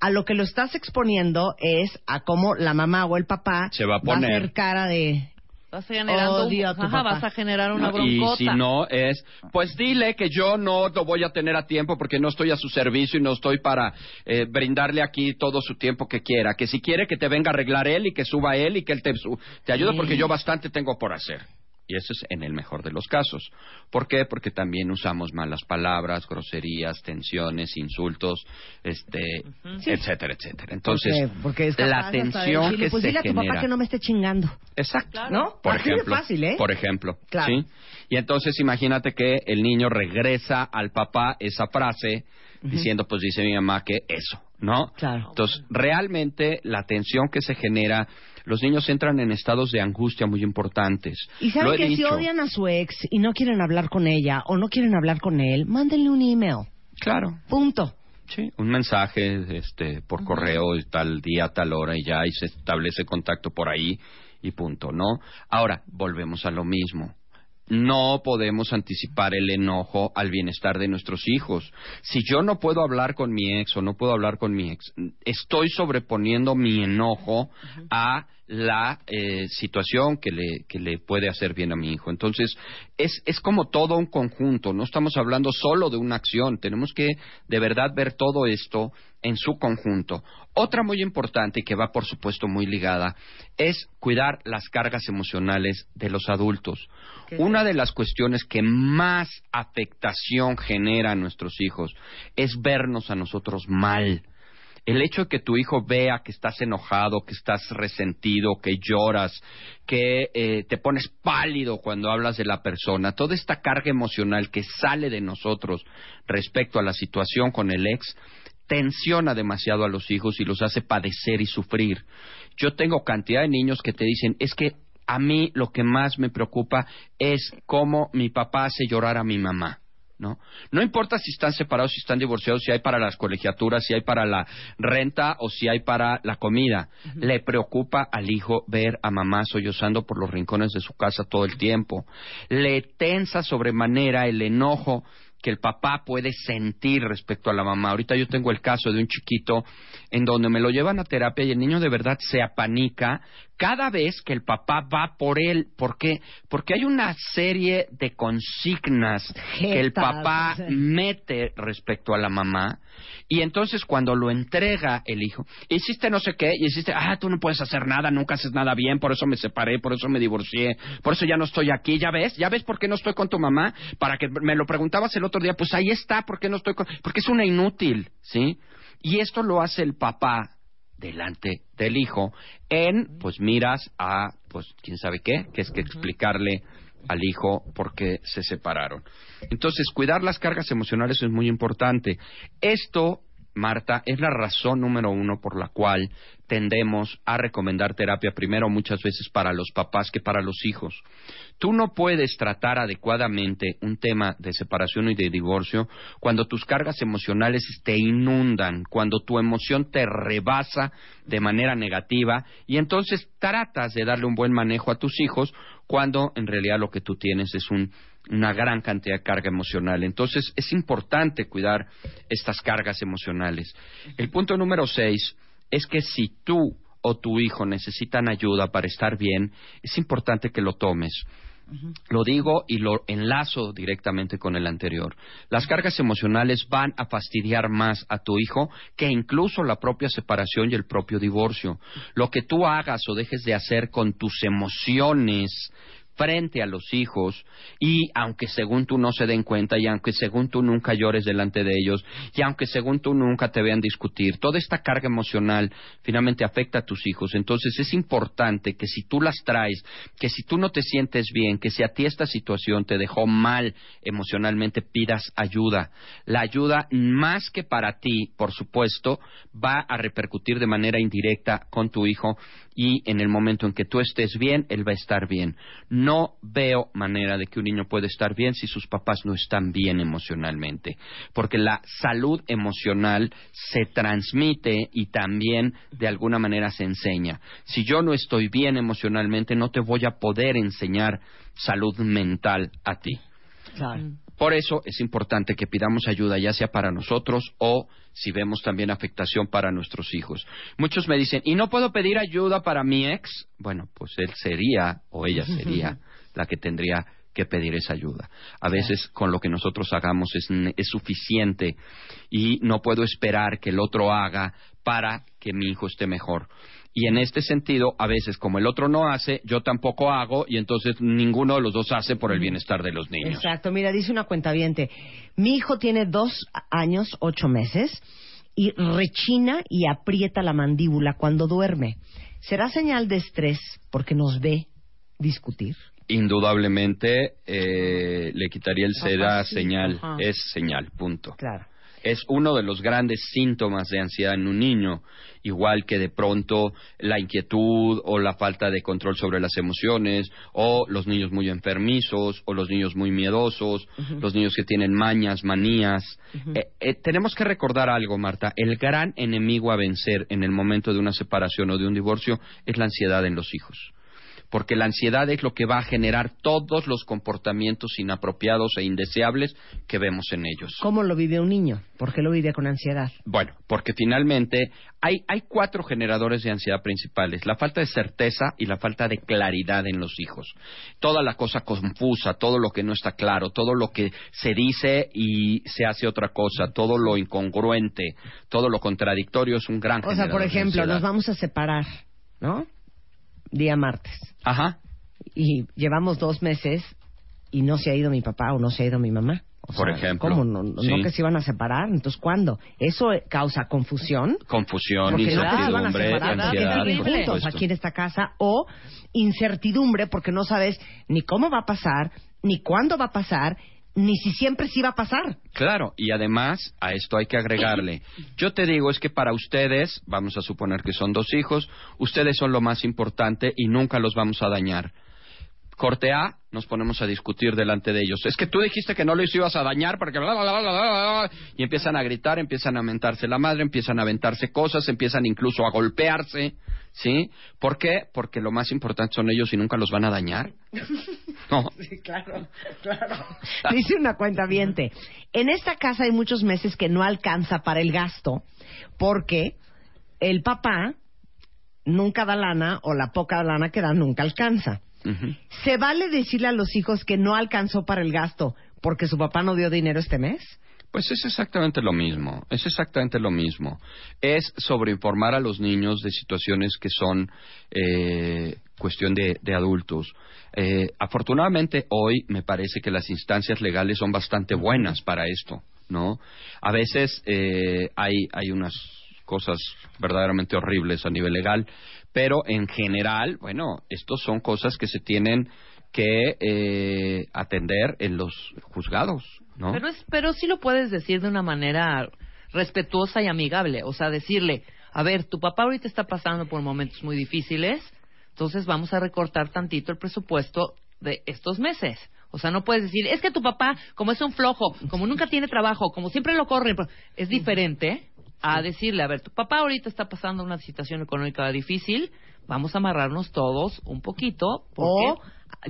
Speaker 2: a lo que lo estás exponiendo es a cómo la mamá o el papá
Speaker 10: Se va a poner.
Speaker 2: hacer cara de
Speaker 3: Vas generando,
Speaker 2: Odio a tu
Speaker 3: ajá,
Speaker 2: papá.
Speaker 3: vas a generar una
Speaker 10: No, y si no es, pues dile que yo no lo voy a tener a tiempo porque no estoy a su servicio y no estoy para eh, brindarle aquí todo su tiempo que quiera. Que si quiere que te venga a arreglar él y que suba él y que él te, su- te ayude porque yo bastante tengo por hacer. Y eso es en el mejor de los casos. ¿Por qué? Porque también usamos malas palabras, groserías, tensiones, insultos, este,
Speaker 2: Sí.
Speaker 10: etcétera, etcétera. Entonces,
Speaker 2: porque, porque
Speaker 10: la tensión
Speaker 2: decirle,
Speaker 10: que
Speaker 2: pues
Speaker 10: se
Speaker 2: dile a tu
Speaker 10: genera.
Speaker 2: papá que no me esté chingando.
Speaker 10: Exacto.
Speaker 2: ¿No?
Speaker 10: Por
Speaker 2: Así de
Speaker 10: ejemplo.
Speaker 2: fácil, ¿eh?
Speaker 10: Por ejemplo.
Speaker 2: Claro.
Speaker 10: ¿sí? Y entonces imagínate que el niño regresa al papá esa frase diciendo, pues dice mi mamá que eso, ¿no?
Speaker 2: Claro.
Speaker 10: Entonces, realmente la tensión que se genera, los niños entran en estados de angustia muy importantes.
Speaker 2: Y saben que si odian a su ex y no quieren hablar con ella o no quieren hablar con él, mándenle un email.
Speaker 10: Claro.
Speaker 2: Punto.
Speaker 10: Sí, un mensaje este, por correo tal día, tal hora y ya, y se establece contacto por ahí y punto, ¿no? Ahora, volvemos a lo mismo. No podemos anticipar el enojo al bienestar de nuestros hijos. Si yo no puedo hablar con mi ex o no puedo hablar con mi ex, estoy sobreponiendo mi enojo a la eh, situación que le, que le puede hacer bien a mi hijo. Entonces, es, es como todo un conjunto, no estamos hablando solo de una acción, tenemos que de verdad ver todo esto en su conjunto. Otra muy importante y que va, por supuesto, muy ligada, es cuidar las cargas emocionales de los adultos. Una de las cuestiones que más afectación genera a nuestros hijos es vernos a nosotros mal El hecho de que tu hijo vea que estás enojado, que estás resentido, que lloras, que eh, te pones pálido cuando hablas de la persona, toda esta carga emocional que sale de nosotros respecto a la situación con el ex, tensiona demasiado a los hijos y los hace padecer y sufrir. Yo tengo cantidad de niños que te dicen, es que a mí lo que más me preocupa es cómo mi papá hace llorar a mi mamá. ¿No? no importa si están separados, si están divorciados, si hay para las colegiaturas, si hay para la renta o si hay para la comida. Le preocupa al hijo ver a mamá sollozando por los rincones de su casa todo el tiempo. Le tensa sobremanera el enojo que el papá puede sentir respecto a la mamá. Ahorita yo tengo el caso de un chiquito en donde me lo llevan a terapia y el niño de verdad se apanica cada vez que el papá va por él. ¿Por qué? Porque hay una serie de consignas que el papá mete respecto a la mamá y entonces cuando lo entrega el hijo, hiciste no sé qué y hiciste, ah, tú no puedes hacer nada, nunca haces nada bien, por eso me separé, por eso me divorcié, por eso ya no estoy aquí, ya ves, ya ves por qué no estoy con tu mamá, para que me lo preguntabas el otro día, pues ahí está, ¿por qué no estoy con? Porque es una inútil, ¿sí? Y esto lo hace el papá delante del hijo en, pues miras a, pues quién sabe qué, que es que explicarle al hijo por qué se separaron. Entonces, cuidar las cargas emocionales es muy importante. Esto, Marta, es la razón número uno por la cual tendemos a recomendar terapia primero muchas veces para los papás que para los hijos. Tú no puedes tratar adecuadamente un tema de separación y de divorcio cuando tus cargas emocionales te inundan, cuando tu emoción te rebasa de manera negativa y entonces tratas de darle un buen manejo a tus hijos cuando en realidad lo que tú tienes es un, una gran cantidad de carga emocional. Entonces es importante cuidar estas cargas emocionales. El punto número seis es que si tú o tu hijo necesitan ayuda para estar bien, es importante que lo tomes. Lo digo y lo enlazo directamente con el anterior. Las cargas emocionales van a fastidiar más a tu hijo que incluso la propia separación y el propio divorcio. Lo que tú hagas o dejes de hacer con tus emociones frente a los hijos y aunque según tú no se den cuenta y aunque según tú nunca llores delante de ellos y aunque según tú nunca te vean discutir, toda esta carga emocional finalmente afecta a tus hijos. Entonces es importante que si tú las traes, que si tú no te sientes bien, que si a ti esta situación te dejó mal emocionalmente, pidas ayuda. La ayuda más que para ti, por supuesto, va a repercutir de manera indirecta con tu hijo y en el momento en que tú estés bien, él va a estar bien. No veo manera de que un niño pueda estar bien si sus papás no están bien emocionalmente, porque la salud emocional se transmite y también de alguna manera se enseña. Si yo no estoy bien emocionalmente, no te voy a poder enseñar salud mental a ti. Por eso es importante que pidamos ayuda, ya sea para nosotros o si vemos también afectación para nuestros hijos. Muchos me dicen, ¿y no puedo pedir ayuda para mi ex? Bueno, pues él sería o ella sería la que tendría que pedir esa ayuda. A veces con lo que nosotros hagamos es, es suficiente y no puedo esperar que el otro haga para que mi hijo esté mejor. Y en este sentido, a veces como el otro no hace, yo tampoco hago y entonces ninguno de los dos hace por el bienestar de los niños.
Speaker 2: Exacto, mira, dice una cuentaviente, mi hijo tiene dos años, ocho meses, y rechina y aprieta la mandíbula cuando duerme. ¿Será señal de estrés porque nos ve discutir?
Speaker 10: Indudablemente eh, le quitaría el
Speaker 2: Ajá, sí,
Speaker 10: señal,
Speaker 2: ajá.
Speaker 10: es señal, punto.
Speaker 2: Claro.
Speaker 10: Es uno de los grandes síntomas de ansiedad en un niño, igual que de pronto la inquietud o la falta de control sobre las emociones, o los niños muy enfermizos, o los niños muy miedosos, los niños que tienen mañas, manías. Eh, eh, tenemos que recordar algo, Marta. El gran enemigo a vencer en el momento de una separación o de un divorcio es la ansiedad en los hijos. Porque la ansiedad es lo que va a generar todos los comportamientos inapropiados e indeseables que vemos en ellos.
Speaker 2: ¿Cómo lo vive un niño? ¿Por qué lo vive con ansiedad?
Speaker 10: Bueno, porque finalmente hay, hay cuatro generadores de ansiedad principales. La falta de certeza y la falta de claridad en los hijos. Toda la cosa confusa, todo lo que no está claro, todo lo que se dice y se hace otra cosa, todo lo incongruente, todo lo contradictorio es un gran
Speaker 2: O sea,
Speaker 10: generador
Speaker 2: por ejemplo, nos vamos a separar, ¿no? Día martes.
Speaker 10: Ajá.
Speaker 2: Y llevamos dos meses y no se ha ido mi papá o no se ha ido mi mamá. O
Speaker 10: Por
Speaker 2: sea,
Speaker 10: ejemplo,
Speaker 2: ¿Cómo? No, no-
Speaker 10: sí.
Speaker 2: no que se iban a separar. Entonces, ¿cuándo? Eso causa confusión.
Speaker 10: Confusión,
Speaker 2: Porque no que se van a
Speaker 10: incertidumbre,
Speaker 2: separar, juntos aquí en esta casa. O incertidumbre porque no sabes ni cómo va a pasar, ni cuándo va a pasar, ni si siempre sí va a pasar.
Speaker 10: Claro, y además a esto hay que agregarle. Yo te digo, es que para ustedes, vamos a suponer que son dos hijos, ustedes son lo más importante y nunca los vamos a dañar. Corte A, nos ponemos a discutir delante de ellos. Es que tú dijiste que no los ibas a dañar porque bla, bla, bla, bla, bla, bla", y empiezan a gritar, empiezan a mentarse la madre, empiezan a aventarse cosas, empiezan incluso a golpearse, ¿sí? ¿Por qué? Porque lo más importante son ellos y nunca los van a dañar. No.
Speaker 2: Sí, claro, claro. Dice una cuenta viente. En esta casa hay muchos meses que no alcanza para el gasto porque el papá nunca da lana o la poca lana que da nunca alcanza.
Speaker 10: Ujú.
Speaker 2: ¿Se vale decirle a los hijos que no alcanzó para el gasto porque su papá no dio dinero este mes?
Speaker 10: Pues es exactamente lo mismo, es exactamente lo mismo. Es sobreinformar a los niños de situaciones que son eh, cuestión de, de adultos. Eh, afortunadamente hoy me parece que las instancias legales son bastante buenas para esto, ¿no? A veces eh, hay, hay unas cosas verdaderamente horribles a nivel legal, pero en general, bueno, estos son cosas que se tienen que eh, atender en los juzgados, ¿no?
Speaker 3: Pero, es, pero sí lo puedes decir de una manera respetuosa y amigable. O sea, decirle, a ver, tu papá ahorita está pasando por momentos muy difíciles, entonces vamos a recortar tantito el presupuesto de estos meses. O sea, no puedes decir, es que tu papá, como es un flojo, como nunca tiene trabajo, como siempre lo corre, es diferente a decirle, a ver, tu papá ahorita está pasando una situación económica difícil, vamos a amarrarnos todos un poquito. porque
Speaker 2: O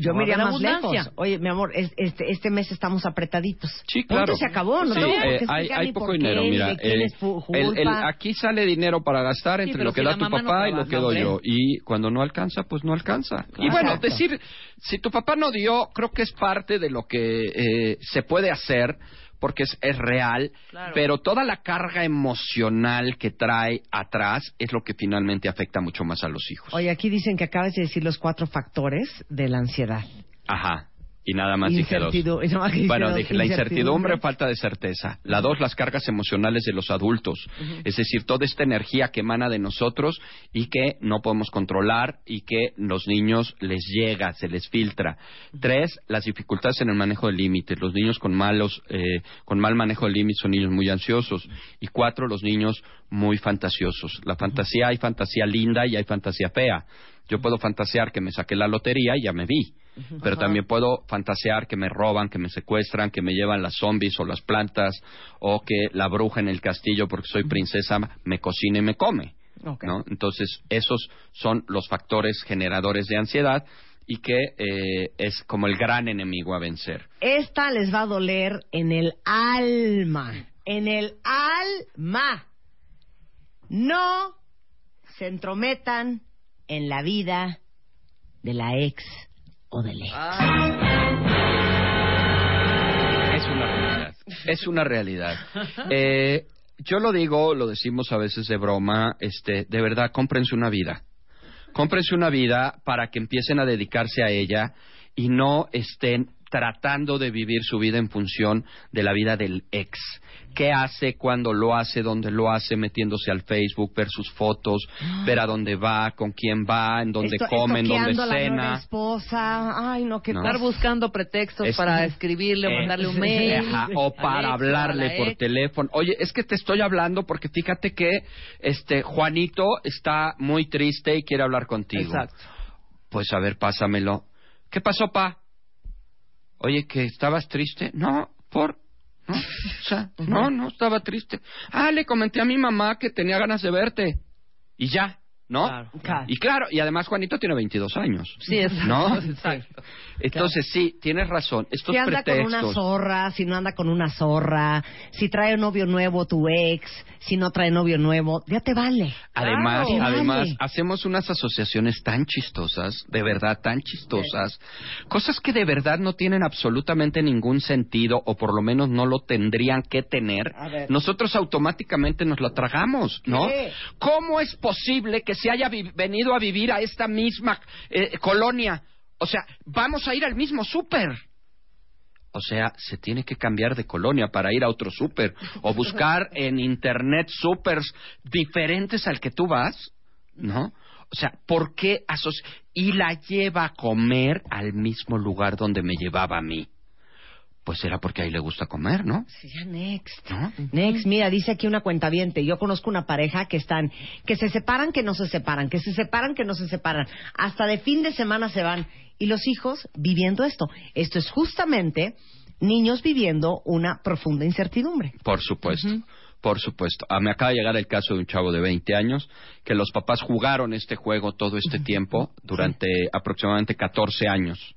Speaker 2: yo
Speaker 3: no
Speaker 2: me iría más lejos. Oye, mi amor, es- este, este mes estamos apretaditos.
Speaker 10: Sí,
Speaker 2: Punto,
Speaker 10: claro.
Speaker 2: se acabó, no
Speaker 10: Sí, eh, hay, hay
Speaker 2: ni
Speaker 10: poco
Speaker 2: qué,
Speaker 10: dinero, mira. eh, el- aquí sale dinero para gastar entre lo que
Speaker 3: si
Speaker 10: da tu
Speaker 3: no
Speaker 10: papá y lo que doy yo. Y cuando no alcanza, pues no alcanza. Y bueno,
Speaker 2: Exacto.
Speaker 10: decir, si tu papá no dio, creo que es parte de lo que eh, se puede hacer porque es, es real,
Speaker 3: Claro.
Speaker 10: pero toda la carga emocional que trae atrás es lo que finalmente afecta mucho más a los hijos.
Speaker 2: Oye, aquí dicen que acabas de decir los cuatro factores de la ansiedad.
Speaker 10: Ajá. Y nada más dije dos. Bueno, dije la incertidumbre,
Speaker 2: incertidumbre.
Speaker 10: falta de certeza. La dos, las cargas emocionales de los adultos. Es decir, toda esta energía que emana de nosotros y que no podemos controlar y que los niños les llega, se les filtra. Tres, las dificultades en el manejo de límites. Los niños con malos, eh, con mal manejo de límites son niños muy ansiosos. Y cuatro, los niños muy fantasiosos. La fantasía, hay fantasía linda y hay fantasía fea. Yo puedo fantasear que me saqué la lotería y ya me vi. Pero también puedo fantasear que me roban, que me secuestran, que me llevan las zombies o las plantas, o que la bruja en el castillo, porque soy princesa, me cocina y me come. ¿no? Entonces, esos son los factores generadores de ansiedad y que eh, es como el gran enemigo a vencer.
Speaker 2: Esta les va a doler en el alma. En el alma. No se entrometan en la vida de la ex ex.
Speaker 10: Es una realidad. Es una realidad. Eh, yo lo digo, lo decimos a veces de broma, este, de verdad, cómprense una vida. Cómprense una vida para que empiecen a dedicarse a ella y no estén tratando de vivir su vida en función de la vida del ex. ¿Qué hace, cuando lo hace, dónde lo hace, metiéndose al Facebook, ver sus fotos, ver a dónde va, con quién va, en dónde
Speaker 2: Esto-
Speaker 10: come, en dónde
Speaker 2: estoqueando a la nueva
Speaker 10: cena.
Speaker 2: esposa. Ay, no,
Speaker 10: No.
Speaker 3: Estar buscando pretextos
Speaker 10: Es-
Speaker 3: para escribirle o
Speaker 10: Eh,
Speaker 3: mandarle un mail.
Speaker 10: Ajá, o para
Speaker 3: ex,
Speaker 10: hablarle por
Speaker 3: ex.
Speaker 10: teléfono. Oye, es que te estoy hablando porque fíjate que este Juanito está muy triste y quiere hablar contigo.
Speaker 3: Exacto.
Speaker 10: Pues a ver, pásamelo. ¿Qué pasó, pa? Oye, que estabas triste. No, por no, o sea, no, no estaba triste. Ah, le comenté a mi mamá que tenía ganas de verte. Y ya, ¿no?
Speaker 3: Claro,
Speaker 2: claro.
Speaker 10: Y claro, y además Juanito tiene 22 años.
Speaker 3: Sí, exacto.
Speaker 10: ¿No?
Speaker 3: exacto.
Speaker 10: Entonces, sí, tienes razón. Estos
Speaker 2: Si anda con una zorra, si no anda con una zorra, si trae novio nuevo tu ex, si no trae novio nuevo, ya te vale.
Speaker 10: Además,
Speaker 2: Claro.
Speaker 10: además,
Speaker 2: Vale.
Speaker 10: hacemos unas asociaciones tan chistosas, de verdad tan chistosas, cosas que de verdad no tienen absolutamente ningún sentido, o por lo menos no lo tendrían que tener. Nosotros automáticamente nos lo tragamos, ¿no?
Speaker 2: ¿Qué?
Speaker 10: ¿Cómo es posible que se haya venido a vivir a esta misma eh, colonia? O sea, vamos a ir al mismo súper. O sea, se tiene que cambiar de colonia para ir a otro súper o buscar en internet súpers diferentes al que tú vas, ¿no? O sea, ¿por qué asoci- Y la lleva a comer al mismo lugar donde me llevaba a mí. Pues era porque ahí le gusta comer, ¿no?
Speaker 2: Sí, ya next.
Speaker 10: ¿No?
Speaker 2: Next, mira, dice aquí una cuentaviente. Yo conozco una pareja que están, que se separan, que no se separan, que se separan, que no se separan. Hasta de fin de semana se van. Y los hijos viviendo esto. Esto es justamente niños viviendo una profunda incertidumbre.
Speaker 10: Por supuesto, por supuesto. Ah, me acaba de llegar el caso de un chavo de 20 años que los papás jugaron este juego todo este tiempo durante aproximadamente 14 años.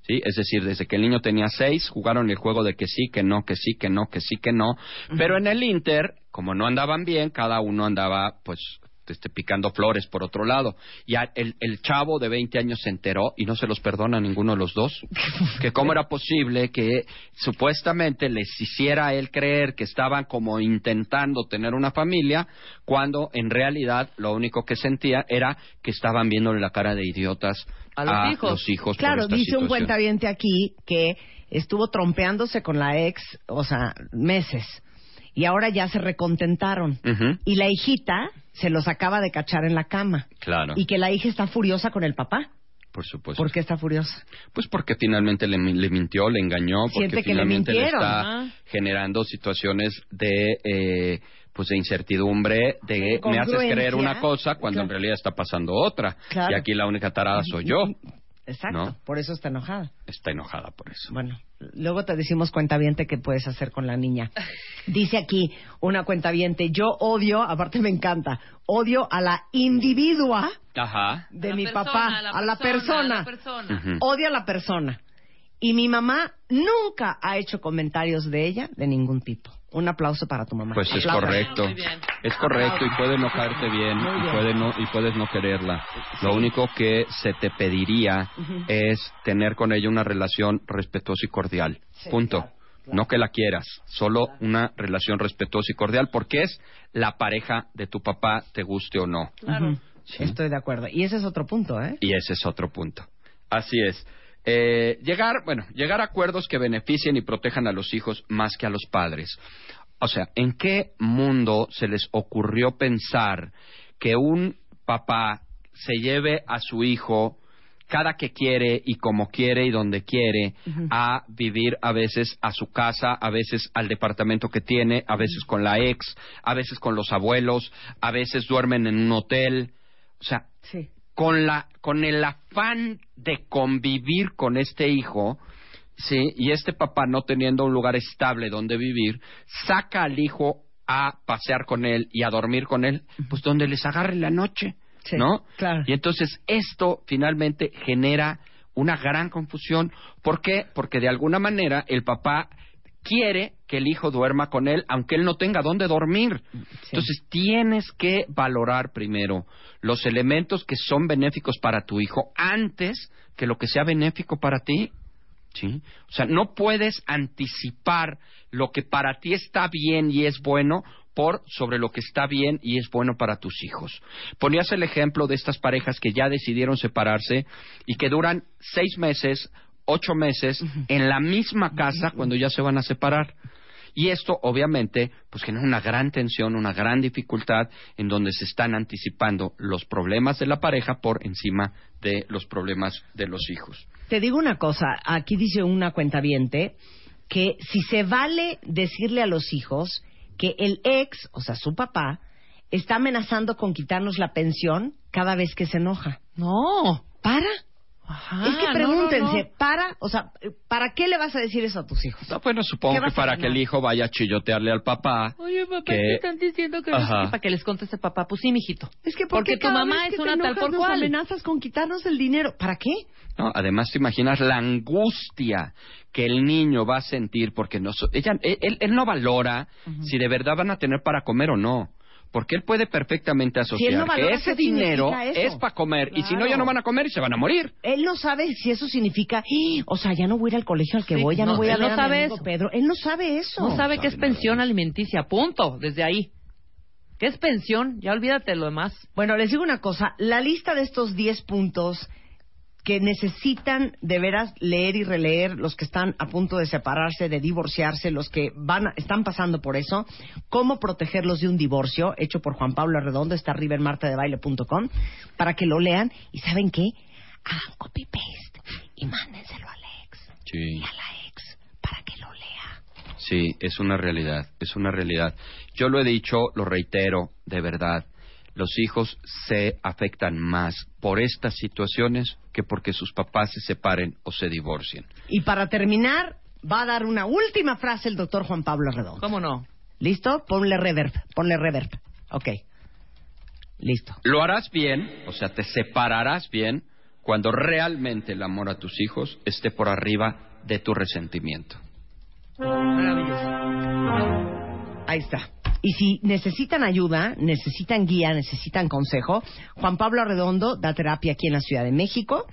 Speaker 10: ¿sí? Es decir, desde que el niño tenía 6, jugaron el juego de que sí, que no, que sí, que no, que sí, que no. Pero en el Inter, como no andaban bien, cada uno andaba, pues, este, picando flores por otro lado. Y a- el, el chavo de 20 años se enteró y no se los perdona a ninguno de los dos. que cómo era posible que supuestamente les hiciera a él creer que estaban como intentando tener una familia, cuando en realidad lo único que sentía era que estaban viéndole la cara de idiotas
Speaker 3: A los hijos.
Speaker 10: los hijos por
Speaker 2: Claro,
Speaker 10: esta
Speaker 2: dice un cuentaviente aquí que estuvo trompeándose con la ex, o sea, meses. Y ahora ya se recontentaron. Y la hijita se los acaba de cachar en la cama.
Speaker 10: Claro,
Speaker 2: Y que la hija está furiosa con el papá.
Speaker 10: por supuesto.
Speaker 2: ¿Por qué está furiosa?
Speaker 10: Pues porque finalmente le, le mintió, le engañó, porque
Speaker 2: Siente que le
Speaker 10: finalmente le, está
Speaker 2: ah.
Speaker 10: generando situaciones de eh, pues de incertidumbre, de me haces creer una cosa cuando en realidad está pasando otra.
Speaker 2: Claro.
Speaker 10: Y aquí la única tarada soy yo.
Speaker 2: Exacto.
Speaker 10: ¿No?
Speaker 2: Por eso está enojada.
Speaker 10: Está enojada por eso.
Speaker 2: Bueno, luego te decimos cuentaviente qué puedes hacer con la niña. Dice aquí una cuentaviente, yo odio, aparte me encanta, odio a la individua
Speaker 10: Ajá.
Speaker 2: de
Speaker 3: A
Speaker 2: mi
Speaker 3: persona,
Speaker 2: papá,
Speaker 3: a la
Speaker 2: a la
Speaker 3: persona,
Speaker 2: persona.
Speaker 3: a la persona.
Speaker 10: Ujú.
Speaker 2: Odio a la persona. Y mi mamá nunca ha hecho comentarios de ella de ningún tipo. Un aplauso para tu mamá.
Speaker 10: Pues es
Speaker 2: Aplausos.
Speaker 10: correcto.
Speaker 3: Bien.
Speaker 10: Es correcto y puede enojarte bien
Speaker 2: Muy
Speaker 10: y,
Speaker 2: bien.
Speaker 10: puede no, y puedes no quererla. Lo único que se te pediría es tener con ella una relación respetuosa y cordial. Punto. No que la quieras, solo una relación respetuosa y cordial porque es la pareja de tu papá, te guste o no.
Speaker 2: Ujú. Estoy de acuerdo. Y ese es otro punto, ¿eh?
Speaker 10: Y ese es otro punto. Así es. Eh, llegar, bueno, llegar a acuerdos que beneficien y protejan a los hijos más que a los padres. O sea, ¿en qué mundo se les ocurrió pensar que un papá se lleve a su hijo cada que quiere y como quiere y donde quiere a vivir a veces a su casa, a veces al departamento que tiene, a veces con la ex, a veces con los abuelos, a veces duermen en un hotel? O sea,
Speaker 2: Sí.
Speaker 10: Con la con el afán de convivir con este hijo sí y este papá no teniendo un lugar estable donde vivir saca al hijo a pasear con él y a dormir con él pues donde les agarre la noche
Speaker 2: Sí,
Speaker 10: no
Speaker 2: claro.
Speaker 10: y entonces esto finalmente genera una gran confusión ¿por qué? porque de alguna manera el papá quiere que el hijo duerma con él aunque él no tenga dónde dormir entonces tienes que valorar primero los elementos que son benéficos para tu hijo antes que lo que sea benéfico para ti. ¿Sí? O sea, no puedes anticipar lo que para ti está bien y es bueno por sobre lo que está bien y es bueno para tus hijos. Ponías el ejemplo de estas parejas que ya decidieron separarse y que duran seis meses, ocho meses en la misma casa cuando ya se van a separar. Y esto, obviamente, pues genera una gran tensión, una gran dificultad en donde se están anticipando los problemas de la pareja por encima de los problemas de los hijos.
Speaker 2: Te digo una cosa, aquí dice una cuentaviente que si se vale decirle a los hijos que el ex, o sea, su papá, está amenazando con quitarnos la pensión cada vez que se enoja.
Speaker 3: No.
Speaker 2: ¿Para?
Speaker 3: Ajá,
Speaker 2: es que pregúntense,
Speaker 3: no, no.
Speaker 2: ¿para? O sea, ¿para qué le vas a decir eso a tus hijos?
Speaker 10: No, bueno, supongo
Speaker 2: ¿Qué
Speaker 10: que para que el hijo vaya a chillotearle al papá.
Speaker 3: Oye, papá,
Speaker 10: que-
Speaker 3: ¿qué están diciendo que para que les conteste papá, pues sí, mijito.
Speaker 2: Es que ¿por
Speaker 3: Porque
Speaker 2: qué
Speaker 3: tu
Speaker 2: cada
Speaker 3: mamá
Speaker 2: vez
Speaker 3: es
Speaker 2: que
Speaker 3: una
Speaker 2: te
Speaker 3: tal por
Speaker 2: nos
Speaker 3: cual.
Speaker 2: amenazas con quitarnos el dinero. ¿Para qué?
Speaker 10: ¿no? Además, te imaginas la angustia que el niño va a sentir porque no, so- ella, él, él- él no valora si de verdad van a tener para comer o no. Porque él puede perfectamente asociar
Speaker 2: no
Speaker 10: que ese
Speaker 2: ¿qué
Speaker 10: dinero es para comer y si no ya no van a comer y se van a morir.
Speaker 2: Él no sabe si eso significa, "Ah, o sea, ya no voy a ir al colegio al que
Speaker 3: Sí,
Speaker 2: voy, ya no,
Speaker 3: no,
Speaker 2: voy a ver
Speaker 3: no
Speaker 2: a mi
Speaker 3: sabe
Speaker 2: amigo
Speaker 3: eso.
Speaker 2: Pedro. Él no sabe eso.
Speaker 3: No sabe
Speaker 10: No
Speaker 3: qué es
Speaker 10: sabe nada.
Speaker 3: pensión alimenticia, punto, desde ahí. ¿Qué es pensión? Ya olvídate lo demás.
Speaker 2: Bueno, les digo una cosa, la lista de estos 10 puntos que necesitan de veras leer y releer los que están a punto de separarse, de divorciarse, los que van a- están pasando por eso, cómo protegerlos de un divorcio, hecho por Juan Pablo Arredondo, está arriba en martadebaile.com, para que lo lean y ¿saben qué? Hagan copy paste y mándenselo al ex
Speaker 10: Sí.
Speaker 2: y a la ex para que lo lea.
Speaker 10: Sí, es una realidad, es una realidad. Yo lo he dicho, lo reitero, de verdad. Los hijos se afectan más por estas situaciones que porque sus papás se separen o se divorcien.
Speaker 2: Y para terminar, va a dar una última frase el doctor Juan Pablo Arredondo.
Speaker 3: ¿Cómo no?
Speaker 2: ¿Listo? Ponle reverb, ponle reverb. Ok. Listo.
Speaker 10: Lo harás bien, o sea, te separarás bien cuando realmente el amor a tus hijos esté por arriba de tu resentimiento.
Speaker 2: Ahí está. Y si necesitan ayuda, necesitan guía, necesitan consejo, Juan Pablo Arredondo da terapia aquí en la Ciudad de México.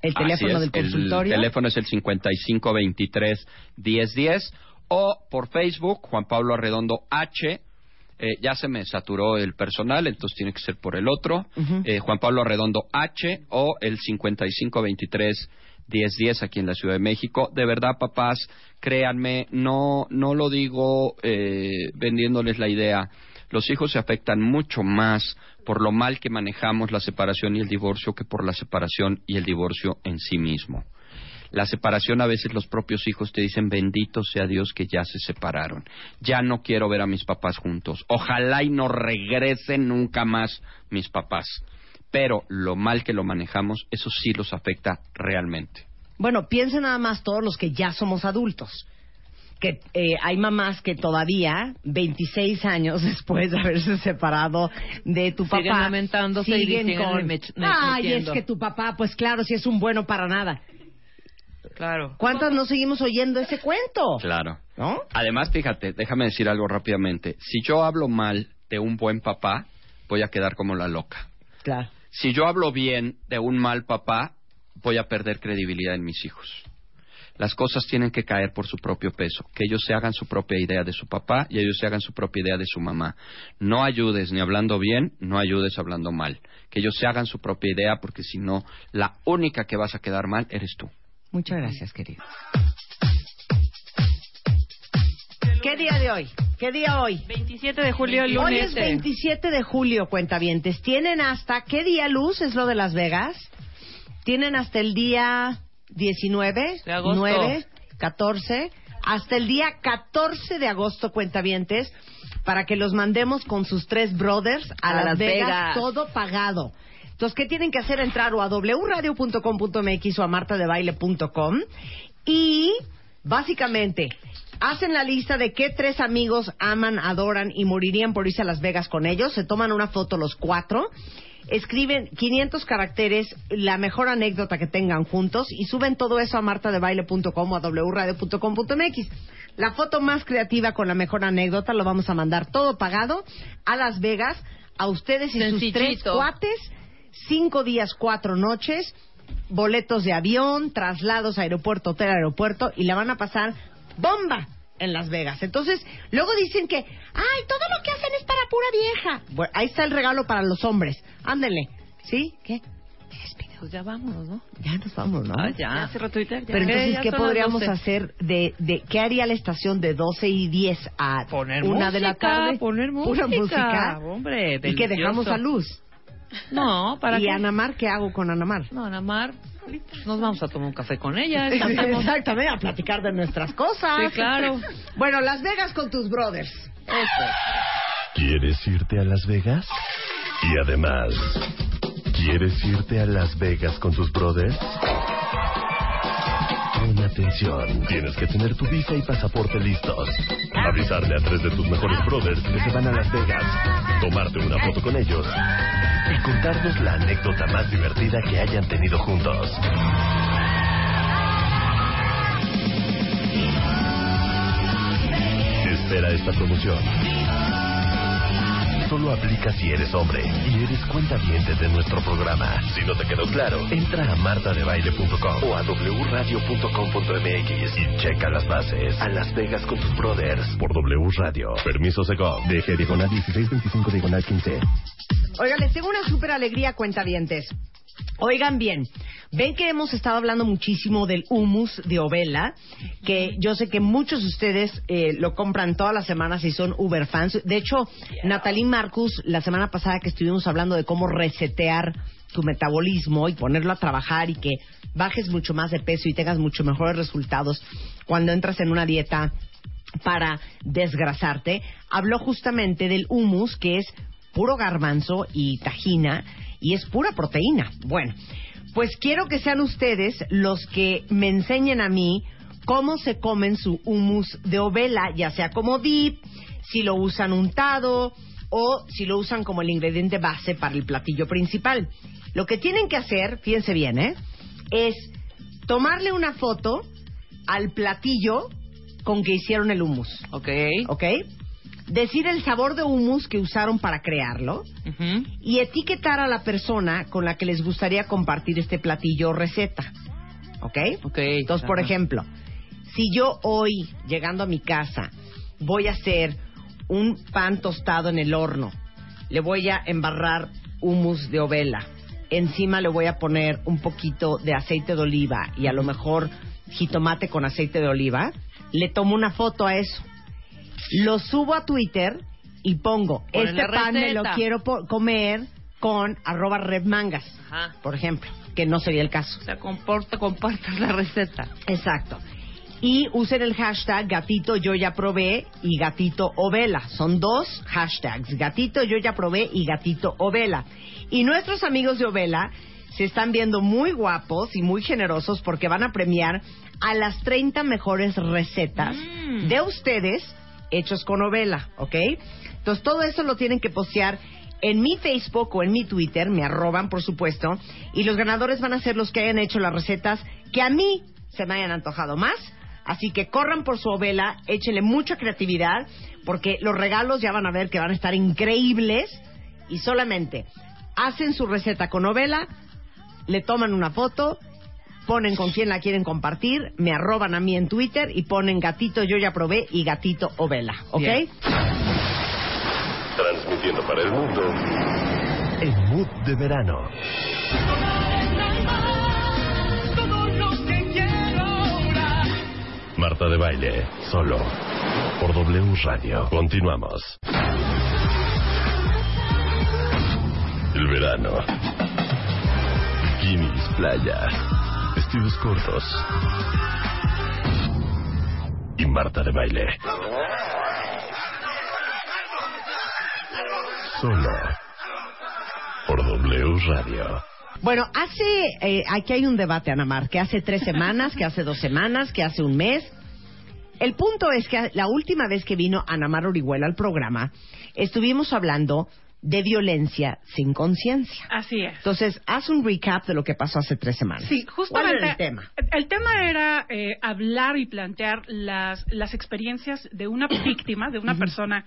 Speaker 2: El teléfono del consultorio.
Speaker 10: El teléfono es el 5523-1010 o por Facebook, Juan Pablo Arredondo H. Eh, ya se me saturó el personal, entonces tiene que ser por el otro. Eh, Juan Pablo Arredondo H o el 5523-1010 aquí en la Ciudad de México. De verdad, papás, créanme, no, no lo digo eh, vendiéndoles la idea. Los hijos se afectan mucho más por lo mal que manejamos la separación y el divorcio que por la separación y el divorcio en sí mismo. La separación a veces los propios hijos te dicen bendito sea Dios que ya se separaron. Ya no quiero ver a mis papás juntos. Ojalá y no regresen nunca más mis papás. Pero lo mal que lo manejamos, eso sí los afecta realmente.
Speaker 2: Bueno, piensen nada más todos los que ya somos adultos. Que eh, hay mamás que todavía, 26 años después de haberse separado de tu
Speaker 3: Siguen
Speaker 2: papá,
Speaker 3: lamentándose y
Speaker 2: siguen
Speaker 3: siguen
Speaker 2: con,
Speaker 3: me-
Speaker 2: ay, es
Speaker 3: metiendo".
Speaker 2: que tu papá, pues claro, si es un bueno para nada.
Speaker 3: Claro.
Speaker 2: ¿Cuántas no seguimos oyendo ese cuento?
Speaker 10: Claro.
Speaker 2: ¿No?
Speaker 10: Además, fíjate, déjame decir algo rápidamente. Si yo hablo mal de un buen papá, voy a quedar como la loca.
Speaker 2: Claro.
Speaker 10: Si yo hablo bien de un mal papá, voy a perder credibilidad en mis hijos. Las cosas tienen que caer por su propio peso, que ellos se hagan su propia idea de su papá y ellos se hagan su propia idea de su mamá. No ayudes ni hablando bien, no ayudes hablando mal. Que ellos se hagan su propia idea porque si no, la única que vas a quedar mal eres tú.
Speaker 2: Muchas gracias, querido. ¿Qué día de hoy? ¿Qué día hoy?
Speaker 8: 27 de julio, el
Speaker 2: Hoy
Speaker 8: lunes.
Speaker 2: es 27 de julio, cuentavientes. Tienen hasta, ¿qué día luz es lo de Las Vegas? Tienen hasta el día 19,
Speaker 3: De agosto.
Speaker 2: 9, 14, hasta el día 14 de agosto, cuentavientes, para que los mandemos con sus tres brothers a,
Speaker 3: A
Speaker 2: Las,
Speaker 3: Las
Speaker 2: Vegas,
Speaker 3: Vegas.
Speaker 2: todo pagado. Entonces, ¿qué tienen que hacer? Entrar o a wradio.com.mx o a martadebaile.com y básicamente hacen la lista de qué tres amigos aman, adoran y morirían por irse a Las Vegas con ellos. Se toman una foto los cuatro. Escriben 500 caracteres, la mejor anécdota que tengan juntos y suben todo eso a martadebaile.com o a wradio.com.mx. La foto más creativa con la mejor anécdota lo vamos a mandar todo pagado a Las Vegas, a ustedes y sus tres cuates, cinco días, cuatro noches, boletos de avión, traslados aeropuerto, hotel, aeropuerto y la van a pasar bomba en Las Vegas. Entonces, luego dicen que, ay, todo lo que hacen es para pura vieja. Bueno, ahí está el regalo para los hombres. Ándenle. ¿Sí? ¿Qué?
Speaker 3: Pues ya vámonos, ¿no?
Speaker 2: Ya nos vamos, ¿no?
Speaker 3: Ah, ya.
Speaker 8: Ya cerró Twitter. ya.
Speaker 2: Pero
Speaker 3: Eh,
Speaker 2: entonces,
Speaker 3: ya
Speaker 2: ¿qué podríamos
Speaker 3: 12.
Speaker 2: hacer de, de qué haría la estación de 12 y 10 a
Speaker 3: Poner
Speaker 2: una de la
Speaker 3: música,
Speaker 2: tarde?
Speaker 3: poner
Speaker 2: Pura
Speaker 3: música.
Speaker 2: música.
Speaker 3: Hombre,
Speaker 2: y que dejamos a luz.
Speaker 3: No, ¿para
Speaker 2: ¿Y
Speaker 3: qué?
Speaker 2: Anamar qué hago con Anamar?
Speaker 3: No, Anamar, nos vamos a tomar un café con ella.
Speaker 2: Exactamente, a platicar de nuestras cosas.
Speaker 3: Sí, claro.
Speaker 2: Bueno, Las Vegas con tus brothers.
Speaker 11: ¿Quieres irte a Las Vegas? Y además, ¿quieres irte a Las Vegas con tus brothers? Atención, tienes que tener tu visa y pasaporte listos. Avisarle a tres de tus mejores brothers que se van a Las Vegas, tomarte una foto con ellos y contarnos la anécdota más divertida que hayan tenido juntos. Espera esta promoción. Solo aplica si eres hombre y eres cuentaviente de nuestro programa. Si no te quedó claro, entra a martadebaile.com o a wradio.com.mx y checa las bases. A Las Vegas con tus brothers por W Radio. Permiso Segov. DG diagonal 1625 diagonal 15.
Speaker 2: Oigan, les tengo una súper alegría, cuentavientes. Oigan bien, Ven que hemos estado hablando muchísimo del humus de Ovela, que yo sé que muchos de ustedes eh, lo compran todas las semanas y son Uber fans. De hecho, Natalie Marcus, la semana pasada que estuvimos hablando de cómo resetear tu metabolismo y ponerlo a trabajar y que bajes mucho más de peso y tengas mucho mejores resultados cuando entras en una dieta para desgrasarte, habló justamente del humus, que es puro garbanzo y tajina y es pura proteína. Bueno, pues quiero que sean ustedes los que me enseñen a mí cómo se comen su humus de ovela, ya sea como dip, si lo usan untado o si lo usan como el ingrediente base para el platillo principal. Lo que tienen que hacer, fíjense bien, ¿eh? es tomarle una foto al platillo con que hicieron el hummus.
Speaker 3: Ok.
Speaker 2: ¿Ok? Decir el sabor de hummus que usaron para crearlo y etiquetar a la persona con la que les gustaría compartir este platillo o receta. ¿Ok?
Speaker 3: Ok.
Speaker 2: Entonces, por ejemplo, si yo hoy, llegando a mi casa, voy a hacer un pan tostado en el horno, le voy a embarrar hummus de ovela, encima le voy a poner un poquito de aceite de oliva y a lo mejor jitomate con aceite de oliva, le tomo una foto a eso, lo subo a Twitter y pongo, este
Speaker 3: la
Speaker 2: pan me lo
Speaker 3: receta.
Speaker 2: quiero po- comer con arroba redmangas,
Speaker 3: Ajá.
Speaker 2: por ejemplo, que no sería el caso.
Speaker 3: O sea, comporta, compartas la receta.
Speaker 2: Exacto. Y usen el hashtag gatito yo ya probé y gatito ovela. Son dos hashtags, gatito yo ya probé y gatito ovela. Y nuestros amigos de Ovela se están viendo muy guapos y muy generosos porque van a premiar a las 30 mejores recetas
Speaker 3: Mm.
Speaker 2: de ustedes hechos con Ovela, ¿ok? Entonces todo eso lo tienen que postear en mi Facebook o en mi Twitter, me arroban por supuesto, y los ganadores van a ser los que hayan hecho las recetas que a mí se me hayan antojado más. Así que corran por su ovela, échenle mucha creatividad, porque los regalos ya van a ver que van a estar increíbles y solamente hacen su receta con ovela, le toman una foto, ponen con quién la quieren compartir, me arroban a mí en Twitter y ponen gatito yo ya probé y gatito ovela, ¿ok?
Speaker 3: Bien.
Speaker 11: Transmitiendo para el mundo. El mood de verano. Marta de baile, solo. Por W Radio. Continuamos. El verano. Bikinis, playa. Vestidos cortos. Y Marta de baile. Solo. Por W Radio.
Speaker 2: Bueno, hace, eh, aquí hay un debate, Ana Mar, que hace tres semanas, que hace dos semanas, que hace un mes. El punto es que la última vez que vino Ana Mar Orihuela al programa, estuvimos hablando de violencia sin conciencia.
Speaker 8: Así es.
Speaker 2: Entonces, haz un recap de lo que pasó hace tres semanas.
Speaker 8: Sí, justamente.
Speaker 2: ¿Cuál era el tema?
Speaker 8: El tema era eh, hablar y plantear las, las experiencias de una víctima, de una persona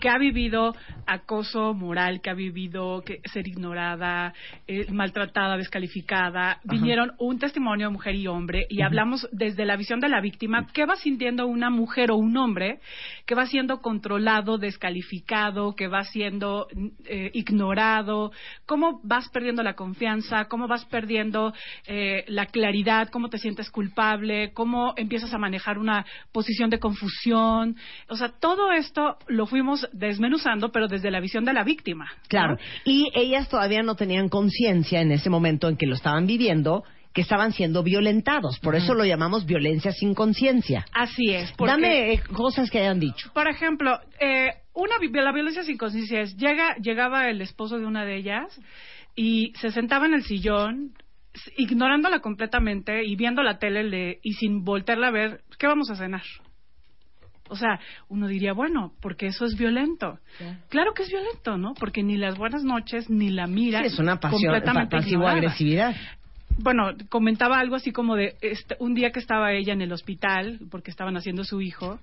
Speaker 8: que ha vivido acoso moral, que ha vivido que ser ignorada, eh, maltratada, descalificada. Vinieron un testimonio de mujer y hombre y hablamos desde la visión de la víctima, qué va sintiendo una mujer o un hombre que va siendo controlado, descalificado, que va siendo eh, ignorado, cómo vas perdiendo la confianza, cómo vas perdiendo eh, la claridad, cómo te sientes culpable, cómo empiezas a manejar una posición de confusión. O sea, todo esto lo fuimos desmenuzando, pero desde la visión de la víctima.
Speaker 2: Claro. Y ellas todavía no tenían conciencia en ese momento en que lo estaban viviendo, que estaban siendo violentados. Por eso lo llamamos violencia sin conciencia.
Speaker 8: Así es. porque-
Speaker 2: Dame eh, cosas que hayan dicho.
Speaker 8: Por ejemplo, eh, una la violencia sin conciencia es llega llegaba el esposo de una de ellas y se sentaba en el sillón ignorándola completamente y viendo la tele le- y sin voltearla a ver qué vamos a cenar. O sea, uno diría, bueno, porque eso es violento. Claro que es violento, ¿no? Porque ni las buenas noches ni la mira.
Speaker 2: Sí, es una pasión,
Speaker 8: completamente
Speaker 2: pasivo
Speaker 8: ignorada
Speaker 2: agresividad.
Speaker 8: Bueno, comentaba algo así como de este, un día que estaba ella en el hospital porque estaban haciendo su hijo,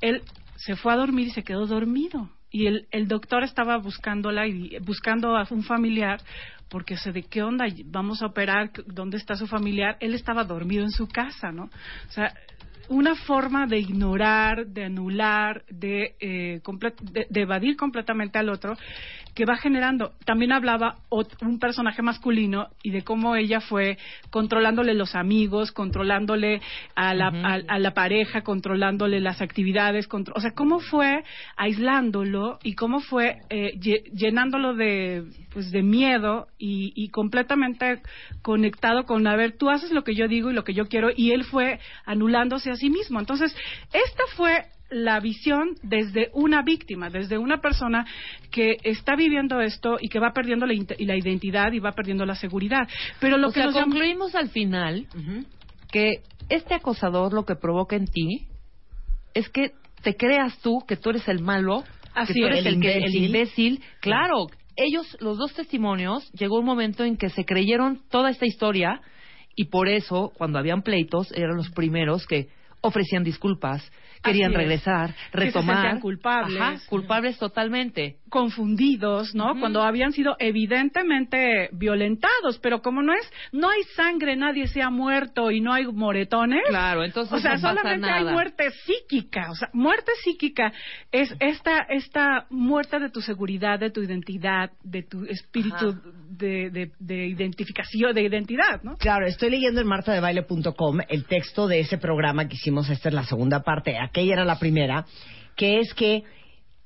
Speaker 8: él se fue a dormir y se quedó dormido. Y el, el doctor estaba buscándola y buscando a un familiar porque se de qué onda vamos a operar dónde está su familiar él estaba dormido en su casa no o sea una forma de ignorar, de anular, de, eh, de, de evadir completamente al otro, que va generando. También hablaba un personaje masculino y de cómo ella fue controlándole los amigos, controlándole a la, a, a la pareja, controlándole las actividades, contro- o sea, cómo fue aislándolo y cómo fue eh, lle- llenándolo de, pues, de miedo y, y completamente conectado con, a ver, tú haces lo que yo digo y lo que yo quiero, y él fue anulándose a sí mismo. Entonces, esta fue la visión desde una víctima, desde una persona que está viviendo esto y que va perdiendo la, inte- y la identidad y va perdiendo la seguridad. Pero lo
Speaker 3: o
Speaker 8: que
Speaker 3: sea,
Speaker 8: nos llamó-
Speaker 3: concluimos al final que este acosador lo que provoca en ti es que te creas tú que tú eres el malo,
Speaker 8: Así
Speaker 3: que tú
Speaker 8: es.
Speaker 3: eres
Speaker 8: El
Speaker 3: el, que- el
Speaker 8: imbécil.
Speaker 3: imbécil. Claro, ellos, los dos testimonios, llegó un momento en que se creyeron toda esta historia y por eso, cuando habían pleitos, eran los primeros que ofrecían disculpas, querían
Speaker 8: es.
Speaker 3: regresar,
Speaker 8: Que se
Speaker 3: retomar.
Speaker 8: culpables.
Speaker 3: Ajá, culpables totalmente.
Speaker 8: confundidos, ¿no? Cuando habían sido evidentemente violentados, pero como no es, no hay sangre, nadie se ha muerto y no hay moretones.
Speaker 3: Claro, entonces
Speaker 8: o sea,
Speaker 3: no pasa
Speaker 8: solamente hay muerte psíquica, o sea, muerte psíquica es esta esta muerte de tu seguridad, de tu identidad, de tu espíritu
Speaker 2: Ajá.
Speaker 8: de, de, de identificación, de identidad, ¿no?
Speaker 2: Claro, estoy leyendo en martadebaile.com el texto de ese programa que hicimos, esta es la segunda parte, aquella era la primera, que es que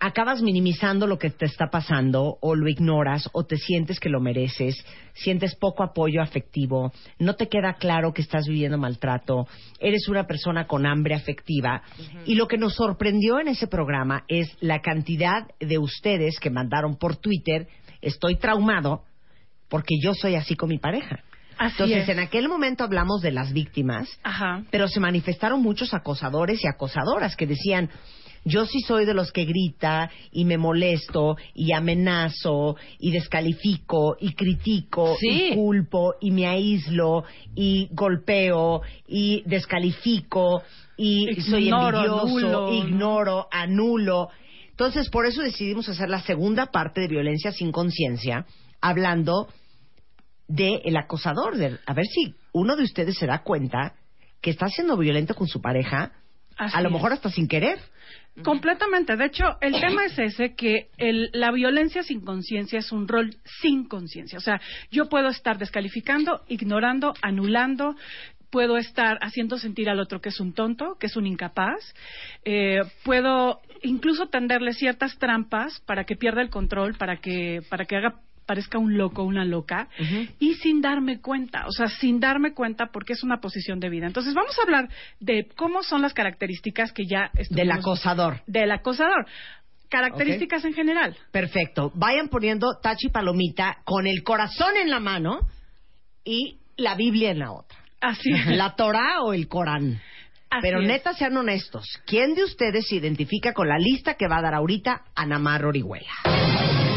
Speaker 2: acabas minimizando lo que te está pasando o lo ignoras o te sientes que lo mereces, sientes poco apoyo afectivo, no te queda claro que estás viviendo maltrato, eres una persona con hambre afectiva y lo que nos sorprendió en ese programa es la cantidad de ustedes que mandaron por Twitter, estoy traumado porque yo soy así con mi pareja.
Speaker 8: Así
Speaker 2: Entonces,
Speaker 8: es.
Speaker 2: en aquel momento hablamos de las víctimas,
Speaker 8: Ajá.
Speaker 2: pero se manifestaron muchos acosadores y acosadoras que decían, yo sí soy de los que grita y me molesto y amenazo y descalifico y critico
Speaker 3: Sí.
Speaker 2: y culpo y me aíslo y golpeo y descalifico y soy envidioso,
Speaker 8: anulo,
Speaker 2: ignoro, anulo. Entonces, por eso decidimos hacer la segunda parte de violencia sin conciencia, hablando de el acosador, de, a ver si uno de ustedes se da cuenta que está siendo violento con su pareja,
Speaker 8: Así
Speaker 2: a lo mejor hasta sin querer.
Speaker 8: Completamente. De hecho, el tema es ese, que el- la violencia sin conciencia es un rol sin conciencia. O sea, yo puedo estar descalificando, ignorando, anulando, puedo estar haciendo sentir al otro que es un tonto, que es un incapaz, eh, puedo incluso tenderle ciertas trampas para que pierda el control, para que, para que haga parezca un loco, una loca, y sin darme cuenta, o sea, sin darme cuenta porque es una posición de vida. Entonces, vamos a hablar de cómo son las características que ya
Speaker 2: Del acosador.
Speaker 8: del acosador. Características en general.
Speaker 2: Perfecto. Vayan poniendo tachi palomita con el corazón en la mano y la Biblia en la otra.
Speaker 8: Así es.
Speaker 2: La Torah o el Corán.
Speaker 8: Así
Speaker 2: Pero
Speaker 8: es.
Speaker 2: neta, sean honestos. ¿Quién de ustedes se identifica con la lista que va a dar ahorita Anamar Orihuela?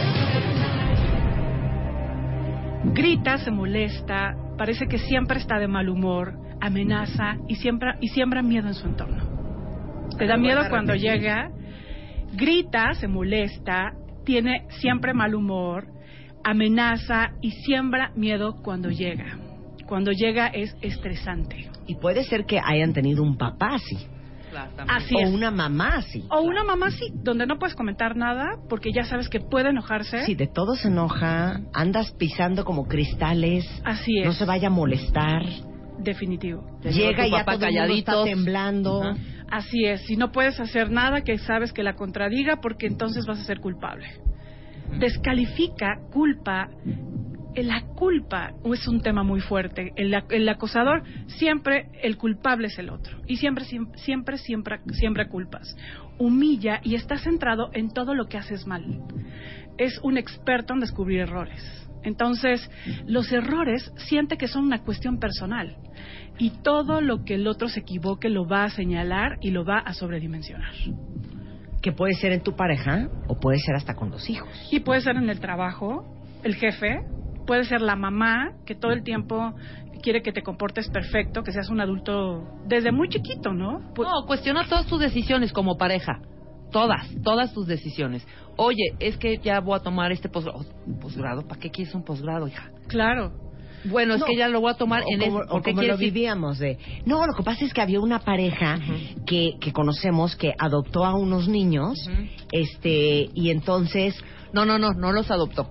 Speaker 8: Grita, se molesta, parece que siempre está de mal humor, amenaza y siembra, y siembra miedo en su entorno. Te da miedo cuando llega, grita, se molesta, tiene siempre mal humor, amenaza y siembra miedo cuando llega. Cuando llega es estresante.
Speaker 2: Y puede ser que hayan tenido un papá así.
Speaker 8: Así
Speaker 2: o
Speaker 8: es.
Speaker 2: una mamá así.
Speaker 8: O una mamá sí, donde no puedes comentar nada porque ya sabes que puede enojarse.
Speaker 2: Sí, de todo se enoja, andas pisando como cristales,
Speaker 8: Así es.
Speaker 2: no se vaya a molestar,
Speaker 8: Definitivo.
Speaker 2: llega y ya todo el mundo está temblando.
Speaker 8: Así es, si no puedes hacer nada que sabes que la contradiga porque entonces vas a ser culpable. Descalifica, culpa. La culpa es un tema muy fuerte. El, el acosador siempre, el culpable es el otro. Y siempre, siem- siempre, siempre, siempre culpas. Humilla y está centrado en todo lo que haces mal. Es un experto en descubrir errores. Entonces, los errores siente que son una cuestión personal. Y todo lo que el otro se equivoque lo va a señalar y lo va a sobredimensionar.
Speaker 2: Que puede ser en tu pareja o puede ser hasta con los hijos.
Speaker 8: Y puede ser en el trabajo, el jefe, puede ser la mamá que todo el tiempo quiere que te comportes perfecto, que seas un adulto desde muy chiquito, ¿no? Pu-
Speaker 3: No, cuestiona todas tus decisiones como pareja. Todas, todas tus decisiones. Oye, es que ya voy a tomar este posgrado. ¿Posgrado? ¿Para qué quieres un posgrado, hija?
Speaker 8: Claro.
Speaker 3: Bueno, es que ya lo voy a tomar
Speaker 2: o
Speaker 3: en
Speaker 2: como,
Speaker 3: es-
Speaker 2: o
Speaker 3: porque
Speaker 2: como lo
Speaker 3: decir-
Speaker 2: vivíamos de no lo que pasa es que había una pareja que, que conocemos que adoptó a unos niños este y entonces
Speaker 3: No, no, no, no los adoptó.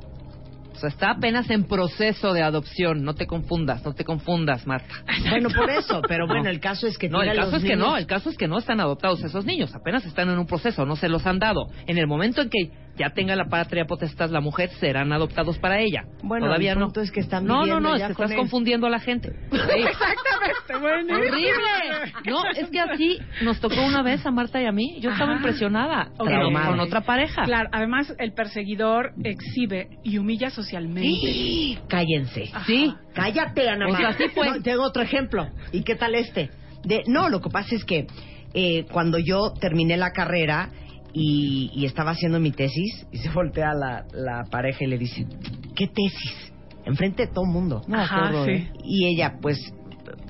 Speaker 3: O sea, está apenas en proceso de adopción. No te confundas, no te confundas, Marta.
Speaker 2: bueno por eso pero bueno
Speaker 3: No.
Speaker 2: el caso es que
Speaker 3: No, el caso
Speaker 2: los
Speaker 3: es que no, el caso es que no están adoptados esos niños, apenas están en un proceso, no se los han dado. En el momento en que ya tenga la patria potestad la mujer, serán adoptados para ella.
Speaker 2: Bueno,
Speaker 3: Todavía
Speaker 2: el
Speaker 3: no.
Speaker 2: es que están
Speaker 3: No, no, no, es que estás
Speaker 2: él.
Speaker 3: confundiendo a la gente.
Speaker 8: Exactamente, bueno.
Speaker 3: ¡Horrible! No, es que así nos tocó una vez a Marta y a mí. Yo estaba
Speaker 8: Ajá.
Speaker 3: impresionada. Con otra pareja.
Speaker 8: Claro, además el perseguidor exhibe y humilla socialmente.
Speaker 2: cállense
Speaker 3: Sí.
Speaker 2: cállate Ana
Speaker 3: O sea,
Speaker 2: María.
Speaker 3: sí fue.
Speaker 2: No, tengo otro ejemplo y qué tal este de no lo que pasa es que eh, cuando yo terminé la carrera y, y estaba haciendo mi tesis y se voltea la, la pareja y le dice qué tesis enfrente de todo el mundo
Speaker 3: No,
Speaker 8: Ajá,
Speaker 3: horror,
Speaker 8: sí.
Speaker 3: ¿eh?
Speaker 2: y ella pues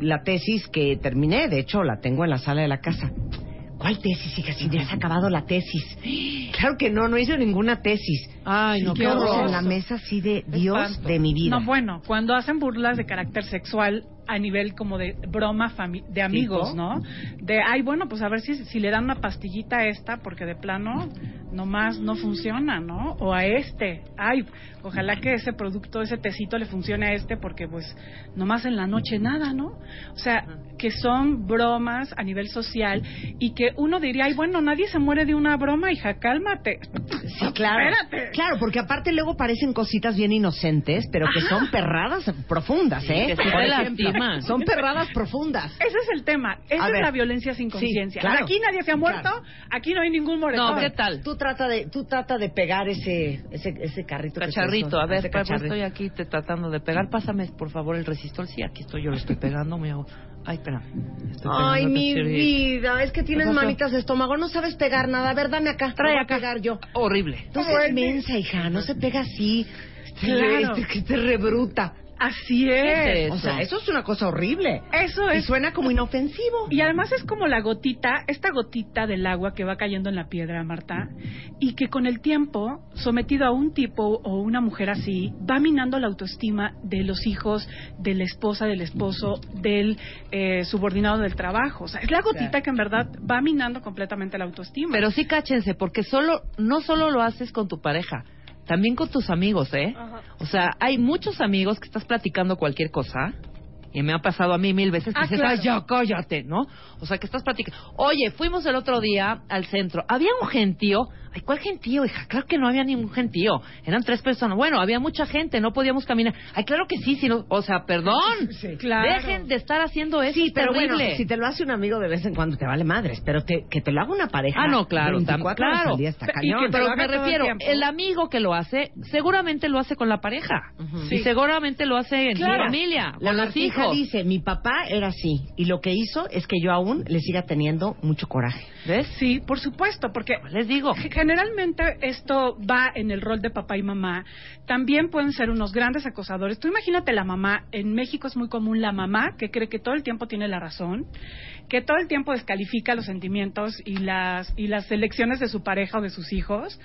Speaker 2: la tesis que terminé de hecho la tengo en la sala de la casa ¿Cuál tesis, hija? Si ya has acabado la tesis. Claro que no, no hice ninguna tesis.
Speaker 3: Ay, no,
Speaker 2: y
Speaker 3: qué
Speaker 2: todos
Speaker 3: horror.
Speaker 2: en la mesa así de Dios
Speaker 3: espanto.
Speaker 2: de mi vida.
Speaker 8: No, bueno, cuando hacen burlas de carácter sexual a nivel como de broma fami- de amigos,
Speaker 2: Tipo.
Speaker 8: ¿no? De, ay, bueno, pues a ver si, si le dan una pastillita a esta, porque de plano nomás no funciona, ¿no? O a este, ay, ojalá que ese producto, ese tecito le funcione a este, porque pues nomás en la noche nada, ¿no? O sea, que son bromas a nivel social y que uno diría, ay, bueno, nadie se muere de una broma, hija, cálmate.
Speaker 2: Sí, claro.
Speaker 8: Espérate.
Speaker 2: Claro, porque aparte luego parecen cositas bien inocentes, pero que son perradas profundas, ¿eh?
Speaker 3: que sí te
Speaker 2: Por ejemplo, Son perradas profundas.
Speaker 8: Ese es el tema. Esa
Speaker 2: A
Speaker 8: es
Speaker 2: ver.
Speaker 8: la violencia sin conciencia.
Speaker 2: claro.
Speaker 8: Aquí nadie se ha muerto,
Speaker 2: Claro.
Speaker 8: aquí no hay ningún moretón.
Speaker 3: No, ¿qué tal?
Speaker 2: Tú trata de, tú trata de pegar ese, ese, ese carrito. que
Speaker 3: Cacharrito, a ver, pues,
Speaker 2: cacharrito.
Speaker 3: estoy aquí te tratando de pegar. Pásame, por favor, el resistor. Sí, aquí estoy, yo lo estoy pegando. Me hago... Ay, espera. Estoy
Speaker 2: Ay, mi vida, es que tienes
Speaker 3: ¿Qué pasó?
Speaker 2: manitas de estómago, no sabes pegar nada. A ver, dame acá,
Speaker 3: Trae
Speaker 2: voy a
Speaker 3: acá.
Speaker 2: pegar yo.
Speaker 3: Horrible.
Speaker 2: No seas mensa, hija, no se pega así.
Speaker 8: Claro.
Speaker 2: Este, que te rebruta.
Speaker 8: Así
Speaker 3: ¿Qué
Speaker 8: es.
Speaker 3: es
Speaker 2: O sea, eso es una cosa horrible.
Speaker 8: Eso
Speaker 2: Y
Speaker 8: es.
Speaker 2: suena como inofensivo.
Speaker 8: Y además es como la gotita, esta gotita del agua que va cayendo en la piedra, Marta, y que con el tiempo, sometido a un tipo o una mujer así, va minando la autoestima de los hijos, de la esposa, del esposo, del eh, subordinado del trabajo. O sea, es la gotita que en verdad va minando completamente la autoestima.
Speaker 3: Pero sí cáchense, porque solo, no solo lo haces con tu pareja, también con tus amigos, ¿eh? O sea, hay muchos amigos que estás platicando cualquier cosa. Y me ha pasado a mí mil veces que
Speaker 8: Ah,
Speaker 3: dices,
Speaker 8: claro.
Speaker 3: "Ay, ya cállate, ¿no? O sea, que estás platicando. Oye, fuimos el otro día al centro. Había un gentío. Ay, ¿cuál gentío, hija? Claro que no había ningún gentío. Eran tres personas. Bueno, había mucha gente, no podíamos caminar. Ay, claro que sí, si no, o sea, perdón.
Speaker 8: Claro.
Speaker 3: Dejen de estar haciendo eso.
Speaker 2: Sí,
Speaker 3: es
Speaker 2: pero
Speaker 3: terrible.
Speaker 2: bueno, si te lo hace un amigo de vez en cuando te vale madres, pero te, que te lo haga una pareja.
Speaker 3: Ah, no, claro, tam-
Speaker 2: 24 horas
Speaker 3: claro.
Speaker 2: al día está
Speaker 8: Y que
Speaker 2: cañón.
Speaker 8: te
Speaker 3: Pero me
Speaker 8: el
Speaker 3: refiero, el amigo que lo hace, seguramente lo hace con la pareja.
Speaker 8: Sí.
Speaker 3: Y seguramente lo hace en
Speaker 8: Claro.
Speaker 3: su familia,
Speaker 2: La
Speaker 3: con los
Speaker 2: Martija
Speaker 3: hijos.
Speaker 2: dice, mi papá era así, y lo que hizo es que yo aún le siga teniendo mucho coraje.
Speaker 3: ¿Ves?
Speaker 8: Sí, por supuesto, porque
Speaker 3: Les digo.
Speaker 8: Generalmente esto va en el rol de papá y mamá. También pueden ser unos grandes acosadores. Tú imagínate la mamá. En México es muy común la mamá que cree que todo el tiempo tiene la razón, que todo el tiempo descalifica los sentimientos y las y las elecciones de su pareja o de sus hijos.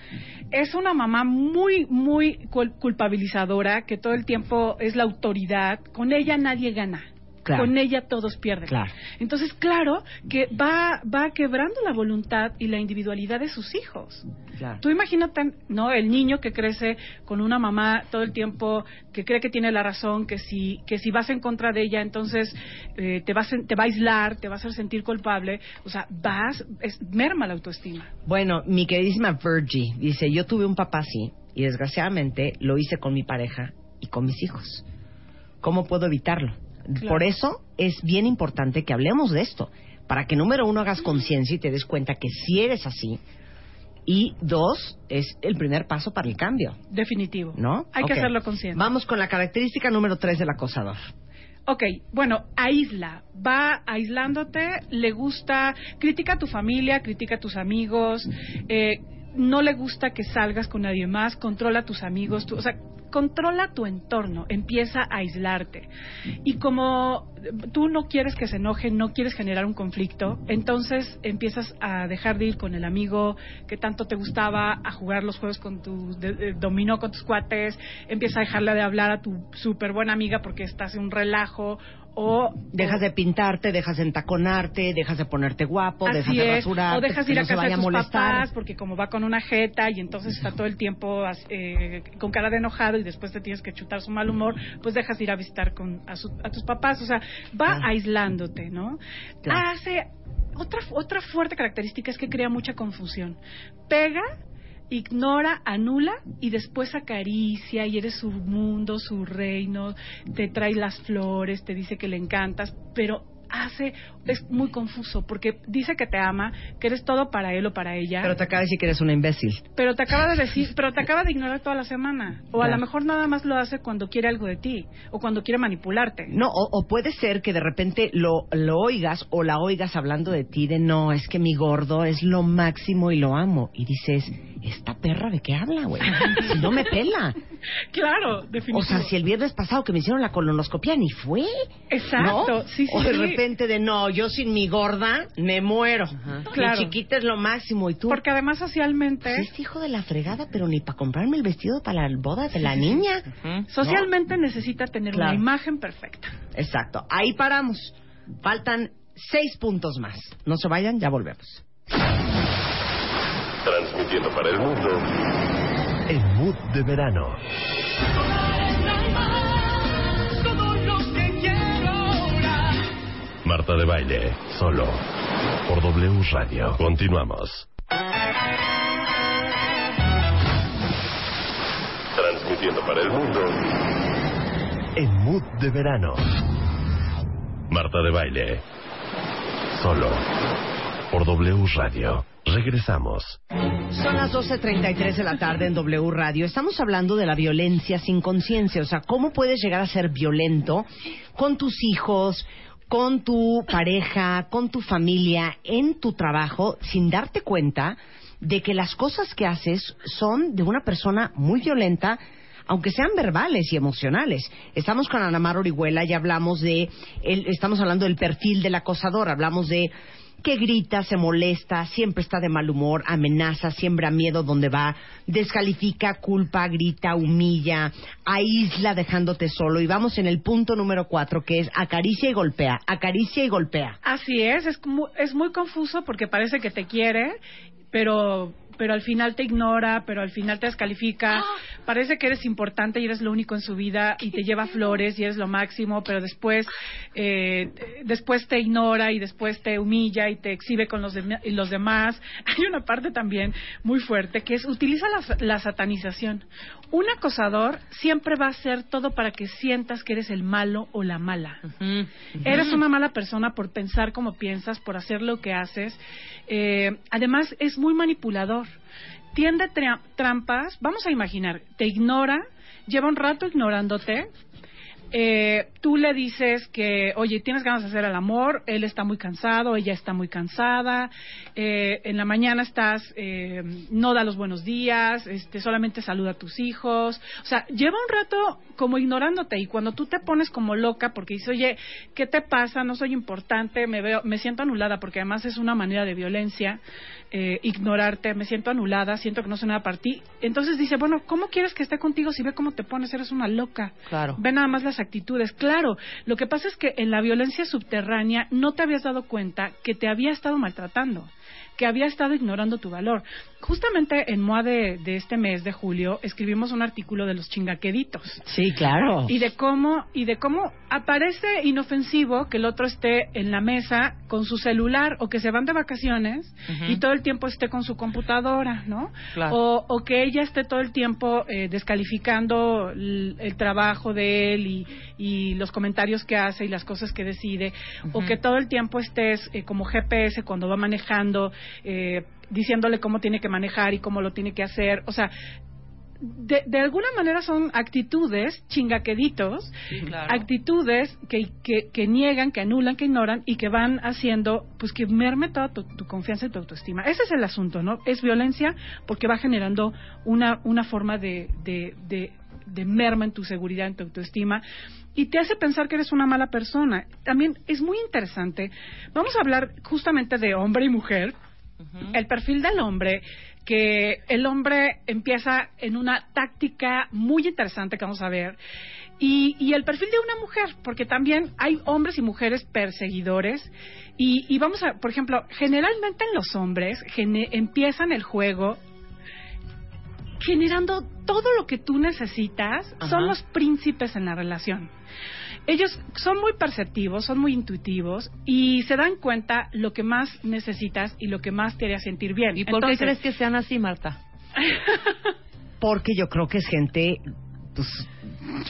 Speaker 8: Es una mamá muy muy cul- culpabilizadora que todo el tiempo es la autoridad. Con ella nadie gana.
Speaker 2: Claro.
Speaker 8: Con ella todos pierden.
Speaker 2: Claro.
Speaker 8: Entonces, claro que va, va quebrando la voluntad y la individualidad de sus hijos.
Speaker 2: Claro.
Speaker 8: Tú imagínate, ¿no? El niño que crece con una mamá todo el tiempo que cree que tiene la razón, que si, que si vas en contra de ella, entonces eh, te, vas, te va a aislar, te va a hacer sentir culpable. O sea, vas, es, merma la autoestima.
Speaker 2: Bueno, mi queridísima Virgie dice, yo tuve un papá así, y desgraciadamente lo hice con mi pareja y con mis hijos. ¿Cómo puedo evitarlo?
Speaker 8: Claro.
Speaker 2: Por eso es bien importante que hablemos de esto, para que número uno hagas conciencia y te des cuenta que si eres así, y dos, es el primer paso para el cambio,
Speaker 8: Definitivo.
Speaker 2: ¿no?
Speaker 8: Hay que hacerlo consciente.
Speaker 2: Vamos con la característica número tres del acosador.
Speaker 8: Ok, bueno, aísla, va aislándote, le gusta, critica a tu familia, critica a tus amigos, eh, no le gusta que salgas con nadie más, controla a tus amigos, tú- o sea, controla tu entorno, empieza a aislarte. Y como tú no quieres que se enoje, no quieres generar un conflicto, entonces empiezas a dejar de ir con el amigo que tanto te gustaba, a jugar los juegos con tu de- de- dominó con tus cuates, empieza a dejarle de hablar a tu súper buena amiga porque estás en un relajo o
Speaker 2: Dejas de pintarte, dejas de entaconarte, dejas de ponerte guapo, dejas de
Speaker 8: es.
Speaker 2: rasurar.
Speaker 8: O dejas de ir a
Speaker 2: no
Speaker 8: casa de tus papás porque como va con una jeta y entonces está todo el tiempo eh, con cara de enojado y después te tienes que chutar su mal humor, pues dejas de ir a visitar con, a, su- a tus papás. O sea, va aislándote, ¿no?
Speaker 2: Claro.
Speaker 8: Hace otra, otra fuerte característica es que crea mucha confusión. Pega ignora, anula y después acaricia y eres su mundo, su reino, te trae las flores, te dice que le encantas, pero hace, es muy confuso porque dice que te ama, que eres todo para él o para ella.
Speaker 2: Pero te acaba de decir que eres una imbécil.
Speaker 8: Pero te acaba de decir, pero te acaba de ignorar toda la semana. O a lo mejor nada más lo hace cuando quiere algo de ti. O cuando quiere manipularte.
Speaker 2: No, o, o puede ser que de repente lo, lo oigas o la oigas hablando de ti de no, es que mi gordo es lo máximo y lo amo. Y dices, ¿esta perra de qué habla, güey? Si no me pela.
Speaker 8: Claro, definitivo.
Speaker 2: O sea, si el viernes pasado que me hicieron la colonoscopia ni fue.
Speaker 8: Exacto,
Speaker 2: ¿no?
Speaker 8: sí, sí,
Speaker 2: O de
Speaker 8: sí.
Speaker 2: repente de no, yo sin mi gorda me muero.
Speaker 8: Claro.
Speaker 2: Mi chiquita es lo máximo y tú.
Speaker 8: Porque además socialmente...
Speaker 2: Pues es hijo de la fregada, pero ni para comprarme el vestido para la boda de la niña.
Speaker 8: Socialmente necesita tener
Speaker 2: Claro.
Speaker 8: una imagen perfecta.
Speaker 2: Exacto. Ahí paramos. Faltan seis puntos más. No se vayan, ya volvemos.
Speaker 11: Transmitiendo para el mundo el mood de verano. Marta de baile, solo por W Radio. Continuamos. Transmitiendo para el mundo el mood de verano. Marta de baile, solo por W Radio. Regresamos.
Speaker 2: Son las 12.33 de la tarde en W Radio. Estamos hablando de la violencia sin conciencia. O sea, ¿cómo puedes llegar a ser violento con tus hijos, con tu pareja, con tu familia, en tu trabajo, sin darte cuenta de que las cosas que haces son de una persona muy violenta aunque sean verbales y emocionales. Estamos con Ana Mar Orihuela y hablamos de, el- estamos hablando del perfil del acosador, hablamos de que grita, se molesta, siempre está de mal humor, amenaza, siembra miedo donde va, descalifica, culpa, grita, humilla, aísla dejándote solo. Y vamos en el punto número cuatro, que es acaricia y golpea, acaricia y golpea.
Speaker 8: Así es, es, es muy confuso porque parece que te quiere, pero pero al final te ignora, pero al final te descalifica. Parece que eres importante y eres lo único en su vida y te lleva flores y eres lo máximo, pero después eh, después te ignora y después te humilla y te exhibe con los, y los demás. Hay una parte también muy fuerte que es utiliza la, la satanización. Un acosador siempre va a hacer todo para que sientas que eres el malo o la mala. Eres una mala persona por pensar como piensas, por hacer lo que haces. Eh, además, es muy manipulador. Tiende tra- trampas. Vamos a imaginar, te ignora, lleva un rato ignorándote. Eh, tú le dices que, oye, tienes ganas de hacer el amor, él está muy cansado, ella está muy cansada, eh, en la mañana estás, eh, no da los buenos días, este, solamente saluda a tus hijos, o sea, lleva un rato como ignorándote y cuando tú te pones como loca porque dices, oye, ¿qué te pasa? No soy importante, me veo, me siento anulada porque además es una manera de violencia, eh, ignorarte, me siento anulada, siento que no soy nada para ti. Entonces dice, bueno, ¿cómo quieres que esté contigo si ve cómo te pones? Eres una loca.
Speaker 2: Claro.
Speaker 8: Ve nada más las actitudes. Claro, lo que pasa es que en la violencia subterránea no te habías dado cuenta que te había estado maltratando, que había estado ignorando tu valor. Justamente en MOA de, de este mes de julio escribimos un artículo de los chingaqueditos.
Speaker 2: Sí, claro.
Speaker 8: Y de cómo y de cómo aparece inofensivo que el otro esté en la mesa con su celular o que se van de vacaciones y todo el tiempo esté con su computadora, ¿no?
Speaker 3: Claro.
Speaker 8: O, o que ella esté todo el tiempo eh, descalificando el, trabajo de él y, y los comentarios que hace y las cosas que decide, o que todo el tiempo estés eh, como GPS cuando va manejando, eh, diciéndole cómo tiene que manejar y cómo lo tiene que hacer, o sea, de, de alguna manera son actitudes chingaqueditos,
Speaker 3: Sí, claro.
Speaker 8: actitudes que, que, que niegan, que anulan, que ignoran y que van haciendo pues que merme toda tu, tu confianza y tu autoestima. Ese es el asunto, ¿no? Es violencia porque va generando una, una forma de, de, de de merma en tu seguridad, en tu autoestima, y te hace pensar que eres una mala persona. También es muy interesante. Vamos a hablar justamente de hombre y mujer. El perfil del hombre, que el hombre empieza en una táctica muy interesante que vamos a ver. Y, y el perfil de una mujer, porque también hay hombres y mujeres perseguidores. Y, y vamos a, por ejemplo, generalmente en los hombres gene- empiezan el juego generando todo lo que tú necesitas,
Speaker 2: Ajá.
Speaker 8: son los príncipes en la relación. Ellos son muy perceptivos, son muy intuitivos y se dan cuenta lo que más necesitas y lo que más te haría sentir bien.
Speaker 3: ¿Y por qué crees que sean así, Marta?
Speaker 2: Porque yo creo que es gente pues,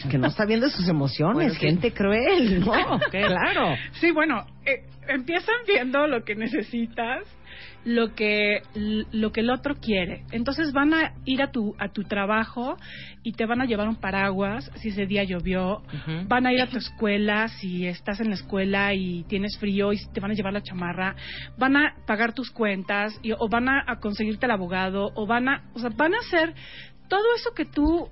Speaker 2: que no está viendo sus emociones,
Speaker 8: Bueno, sí.
Speaker 2: gente cruel, ¿no? Claro.
Speaker 8: Sí, bueno, eh, empiezan viendo lo que necesitas, lo que lo que el otro quiere. Entonces van a ir a tu a tu trabajo y te van a llevar un paraguas si ese día llovió. Van a ir a tu escuela si estás en la escuela y tienes frío y te van a llevar la chamarra. Van a pagar tus cuentas y, o van a, a conseguirte el abogado o van a, o sea, van a hacer todo eso que tú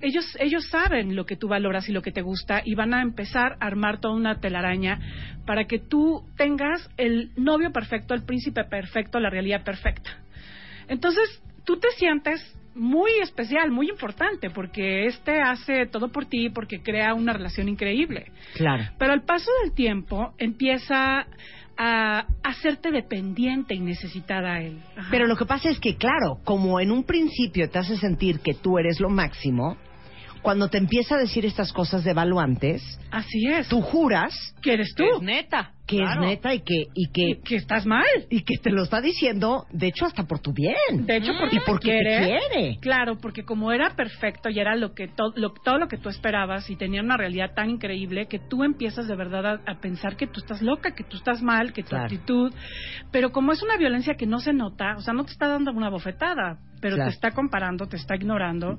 Speaker 8: ellos ellos saben lo que tú valoras y lo que te gusta y van a empezar a armar toda una telaraña para que tú tengas el novio perfecto, el príncipe perfecto, la realidad perfecta. Entonces, tú te sientes muy especial, muy importante, porque este hace todo por ti, porque crea una relación increíble.
Speaker 2: Claro.
Speaker 8: Pero al paso del tiempo empieza a hacerte dependiente y necesitada a él. Ajá.
Speaker 2: Pero lo que pasa es que, claro, como en un principio te hace sentir que tú eres lo máximo, cuando te empieza a decir estas cosas devaluantes,
Speaker 8: así es.
Speaker 2: Tú juras
Speaker 8: que eres tú,
Speaker 3: Es neta.
Speaker 2: Que
Speaker 3: claro.
Speaker 2: es neta y que y que,
Speaker 8: que estás mal
Speaker 2: y que te lo está diciendo, de hecho hasta por tu bien.
Speaker 8: De hecho, porque
Speaker 2: porque
Speaker 8: te
Speaker 2: te
Speaker 8: quiere.
Speaker 2: quiere.
Speaker 8: Claro, porque como era perfecto y era lo que to- lo- todo lo que tú esperabas y tenía una realidad tan increíble que tú empiezas de verdad a, a pensar que tú estás loca, que tú estás mal, que tu
Speaker 2: Claro.
Speaker 8: actitud, pero como es una violencia que no se nota, o sea, no te está dando una bofetada, pero
Speaker 2: Claro.
Speaker 8: te está comparando, te está ignorando.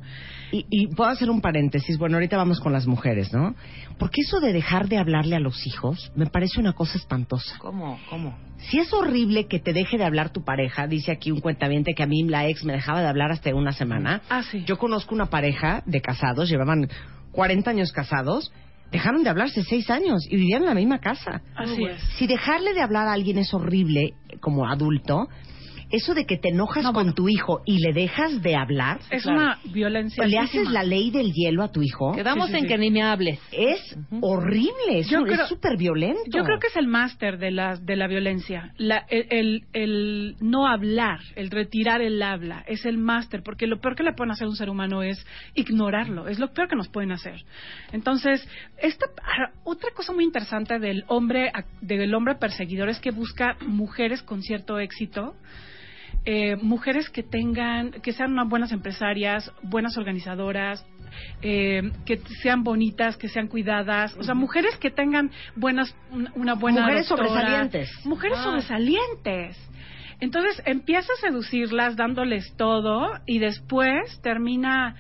Speaker 2: Y, y puedo hacer un paréntesis. Bueno, ahorita vamos con las mujeres, ¿no? Porque eso de dejar de hablarle a los hijos me parece una cosa espantosa.
Speaker 3: ¿Cómo? ¿Cómo?
Speaker 2: Si es horrible que te deje de hablar tu pareja, dice aquí un cuentaviente que a mí la ex me dejaba de hablar hasta una semana.
Speaker 8: Ah, sí.
Speaker 2: Yo conozco una pareja de casados, llevaban 40 años casados, dejaron de hablarse 6 años y vivían en la misma casa.
Speaker 8: Así es.
Speaker 2: Si dejarle de hablar a alguien es horrible como adulto, eso de que te enojas con tu hijo y le dejas de hablar,
Speaker 8: Es una violencia.
Speaker 2: le haces la ley del hielo a tu hijo.
Speaker 3: Quedamos
Speaker 8: Sí, sí,
Speaker 3: en
Speaker 8: sí.
Speaker 3: que ni me hables.
Speaker 2: Es horrible, es
Speaker 8: Yo
Speaker 2: un- es
Speaker 8: creo-
Speaker 2: súper violento.
Speaker 8: Yo creo que es el máster de la, de la violencia. La- el, el- el no hablar, el retirar el habla, es el máster, porque lo peor que le pueden hacer a un ser humano es ignorarlo, es lo peor que nos pueden hacer. Entonces, esta, ah, otra cosa muy interesante del hombre, ac- del hombre perseguidor es que busca mujeres con cierto éxito, eh, mujeres que tengan, que sean unas buenas empresarias, buenas organizadoras, eh, que sean bonitas, que sean cuidadas, o sea, mujeres que tengan buenas, una, buena
Speaker 2: Mujeres
Speaker 8: doctora,
Speaker 2: sobresalientes.
Speaker 8: mujeres
Speaker 3: Ah.
Speaker 8: sobresalientes. Entonces empieza a seducirlas dándoles todo y después termina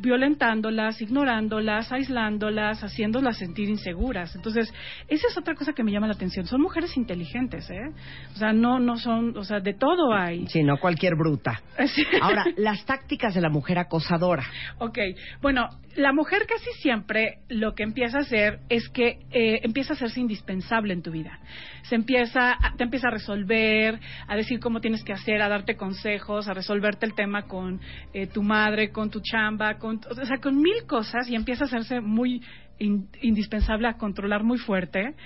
Speaker 8: violentándolas, ignorándolas, aislándolas, haciéndolas sentir inseguras. Entonces, esa es otra cosa que me llama la atención. Son mujeres inteligentes, ¿eh? O sea, no, no son, o sea, de todo hay.
Speaker 2: Sí, no cualquier bruta.
Speaker 8: Sí.
Speaker 2: Ahora, las tácticas de la mujer acosadora.
Speaker 8: Ok, bueno, la mujer casi siempre lo que empieza a hacer es que eh, empieza a hacerse indispensable en tu vida. Se empieza, te empieza a resolver, a decir cómo tienes que hacer, a darte consejos, a resolverte el tema con eh, tu madre, con tu chamba, con, o sea, con mil cosas y empieza a hacerse muy in- indispensable, a controlar muy fuerte.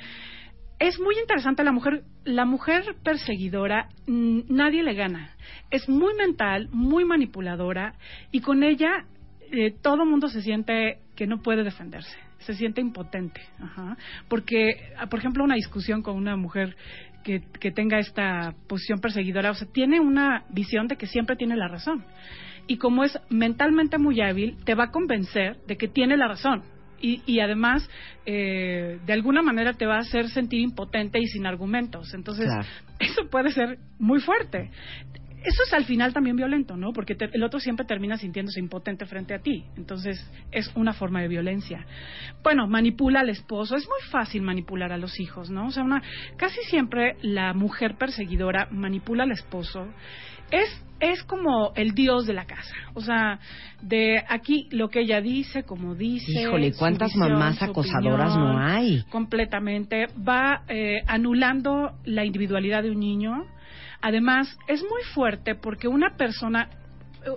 Speaker 8: Es muy interesante la mujer, la mujer perseguidora, nadie le gana. Es muy mental, muy manipuladora y con ella eh, todo mundo se siente que no puede defenderse, se siente impotente, Ajá. porque, ah, por ejemplo, una discusión con una mujer que, que tenga esta posición perseguidora, o sea, tiene una visión de que siempre tiene la razón y como es mentalmente muy hábil, te va a convencer de que tiene la razón. Y, y además, eh, de alguna manera te va a hacer sentir impotente y sin argumentos. Entonces,
Speaker 2: Claro.
Speaker 8: eso puede ser muy fuerte. Eso es al final también violento, ¿no? Porque te- el otro siempre termina sintiéndose impotente frente a ti. Entonces, es una forma de violencia. Bueno, manipula al esposo. Es muy fácil manipular a los hijos, ¿no? O sea, una, casi siempre la mujer perseguidora manipula al esposo es es como el dios de la casa. O sea, de aquí lo que ella dice, como dice.
Speaker 2: Híjole, ¿cuántas
Speaker 8: visión,
Speaker 2: mamás acosadoras
Speaker 8: opinión,
Speaker 2: no hay?
Speaker 8: Completamente. Va eh, anulando la individualidad de un niño. Además, es muy fuerte porque una persona,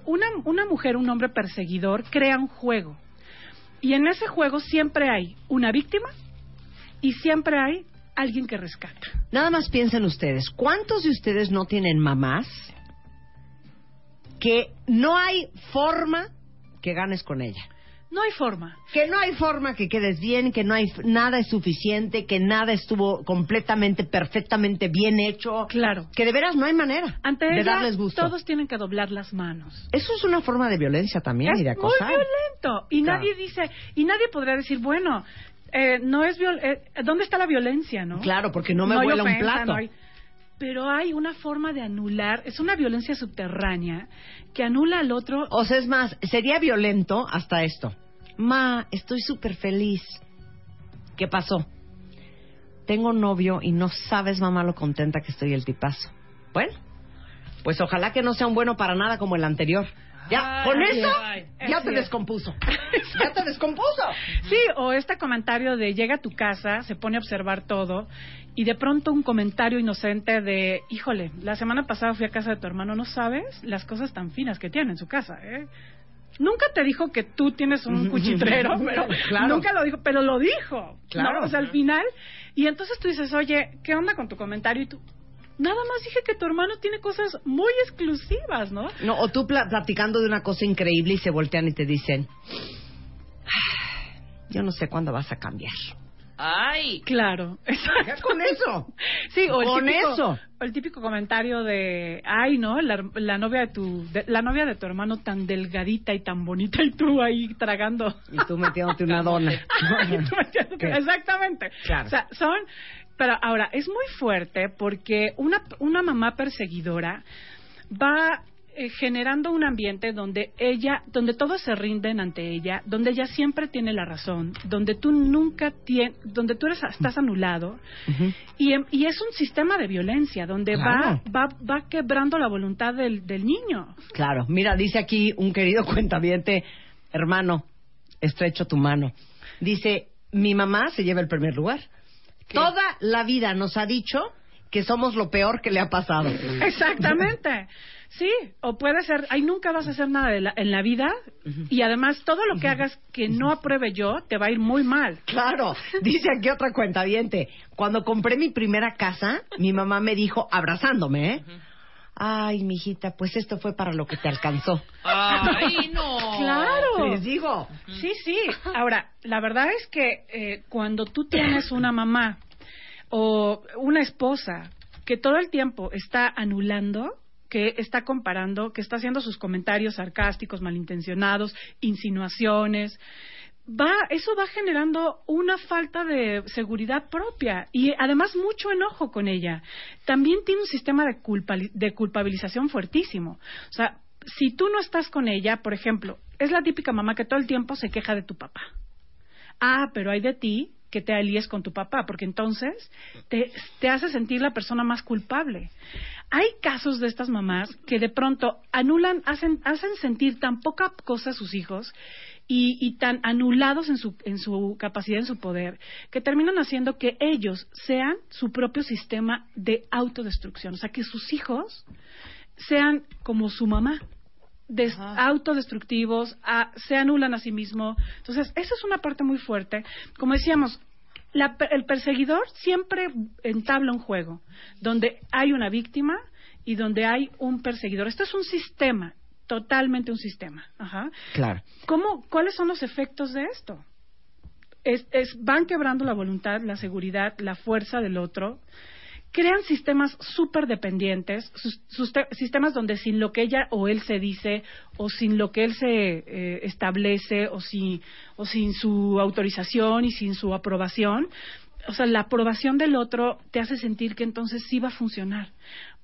Speaker 8: una, una mujer, un hombre perseguidor, crea un juego. Y en ese juego siempre hay una víctima y siempre hay alguien que rescata.
Speaker 2: Nada más piensen ustedes, ¿cuántos de ustedes no tienen mamás que no hay forma que ganes con ella?
Speaker 8: No hay forma.
Speaker 2: Que no hay forma que quedes bien, que no hay nada es suficiente, que nada estuvo completamente, perfectamente bien hecho.
Speaker 8: Claro.
Speaker 2: Que de veras no hay manera
Speaker 8: Ante
Speaker 2: de
Speaker 8: ella,
Speaker 2: darles gusto.
Speaker 8: todos tienen que doblar las manos.
Speaker 2: Eso es una forma de violencia también
Speaker 8: es
Speaker 2: y de
Speaker 8: muy
Speaker 2: acosar.
Speaker 8: violento. Y
Speaker 2: Claro.
Speaker 8: nadie dice, y nadie podría decir, bueno, eh, no es viol eh, ¿dónde está la violencia, no?
Speaker 2: Claro, porque no me
Speaker 8: hay
Speaker 2: vuela un plato.
Speaker 8: no hay- Pero hay una forma de anular, es una violencia subterránea que anula al otro.
Speaker 2: O sea, es más, sería violento hasta esto. Ma, estoy súper feliz. ¿Qué pasó? Tengo novio y no sabes, mamá, lo contenta que estoy el tipazo. Bueno, pues ojalá que no sea un bueno para nada como el anterior. Ya,
Speaker 8: Ay,
Speaker 2: con eso,
Speaker 8: ay.
Speaker 2: ya te
Speaker 8: es.
Speaker 2: descompuso. ya te descompuso.
Speaker 8: Sí, o este comentario de llega a tu casa, se pone a observar todo y de pronto un comentario inocente de, híjole, la semana pasada fui a casa de tu hermano, ¿no sabes las cosas tan finas que tiene en su casa? ¿eh? Nunca te dijo que tú tienes un cuchitrero, pero
Speaker 2: Claro.
Speaker 8: nunca lo dijo, pero lo dijo.
Speaker 2: Claro.
Speaker 8: ¿no? O sea, al final. Y entonces tú dices, oye, ¿qué onda con tu comentario? Y tú, nada más dije que tu hermano tiene cosas muy exclusivas, ¿no?
Speaker 2: No, o tú pla- platicando de una cosa increíble y se voltean y te dicen, "Ah, yo no sé cuándo vas a cambiar.
Speaker 3: ¡Ay!
Speaker 8: Claro, exacto.
Speaker 2: con eso.
Speaker 8: Sí, o el
Speaker 2: Con
Speaker 8: típico,
Speaker 2: eso.
Speaker 8: o el típico comentario de, ay, no, la, la novia de tu, de- la novia de tu hermano tan delgadita y tan bonita y tú ahí tragando.
Speaker 2: Y tú metiéndote una dona.
Speaker 8: Y tú metiéndote-. Exactamente.
Speaker 2: Claro.
Speaker 8: O sea, son, pero ahora es muy fuerte porque una una mamá perseguidora va eh, generando un ambiente donde ella, donde todos se rinden ante ella, donde ella siempre tiene la razón, donde tú nunca tienes, donde tú eres, estás anulado, y, em- y es un sistema de violencia donde
Speaker 2: Claro.
Speaker 8: va, va, va quebrando la voluntad del, del niño.
Speaker 2: Claro, mira, dice aquí un querido cuentaviente, hermano, estrecho tu mano. Dice, mi mamá se lleva el primer lugar. Toda la vida nos ha dicho que somos lo peor que le ha pasado.
Speaker 8: Exactamente. Sí, o puede ser, ahí nunca vas a hacer nada de la- en la vida y además todo lo que hagas que no apruebe yo te va a ir muy mal.
Speaker 2: Claro, dice aquí otra cuentaviente. Cuando compré mi primera casa, mi mamá me dijo, abrazándome, ¿eh? Ay, mijita, pues esto fue para lo que te alcanzó.
Speaker 3: ¡Ay, no!
Speaker 8: Claro.
Speaker 2: Les digo.
Speaker 8: Sí, sí. Ahora, la verdad es que eh, cuando tú tienes una mamá o una esposa que todo el tiempo está anulando, que está comparando, que está haciendo sus comentarios sarcásticos, malintencionados, insinuaciones, va, eso va generando una falta de seguridad propia y además mucho enojo con ella. También tiene un sistema de, culpali- de culpabilización fuertísimo. O sea, si tú no estás con ella, por ejemplo, es la típica mamá que todo el tiempo se queja de tu papá. Ah, pero hay de ti que te alíes con tu papá, porque entonces te, te hace sentir la persona más culpable. Hay casos de estas mamás que de pronto anulan, hacen, hacen sentir tan poca cosa a sus hijos y, y tan anulados en su, en su capacidad, en su poder, que terminan haciendo que ellos sean su propio sistema de autodestrucción. O sea, que sus hijos sean como su mamá, des- autodestructivos, a- se anulan a sí mismo. Entonces, esa es una parte muy fuerte. Como decíamos, la el perseguidor siempre entabla un juego donde hay una víctima y donde hay un perseguidor. Esto es un sistema, totalmente un sistema. Ajá.
Speaker 2: Claro.
Speaker 8: ¿Cómo, ¿Cuáles son los efectos de esto? Es, es- van quebrando la voluntad, la seguridad, la fuerza del otro. Crean sistemas súper dependientes, sus- sus te- sistemas donde sin lo que ella o él se dice, o sin lo que él se eh, establece, o, si, o sin su autorización y sin su aprobación, o sea, la aprobación del otro te hace sentir que entonces sí va a funcionar,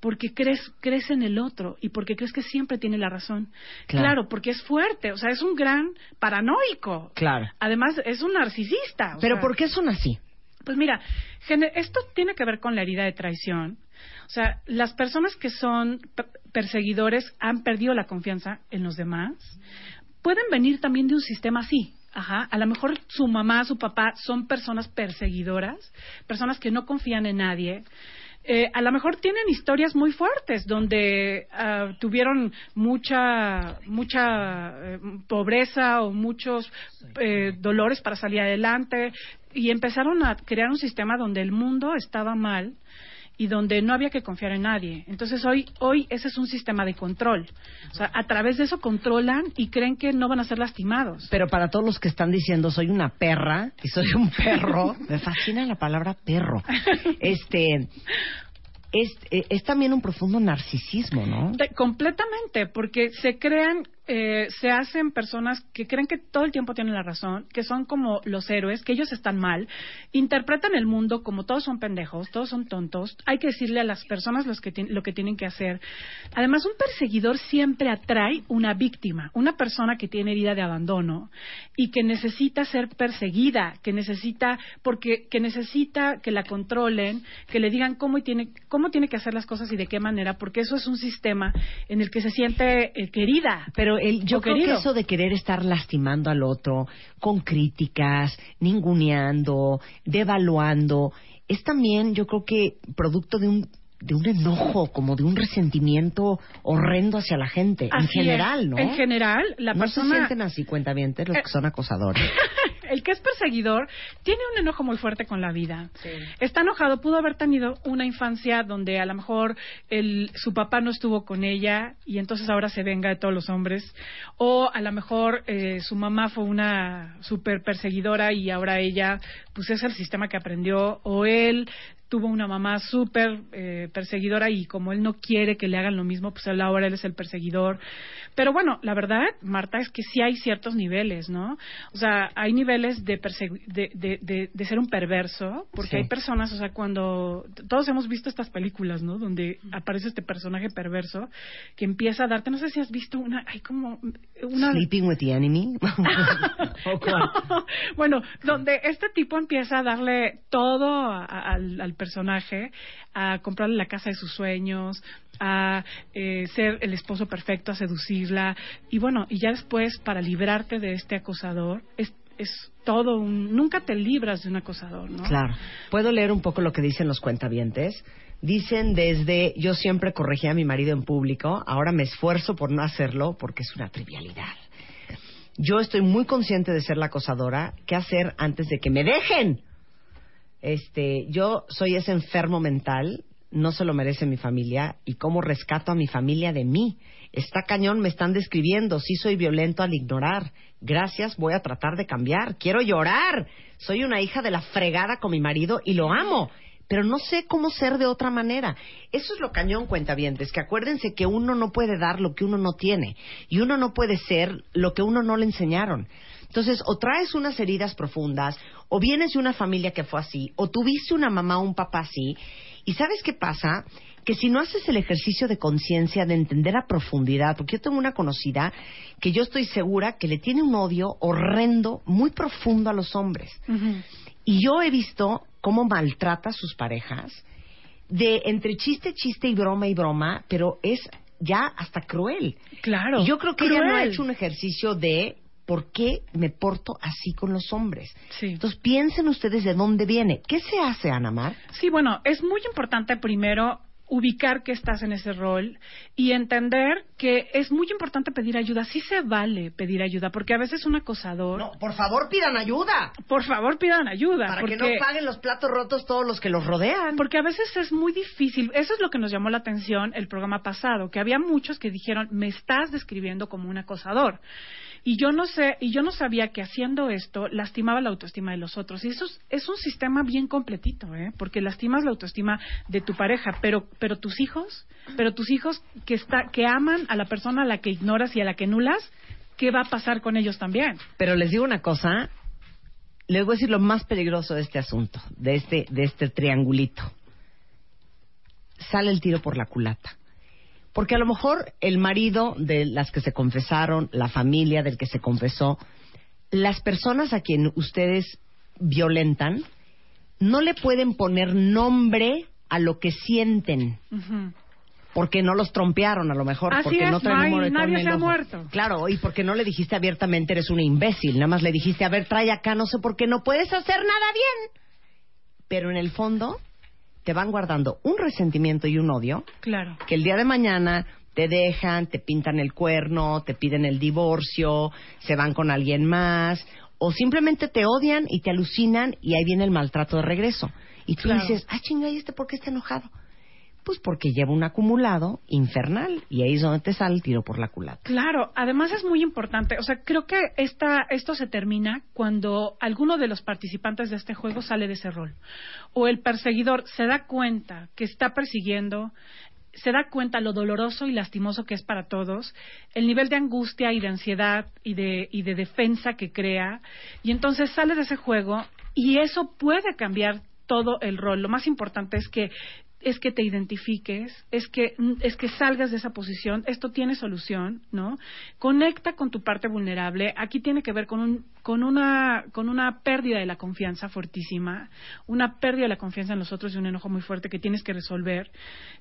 Speaker 8: porque crees, crees en el otro y porque crees que siempre tiene la razón.
Speaker 2: Claro.
Speaker 8: Claro, porque es fuerte, o sea, es un gran paranoico.
Speaker 2: Claro.
Speaker 8: Además, es un narcisista.
Speaker 2: Pero
Speaker 8: sea,
Speaker 2: ¿por qué son así?
Speaker 8: Pues mira, esto tiene que ver con la herida de traición. O sea, las personas que son per- perseguidores han perdido la confianza en los demás. Pueden venir también de un sistema así. Ajá. A lo mejor su mamá, su papá son personas perseguidoras, personas que no confían en nadie. Eh, a lo mejor tienen historias muy fuertes donde ah, tuvieron mucha mucha eh, pobreza o muchos eh, dolores para salir adelante y empezaron a crear un sistema donde el mundo estaba mal y donde no había que confiar en nadie. Entonces hoy hoy ese es un sistema de control. O sea, a través de eso controlan y creen que no van a ser lastimados.
Speaker 2: Pero para todos los que están diciendo soy una perra y soy un perro, me fascina la palabra perro. Este es, eh, es también un profundo narcisismo, ¿no?
Speaker 8: De- completamente, porque se crean, eh, se hacen personas que creen que todo el tiempo tienen la razón, que son como los héroes, que ellos están mal, interpretan el mundo como todos son pendejos, todos son tontos, hay que decirle a las personas los que lo que tienen que hacer. Además, un perseguidor siempre atrae una víctima, una persona que tiene herida de abandono y que necesita ser perseguida, que necesita, porque que necesita que la controlen, que le digan cómo tiene, cómo tiene que hacer las cosas y de qué manera, porque eso es un sistema en el que se siente eh, querida.
Speaker 2: Pero el, yo creo
Speaker 8: querido.
Speaker 2: que eso de querer estar lastimando al otro, con críticas, ninguneando, devaluando, es también, yo creo que producto de un de un enojo, como de un resentimiento horrendo hacia la gente, en
Speaker 8: es.
Speaker 2: general, ¿no?
Speaker 8: En general, la
Speaker 2: no
Speaker 8: persona...
Speaker 2: se sienten así cuentavientes los
Speaker 8: Eh.
Speaker 2: que son acosadores.
Speaker 8: el que es perseguidor tiene un enojo muy fuerte con la vida. Está enojado, pudo haber tenido una infancia donde a lo mejor el, su papá no estuvo con ella y entonces ahora se venga de todos los hombres. O a lo mejor eh, su mamá fue una super perseguidora y ahora ella, pues es el sistema que aprendió. O él tuvo una mamá súper eh, perseguidora y como él no quiere que le hagan lo mismo, pues él ahora él es el perseguidor. Pero bueno, la verdad, Marta, es que sí hay ciertos niveles, ¿no? O sea, hay niveles de, persegu- de, de, de- de ser un perverso, porque
Speaker 2: Sí.
Speaker 8: hay personas, o sea, cuando todos hemos visto estas películas, ¿no? Donde aparece este personaje perverso que empieza a darte, no sé si has visto una, hay como una...
Speaker 2: Sleeping with the enemy. ¿O cuál?
Speaker 8: bueno, donde este tipo empieza a darle todo a- a- al, al personaje, a comprarle la casa de sus sueños, a eh, ser el esposo perfecto, a seducirla, y bueno, y ya después para librarte de este acosador es es todo un nunca te libras de un acosador, ¿no?
Speaker 2: Claro. ¿Puedo leer un poco lo que dicen los cuentavientes? Dicen desde yo siempre corregí a mi marido en público, ahora me esfuerzo por no hacerlo porque es una trivialidad. Yo estoy muy consciente de ser la acosadora. ¿Qué hacer antes de que me dejen? Este, yo soy ese enfermo mental, no se lo merece mi familia y cómo rescato a mi familia de mí. Está cañón, me están describiendo, sí soy violento al ignorar. Gracias, voy a tratar de cambiar. Quiero llorar. Soy una hija de la fregada con mi marido y lo amo. Pero no sé cómo ser de otra manera. Eso es lo cañón, cuentavientes, que acuérdense que uno no puede dar lo que uno no tiene. Y uno no puede ser lo que uno no le enseñaron. Entonces, o traes unas heridas profundas, o vienes de una familia que fue así, o tuviste una mamá o un papá así. ¿Y sabes qué pasa? Que si no haces el ejercicio de conciencia, de entender a profundidad, porque yo tengo una conocida que yo estoy segura que le tiene un odio horrendo, muy profundo a los hombres. Y yo he visto cómo maltrata a sus parejas, de entre chiste, chiste y broma y broma, pero es ya hasta cruel.
Speaker 8: Claro.
Speaker 2: Y yo creo que ella no ha hecho un ejercicio de por qué me porto así con los hombres.
Speaker 8: Sí.
Speaker 2: Entonces piensen ustedes de dónde viene. ¿Qué se hace, Ana Mar?
Speaker 8: Sí, bueno, es muy importante primero ubicar que estás en ese rol y entender que es muy importante pedir ayuda. Sí se vale pedir ayuda, porque a veces un acosador...
Speaker 2: No, por favor pidan ayuda.
Speaker 8: Por favor pidan ayuda.
Speaker 2: Para
Speaker 8: porque...
Speaker 2: que no paguen los platos rotos todos los que los rodean.
Speaker 8: Porque a veces es muy difícil. Eso es lo que nos llamó la atención el programa pasado, que había muchos que dijeron, me estás describiendo como un acosador. Y yo no sé, y yo no sabía que haciendo esto lastimaba la autoestima de los otros. Y eso es, un sistema bien completito, ¿eh? Porque lastimas la autoestima de tu pareja, pero, pero tus hijos, pero tus hijos que está, que aman a la persona a la que ignoras y a la que nulas, ¿qué va a pasar con ellos también?
Speaker 2: Pero les digo una cosa, les voy a decir lo más peligroso de este asunto, de este, de este triangulito. Sale el tiro por la culata. Porque a lo mejor el marido de las que se confesaron, la familia del que se confesó, las personas a quien ustedes violentan, no le pueden poner nombre a lo que sienten. Porque no los trompearon, a lo mejor.
Speaker 8: Así
Speaker 2: porque
Speaker 8: es,
Speaker 2: no traen
Speaker 8: no hay-
Speaker 2: un
Speaker 8: nadie se ha muerto.
Speaker 2: Claro, y porque no le dijiste abiertamente eres una imbécil. Nada más le dijiste, a ver, trae acá, no sé por qué no puedes hacer nada bien. Pero en el fondo te van guardando un resentimiento y un odio
Speaker 8: Claro.
Speaker 2: que el día de mañana te dejan, te pintan el cuerno, te piden el divorcio, se van con alguien más, o simplemente te odian y te alucinan y ahí viene el maltrato de regreso. Y tú
Speaker 8: Claro.
Speaker 2: dices, ah, chinga, ¿y este por qué está enojado? Pues porque lleva un acumulado infernal y ahí es donde te sale el tiro por la culata.
Speaker 8: Claro, además es muy importante. O sea, creo que esta, esto se termina cuando alguno de los participantes de este juego sale de ese rol. O el perseguidor se da cuenta que está persiguiendo, se da cuenta lo doloroso y lastimoso que es para todos, el nivel de angustia y de ansiedad y de, y de defensa que crea, y entonces sale de ese juego y eso puede cambiar todo el rol. Lo más importante es que es que te identifiques, es que es que salgas de esa posición, esto tiene solución, ¿no? Conecta con tu parte vulnerable. Aquí tiene que ver con un con una con una pérdida de la confianza fuertísima, una pérdida de la confianza en los otros y un enojo muy fuerte que tienes que resolver.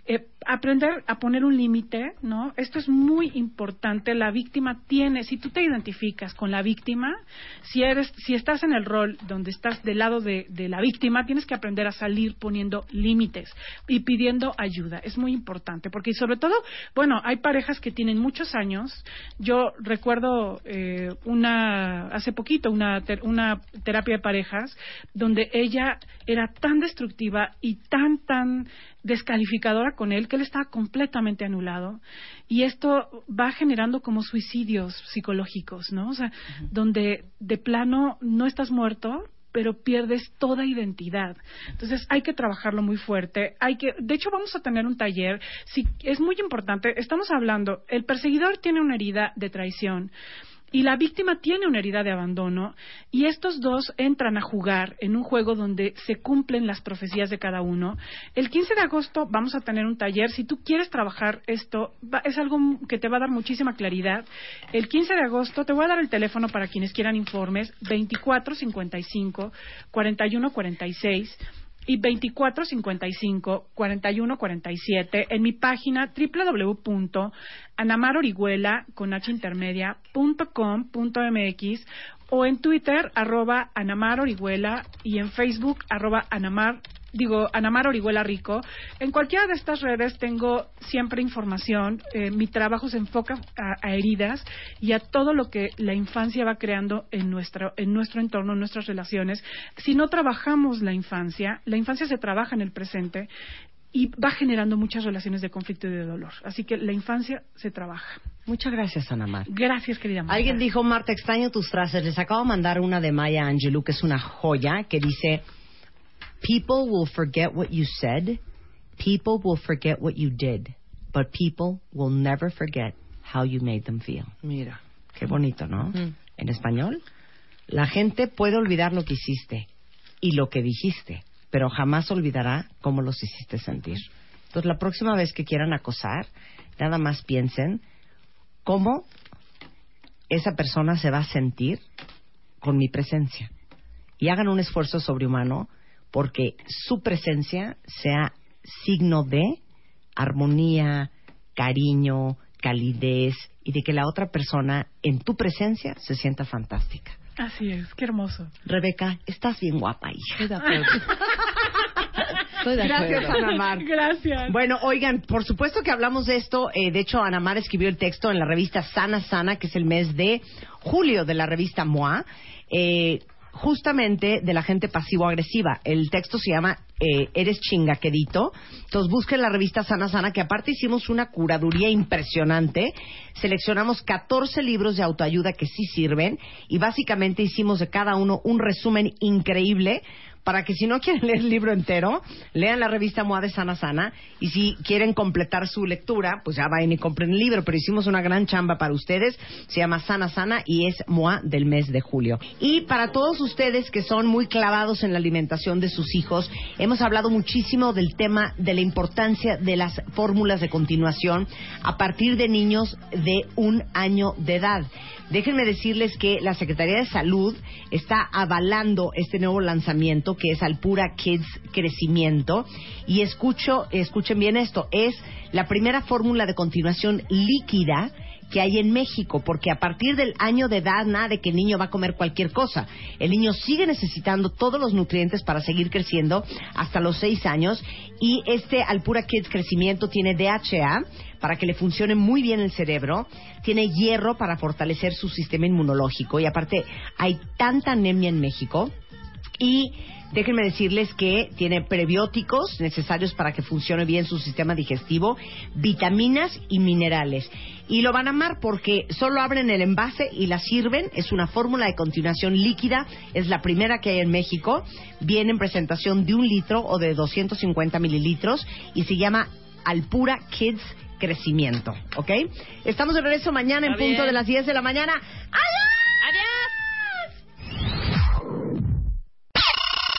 Speaker 8: Eh, aprender a poner un límite, ¿no? Esto es muy importante. La víctima tiene, si tú te identificas con la víctima, si eres si estás en el rol donde estás del lado de, de la víctima, tienes que aprender a salir poniendo límites y pidiendo ayuda. Es muy importante porque sobre todo, bueno, hay parejas que tienen muchos años. Yo recuerdo eh, una hace poquito una ter- una terapia de parejas donde ella era tan destructiva y tan tan descalificadora con él que él estaba completamente anulado y esto va generando como suicidios psicológicos, ¿no? O sea, donde de plano no estás muerto, pero pierdes toda identidad. Entonces hay que trabajarlo muy fuerte. Hay que, de hecho, vamos a tener un taller. Sí, es muy importante. Estamos hablando. El perseguidor tiene una herida de traición. Y la víctima tiene una herida de abandono y estos dos entran a jugar en un juego donde se cumplen las profecías de cada uno. El 15 de agosto vamos a tener un taller. Si tú quieres trabajar esto, es algo que te va a dar muchísima claridad. El 15 de agosto te voy a dar el teléfono para quienes quieran informes 2455 4146 y 2455-4147 en mi página www.anamarorihuela con h intermedia mx o en Twitter arroba Anamar Orihuela y en Facebook arroba Anamar digo Anamar Orihuela Rico en cualquiera de estas redes tengo siempre información Eh, mi trabajo se enfoca a, a heridas y a todo lo que la infancia va creando en nuestro en nuestro entorno en nuestras relaciones si no trabajamos la infancia la infancia se trabaja en el presente y va generando muchas relaciones de conflicto y de dolor así que la infancia se trabaja
Speaker 2: Muchas gracias, Ana Mar.
Speaker 8: gracias querida Marta.
Speaker 2: Alguien dijo, Marta, extraño tus frases. Les acabo de mandar una de Maya Angelou, que es una joya, que dice, People will forget what you said, people will forget what you did, but people will never forget how you made them feel.
Speaker 3: Mira.
Speaker 2: Qué bonito, ¿no? En español, la gente puede olvidar lo que hiciste y lo que dijiste, pero jamás olvidará cómo los hiciste sentir. Entonces, la próxima vez que quieran acosar, nada más piensen cómo esa persona se va a sentir con mi presencia. Y hagan un esfuerzo sobrehumano porque su presencia sea signo de armonía, cariño, calidez y de que la otra persona en tu presencia se sienta fantástica.
Speaker 8: así es qué hermoso
Speaker 2: Rebeca, estás bien guapa, hija.
Speaker 3: Estoy de acuerdo. Estoy de
Speaker 2: Gracias,
Speaker 3: acuerdo.
Speaker 2: Ana Mar.
Speaker 8: gracias
Speaker 2: Bueno, oigan, por supuesto que hablamos de esto. eh, de hecho, Ana Mar escribió el texto en la revista Sana Sana, que es el mes de julio de la revista MOA. eh, justamente de la gente pasivo-agresiva. El texto se llama eh, Eres chingaquedito. Entonces busquen la revista Sana Sana, que aparte hicimos una curaduría impresionante. Seleccionamos 14 libros de autoayuda que sí sirven y básicamente hicimos de cada uno un resumen increíble para que si no quieren leer el libro entero, lean la revista MOA de Sana Sana y si quieren completar su lectura, pues ya vayan y compren el libro, pero hicimos una gran chamba para ustedes, se llama Sana Sana y es MOA del mes de julio. Y para todos ustedes que son muy clavados en la alimentación de sus hijos, hemos hablado muchísimo del tema de la importancia de las fórmulas de continuación a partir de niños de un año de edad. Déjenme decirles que la Secretaría de Salud está avalando este nuevo lanzamiento que es Alpura Kids Crecimiento y escucho, escuchen bien esto, es la primera fórmula de continuación líquida que hay en México, porque a partir del año de edad, nada de que el niño va a comer cualquier cosa. El niño sigue necesitando todos los nutrientes para seguir creciendo hasta los seis años y este Alpura Kids Crecimiento tiene DHA para que le funcione muy bien el cerebro, tiene hierro para fortalecer su sistema inmunológico y aparte hay tanta anemia en México y déjenme decirles que tiene prebióticos necesarios para que funcione bien su sistema digestivo, vitaminas y minerales. Y lo van a amar porque solo abren el envase y la sirven. Es una fórmula de continuación líquida. Es la primera que hay en México. Viene en presentación de un litro o de 250 mililitros y se llama Alpura Kids Crecimiento. ¿Ok? Estamos de regreso mañana en
Speaker 3: Está
Speaker 2: punto
Speaker 3: bien.
Speaker 2: de las 10 de la mañana.